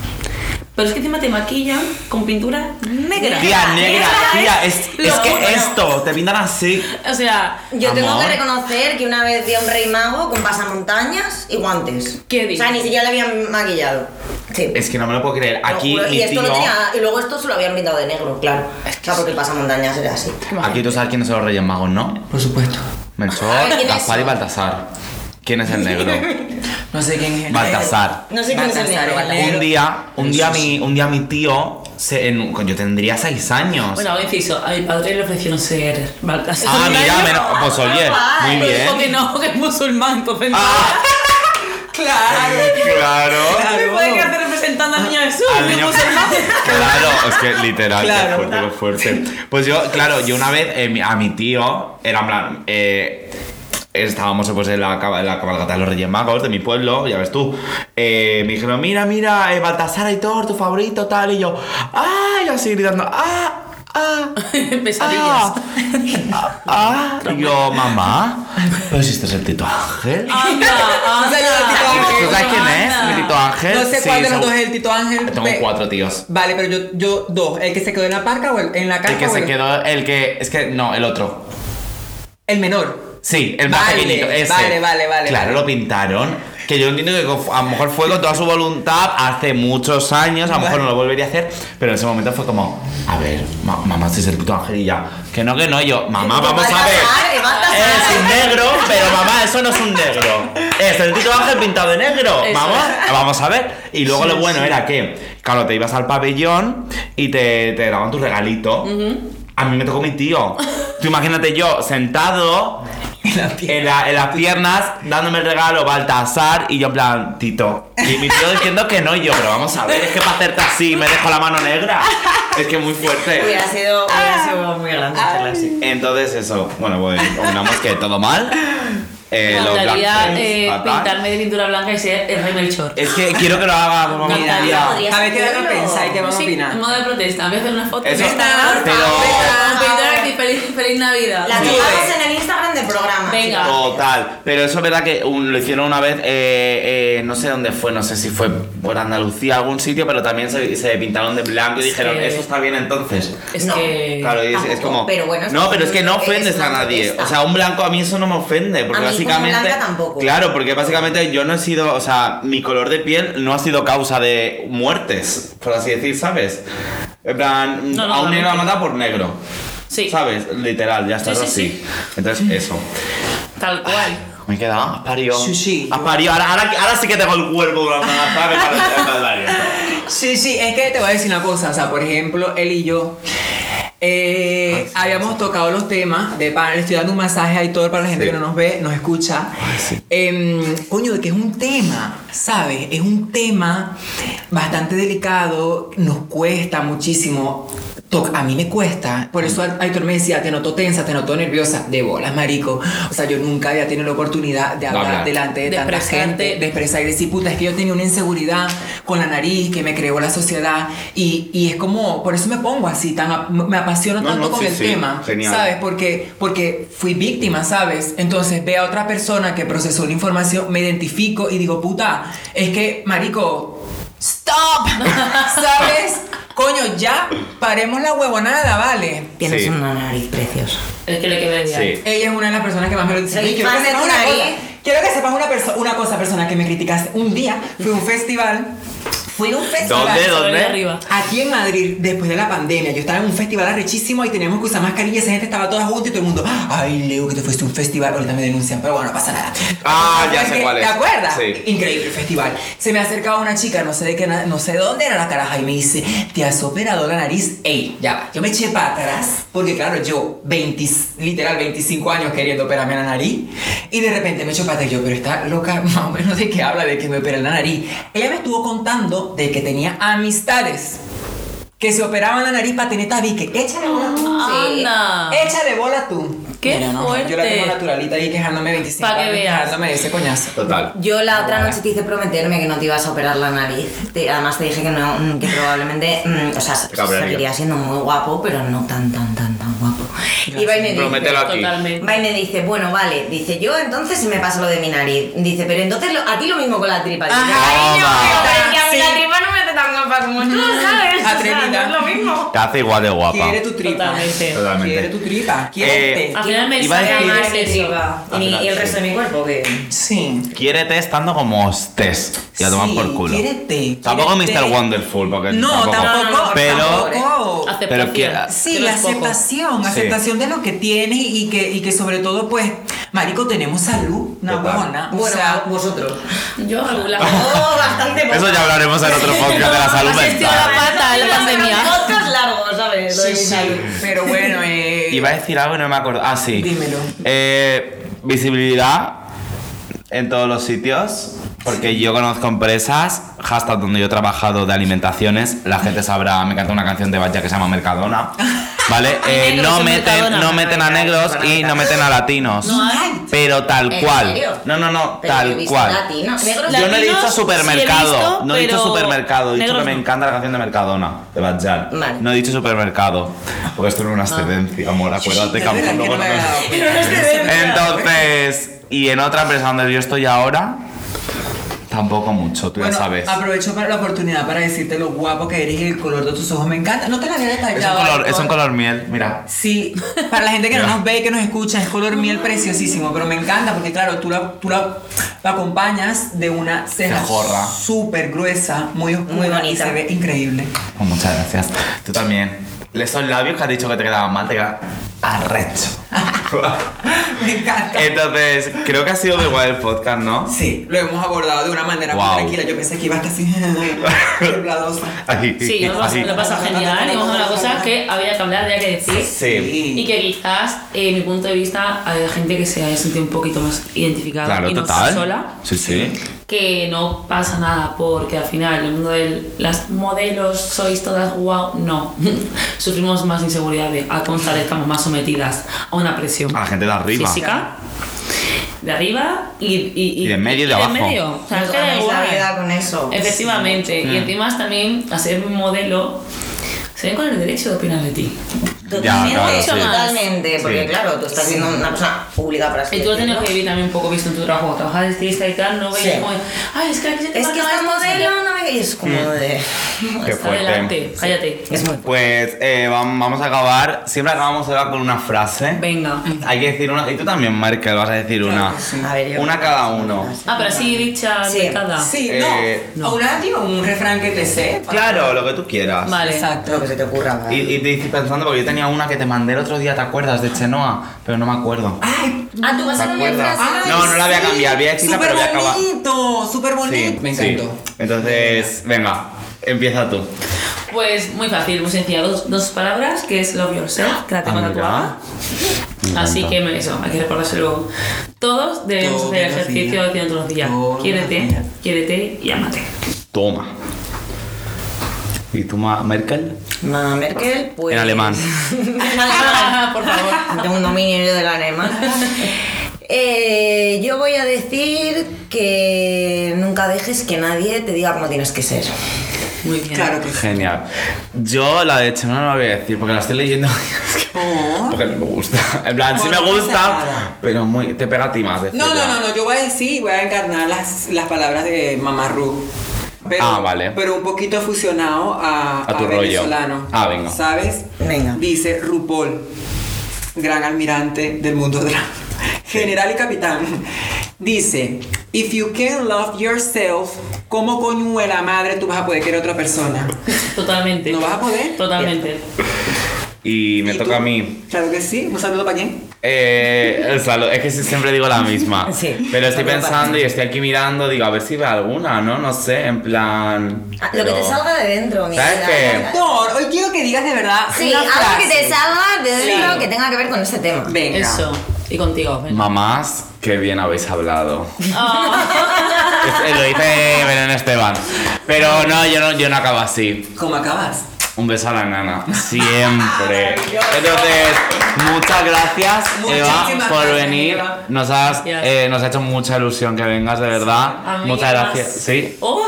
S3: Pero es que encima te maquillan con pintura negra.
S2: Tía, negra, tía, es,
S3: lo
S2: es que
S3: bueno.
S2: esto, te pintan así.
S3: O sea,
S4: Yo tengo
S2: Amor.
S4: que reconocer que una vez vi a un rey mago con pasamontañas y guantes.
S3: ¿Qué
S4: O
S3: dices?
S4: sea, ni siquiera le habían maquillado. Sí.
S2: Es que no me lo puedo creer.
S4: Lo
S2: Aquí
S4: y esto
S2: tío...
S4: no tenía. Y luego esto se lo habían pintado de negro, claro. O sea, porque el pasamontañas era así.
S2: Aquí tú sabes quiénes son los Reyes Magos, ¿no?
S1: Por supuesto.
S2: Melchor,
S4: A ver, ¿quién es
S2: Gaspar y? Baltasar. ¿Quién es el negro?
S1: No sé quién es.
S2: Baltasar.
S4: No sé quién es el negro.
S1: el
S4: Baltasar.
S2: Un día, un día mi, un día mi tío, se, en- yo tendría seis años.
S3: bueno, inciso. A mi padre le ofrecieron ser Baltasar.
S2: ah, mira, menos- pues oye, muy
S3: Pero dijo que
S2: bien.
S3: no, que es musulmán, entonces no.
S2: Ah,
S1: Claro.
S2: claro.
S3: ¿Me puede quedar representando al niño Jesús?
S2: Al
S3: que es
S2: niño-
S3: musulmán?
S2: Claro, es que literal,
S1: Claro.
S2: qué fuerte, qué fuerte. Pues yo, claro, yo una vez eh, mi- a mi tío, era en plan, eh, estábamos pues en la, en la cabalgata de los Reyes Magos de mi pueblo, ya ves tú. eh, me dijeron, mira, mira, eh, Baltasar Aitor, tu favorito, tal, y yo, ¡ah! Y así gritando, ¡ah! ¡ah!
S3: Pesadillas.
S2: Ah, ah, y yo, mamá, pero si este es el Tito Ángel.
S3: Anda,
S1: ¿Tú sabes el Tito
S3: anda.
S1: Ángel?
S2: ¿Tú sabes quién es? Mi Tito Ángel.
S1: No sé
S2: Sí,
S1: cuál de los dos es el Tito Ángel.
S2: Tengo
S1: Ve-
S2: cuatro tíos.
S1: Vale, pero yo, yo dos. El que se quedó en la parca o el, en la casa
S2: El que se
S1: el,
S2: quedó, el que. Es que no, el otro.
S1: el menor.
S2: Sí, el más
S1: Vale,
S2: pequeñito, ese.
S1: vale, vale, vale,
S2: Claro, lo pintaron. Que yo entiendo que a lo mejor fue con toda su voluntad hace muchos años, a lo mejor no lo volvería a hacer, pero en ese momento fue como, a ver, ma- mamá, si es el puto ángel y ya. Que no, que no, yo, mamá, vamos a ver.
S4: Es
S2: un negro, pero mamá, eso no es un negro. Este es el Tito Ángel pintado de negro. Vamos, vamos a ver. Y luego lo bueno era que, claro, te ibas al pabellón y te, te daban tu regalito. A mí me tocó mi tío. Tú imagínate yo sentado en, la- en las piernas dándome el regalo Baltasar y yo en plan, Tito. Y mi tío diciendo que no y yo, pero vamos a ver, es que para hacerte así me dejo la mano negra. Es que es muy fuerte.
S4: Hubiera sido, hubiera sido muy grande hacerla así.
S2: Entonces eso, bueno, pues opinamos que todo mal. Eh,
S3: Me
S2: blackface,
S3: eh, pintarme de pintura blanca y ser el rey Melchor.
S2: Es que quiero que lo haga como tía.
S4: Podría
S1: A ver qué pensar y qué van a opinar.
S3: en modo de protesta. Voy a hacer una foto.
S2: Eso-
S3: Venga,
S2: pero-
S3: Con feliz, feliz Navidad.
S4: La
S1: Sí.
S4: tengamos en el Instagram del programa.
S3: Venga.
S2: Total, pero eso es verdad que un- lo hicieron una vez, eh, eh, no sé dónde fue, no sé si fue por Andalucía, algún sitio, pero también se, se pintaron de blanco y
S3: Es
S2: dijeron,
S3: que-
S2: eso está bien entonces.
S3: Es
S4: No.
S3: que.
S2: Claro, es, como.
S4: pero bueno, es
S2: no,
S4: que
S2: pero es que no
S4: es
S2: ofendes a nadie. O sea, un blanco a mí eso no me ofende. Porque
S4: A mí como
S2: básicamente.
S4: blanca tampoco.
S2: Claro, porque básicamente yo no he sido. O sea, mi color de piel no ha sido causa de muertes, por así decir, ¿sabes? En plan,
S3: No, no,
S2: a un negro lo han
S3: realmente.
S2: matado por negro.
S3: Sí,
S2: ¿Sabes? Literal, ya está
S3: Sí, sí,
S2: así.
S3: sí.
S2: Entonces, eso.
S3: tal cual.
S2: Me he quedado, has parido.
S1: Sí, sí.
S2: Has parido. Ahora, ahora, ahora sí que tengo el cuerpo ¿sabes? Para- para- para-
S1: Sí, sí, es que te voy a decir una cosa, o sea, por ejemplo, él y yo eh, habíamos tocado los temas de panel, estoy dando un masaje ahí todo para la gente
S2: Sí.
S1: que no nos ve, nos escucha.
S2: sí.
S1: Em, coño, de que es un tema, ¿sabes? Es un tema bastante delicado, nos cuesta muchísimo. A mí me cuesta, por eso Aitor me decía, te noto tensa, te noto nerviosa, de bolas, marico. O sea, yo nunca había tenido la oportunidad de hablar
S2: hablar.
S1: delante de,
S3: De
S1: tanta gente, de expresar y decir, puta, es que yo tenía una inseguridad con la nariz que me creó la sociedad y, y es como, por eso me pongo así, tan, me apasiono
S2: No,
S1: tanto
S2: no,
S1: con
S2: sí,
S1: el
S2: sí,
S1: tema,
S2: genial.
S1: ¿sabes? Porque, porque fui víctima, ¿sabes? Entonces ve a otra persona que procesó la información, me identifico y digo, puta, es que, marico, stop, ¿sabes? Coño, ya, paremos la huevonada, ¿vale?
S4: Tienes
S2: Sí.
S4: una nariz preciosa.
S3: Es que le quede bien.
S2: Sí.
S1: Ella es una de las personas que más me lo dice. Quiero que sepas una
S4: nariz.
S1: cosa. Quiero que sepas una, perso- una cosa, persona, que me criticaste. Un día fui a un festival. Fui a un festival.
S2: ¿Dónde? ¿Dónde?
S3: arriba.
S1: Aquí en Madrid, después de la pandemia, yo estaba en un festival arrechísimo y teníamos que usar mascarilla. Esa gente estaba toda junta y todo el mundo, ay, Leo, que te fuiste a un festival. Ahorita me denuncian, pero bueno, no pasa nada.
S2: Ah, ya sé cuál es.
S1: ¿Te acuerdas?
S2: Sí.
S1: Increíble el festival. Se me acercaba una chica, no sé de qué, no sé de dónde era la caraja, y me dice, ¿te has operado la nariz? Ey, ya va. Yo me eché para atrás, porque claro, yo, 20, literal, 25 años queriendo operarme la nariz, y de repente me echo para atrás. Yo, pero está loca, más o menos de qué habla, de que me operé la nariz. Ella me estuvo contando de que tenía amistades que se operaban la nariz para tener tabique. Échale bola tú.
S4: Sí.
S3: Anda.
S1: Échale bola tú.
S3: Qué
S1: Mira, no, Yo la
S3: fuerte.
S1: tengo naturalita ahí quejándome 25
S3: Pa' que
S1: años,
S3: veas.
S1: quejándome de ese coñazo.
S2: Total.
S4: Yo la otra noche te hice prometerme que no te ibas a operar la nariz. Te- además te dije que no, mm, que probablemente, mm, o sea, seguiría siendo muy guapo, pero no tan, tan, tan, tan. Y va y me dice,
S2: Promételo aquí.
S3: Totalmente.
S4: va y me dice, bueno, vale, dice yo entonces si me pasa lo de mi nariz. Dice, pero entonces lo- a ti lo mismo con la tripa.
S1: Ajá.
S4: no me guapa como tú, ¿sabes? O sea,
S1: Atrevida.
S4: no es lo mismo.
S2: Te hace igual de guapa.
S1: Quiere tu tripa.
S3: Totalmente.
S2: Totalmente.
S1: Quiere tu tripa.
S2: Eh,
S1: Quiere
S3: Al final me
S2: Iba a
S3: más
S4: tripa. Y, y el
S2: sí.
S4: resto de mi cuerpo que...
S1: Sí.
S2: Quiérete estando como estés. Y a tomar
S1: Sí,
S2: por culo.
S1: quiérete,
S2: Tampoco
S1: quiérete.
S2: Mr. Wonderful, porque
S1: No,
S2: tampoco.
S1: tampoco.
S3: No, no, no,
S2: pero.
S1: tampoco.
S3: Aceptación.
S2: Pero que-
S1: Sí,
S3: no
S1: la aceptación,
S2: Sí.
S1: aceptación de lo que tienes y que, y que sobre todo, pues, marico, tenemos salud, una
S2: Total.
S1: huevona. O
S4: Bueno,
S1: sea,
S4: vosotros.
S3: Yo regular.
S4: Oh, bastante poco.
S2: Eso ya hablaremos en otro podcast de la salud mental.
S3: la pata en la pandemia.
S4: Podcast largos, ¿sabes?
S1: Sí, sí, pero bueno, eh,
S2: Iba a decir algo y no me acuerdo. Ah, sí.
S1: Dímelo.
S2: Eh, visibilidad en todos los sitios. Porque yo conozco empresas, hashtag donde yo he trabajado de alimentaciones, la gente sabrá, me canta una canción de Vaya que se llama Mercadona, ¿vale? Eh,
S3: negros
S2: no,
S3: en
S2: meten, no meten a negros y no meten a latinos.
S3: No hay.
S2: Pero tal
S4: ¿En
S2: cual. No, no, no,
S4: Pero yo he
S2: tal
S4: visto
S2: cual.
S4: latinos, negros
S2: Yo no he dicho
S3: Latinos sí he
S2: supermercado,
S3: visto,
S2: no he dicho
S3: pero
S2: supermercado, he dicho
S3: negros
S2: que me
S3: no.
S2: encanta la canción de Mercadona, de Bajal.
S4: Vale.
S2: No he dicho supermercado, porque esto era una excedencia, amor, acuérdate que a lo mejor
S1: no me.
S2: Entonces, y en otra empresa donde yo estoy ahora, tampoco mucho, tú
S1: Bueno,
S2: ya sabes.
S1: aprovecho para la oportunidad para decirte lo guapo que eres y el color de tus ojos me encanta. No te la había
S2: Es un
S1: detallado.
S2: color, es un color miel, mira.
S1: Sí, para la gente que no nos ve y que nos escucha, es color miel preciosísimo, pero me encanta porque, claro, tú la, tú la, la acompañas de una ceja súper gruesa, muy oscura
S4: Muy
S1: y
S4: bonita.
S1: se ve increíble.
S2: Pues muchas gracias. Tú también. Esos labios que has dicho que te quedaban mal, te quedan arrecho.
S1: Me encanta.
S2: Entonces, creo que ha sido muy guay el podcast, ¿no?
S1: Sí, lo hemos abordado de una manera
S2: Wow.
S1: muy tranquila. Yo pensé que iba a estar así tembladosa.
S3: Sí,
S2: así.
S3: lo pasa genial. Y vamos a una cosa que había que hablar, había que decir.
S2: Sí.
S3: Y que quizás, eh, mi punto de vista, hay gente que se haya sentido un poquito más identificada
S2: Claro,
S3: y no
S2: total.
S3: sola.
S2: Sí, sí.
S3: Que no pasa nada porque al final el mundo de las modelos sois todas guau. No. Sufrimos más inseguridad de a constar estamos más sometidas a una presión
S2: A la gente de arriba.
S3: física. De arriba y, y,
S2: Y de medio y de
S3: de
S2: abajo.
S3: medio. O sea, es que
S4: vida con eso.
S3: Efectivamente.
S2: Mm.
S3: Y encima también, a ser modelo, se ven con el derecho de opinar de ti.
S4: Totalmente,
S2: claro, sí.
S4: totalmente. Porque
S2: Sí.
S4: claro, tú estás siendo una persona pública para
S3: Y tú lo has tenido
S4: decirlo.
S3: que vivir también un poco visto en tu trabajo. Trabajas de estilista y tal, no
S4: Sí.
S3: como, ay, es que aquí se te
S4: Es que esta modelo no me... Es como
S2: Mm.
S4: de...
S2: Qué fuerte.
S3: adelante, cállate.
S4: Es muy...
S2: Pues eh, vam- vamos a acabar. Siempre acabamos ahora con una frase.
S3: Venga.
S2: Hay que decir una. Y tú también, Markel, vas a decir una.
S4: A ver, yo-
S2: Una cada uno.
S3: Ah, pero así dicha
S4: Sí.
S3: de cada.
S1: Sí,
S2: Eh,
S1: no. Aún así, un refrán que te sé.
S2: Claro, lo que tú quieras.
S3: Vale.
S1: Exacto.
S4: Lo que se te ocurra. ¿vale?
S2: Y, y te estoy pensando porque yo tenía una que te mandé el otro día, ¿te acuerdas? De Chenoa, pero no me acuerdo.
S1: Ay,
S4: Ah, tú vas
S2: ¿Te
S4: a cambiar.
S2: No, no la voy a cambiar, voy a decirla, pero voy a acabar.
S1: Bonito, súper bonito. Me
S2: sí.
S1: encantó.
S2: Entonces, venga, empieza tú.
S3: Pues muy fácil, muy sencilla. Dos, dos palabras, que es love yourself, que la tengo
S2: Ah,
S3: tatuada. Así que me- eso, hay que recordárselo. Todos debemos
S1: Todos
S3: hacer ejercicio
S1: días.
S3: de todos los días. Quiérete, quiérete y amate.
S2: Toma. ¿Y tú, Ma- Merkel?
S4: Ma Merkel, pues...
S2: En alemán.
S4: en alemán.
S3: Por favor.
S4: Tengo un dominio del alemán. Eh, yo voy a decir que nunca dejes que nadie te diga cómo tienes que ser.
S3: Muy bien.
S1: Claro que sí.
S2: Genial. Yo la de Chenoa no la voy a decir porque la estoy leyendo.
S1: Oh.
S2: porque no me gusta. En plan, sí me gusta, pero muy, te pega a ti más.
S1: No, no, no, no, yo voy a decir, voy a encarnar las, las palabras de Mamá Ru. Pero,
S2: Ah, vale.
S1: Pero un poquito fusionado a,
S2: A tu rollo.
S1: venezolano.
S2: Ah, venga.
S1: ¿Sabes?
S4: Venga.
S1: Dice RuPaul, gran almirante del mundo drag, general y capitán. Dice, if you can love yourself, ¿cómo coño de la madre tú vas a poder querer a otra persona?
S3: Totalmente.
S1: ¿No vas a poder?
S3: Totalmente.
S2: Y me
S1: ¿Y
S2: toca
S1: tú?
S2: a mí.
S1: Claro que sí. ¿Un saludo para quién?
S2: Eh, es que siempre digo la misma.
S4: Sí.
S2: Pero estoy pensando y estoy aquí mirando, digo, a ver si ve alguna, ¿no? No sé, en plan.
S4: Ah, Lo que te salga de dentro, mi
S2: ¿Sabes qué?
S1: No, hoy quiero que digas de verdad.
S4: Sí,
S1: una
S4: algo
S1: frase.
S4: que te salga de dentro
S1: Sí.
S4: que tenga que ver con este tema.
S1: Venga.
S3: Eso. Y contigo. venga.
S2: Mamás, qué bien habéis hablado.
S3: Ah,
S2: Es- lo dice Belén Esteban. Pero no, yo no, yo no acabo así.
S1: ¿Cómo acabas?
S2: Un beso a la nana. Siempre. Entonces, muchas gracias, Eva, por
S1: gracias,
S2: venir.
S1: Eva.
S2: Nos, has, eh, nos ha hecho mucha ilusión que vengas, de verdad.
S3: amigas.
S2: Muchas gracias. Sí.
S3: Oh,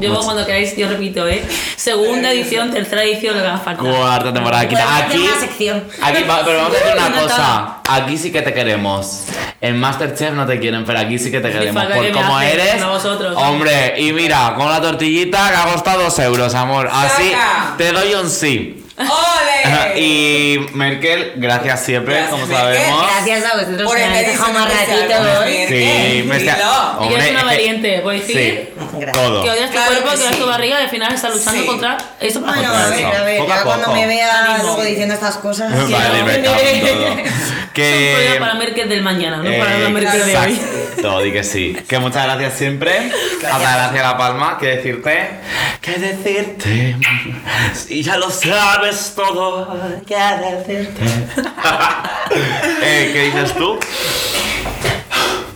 S3: yo
S2: Muchas-
S3: cuando queráis, yo repito, ¿eh? Segunda edición, tercera edición, lo que haga falta.
S2: Cuarta temporada. Aquí, aquí,
S4: una sección.
S2: aquí va- pero vamos a decir una cosa. Aquí sí que te queremos. En Masterchef no te quieren, pero aquí sí que te queremos. Por
S3: que me
S2: como
S3: hacen,
S2: eres.
S3: vosotros.
S2: Hombre, y mira, con la tortillita que ha costado dos euros, amor. Así
S1: Saca.
S2: te doy un sí.
S1: ¡Ole!
S2: Y Merkel, gracias siempre,
S1: Gracias,
S2: como
S1: Merkel.
S2: sabemos.
S4: Gracias a vosotros
S1: Por
S4: me
S1: el
S4: dejado más ratito hoy.
S2: Sí, me.
S3: Y eres
S2: Hombre,
S3: una
S2: es que-
S3: valiente, puedes decir.
S2: Sí,
S4: Gracias.
S2: todo.
S3: Que odias tu
S1: Claro
S3: cuerpo,
S1: que
S3: odias
S1: sí.
S3: tu barriga y al final estás luchando
S1: Sí.
S3: contra eso para
S4: Bueno,
S2: Contra
S4: a ver,
S2: eso.
S4: a ver,
S2: Poco a
S4: ya cuando
S2: poco.
S4: me veas
S3: Ánimo.
S4: luego diciendo estas cosas.
S2: Vale, me
S3: no.
S2: cago en todo.
S3: Es un problema
S2: Que.
S3: para Merkel del mañana, no
S2: eh,
S3: para la Merkel de hoy.
S2: Exacto, di que sí. Que muchas gracias siempre. Hasta gracias a La Palma. ¿Qué decirte? ¿Qué decirte? Si ya lo sabes todo. ¿Qué decirte? eh, ¿Qué dices tú?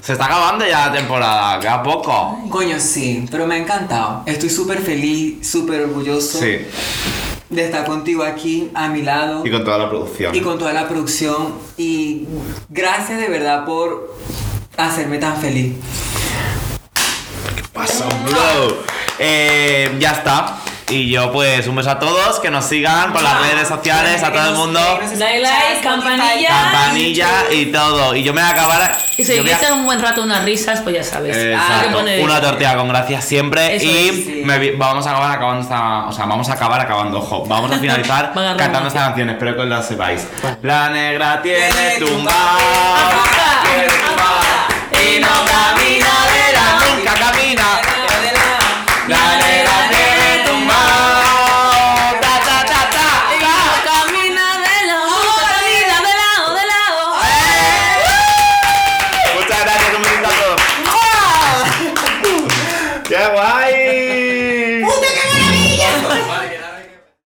S2: Se está acabando ya la temporada, queda poco.
S1: Coño, sí, pero me ha encantado. Estoy súper feliz, súper orgulloso
S2: Sí,
S1: de estar contigo aquí, a mi lado.
S2: y con toda la producción.
S1: y con toda la producción. Y gracias de verdad por hacerme tan feliz.
S2: pasa, bro? Eh, ya está. Y yo, pues, un beso a todos, que nos sigan por las redes sociales, a todo el mundo.
S3: Dale like, campanilla.
S2: Campanilla y todo. Y yo me voy a acabar.
S3: Y si
S2: a-
S3: quieres un buen rato unas risas, pues ya sabes.
S2: Exacto. Una tortilla con gracias siempre.
S3: Eso
S2: y
S3: es,
S1: sí.
S2: me vi- vamos a acabar acabando esta. O sea, vamos a acabar acabando. Ojo, vamos a finalizar cantando
S3: romántico.
S2: esta canción. Espero que os la sepáis. La negra
S1: tiene
S2: tumba.
S1: tumba.
S2: Tiene tumba. Y no camina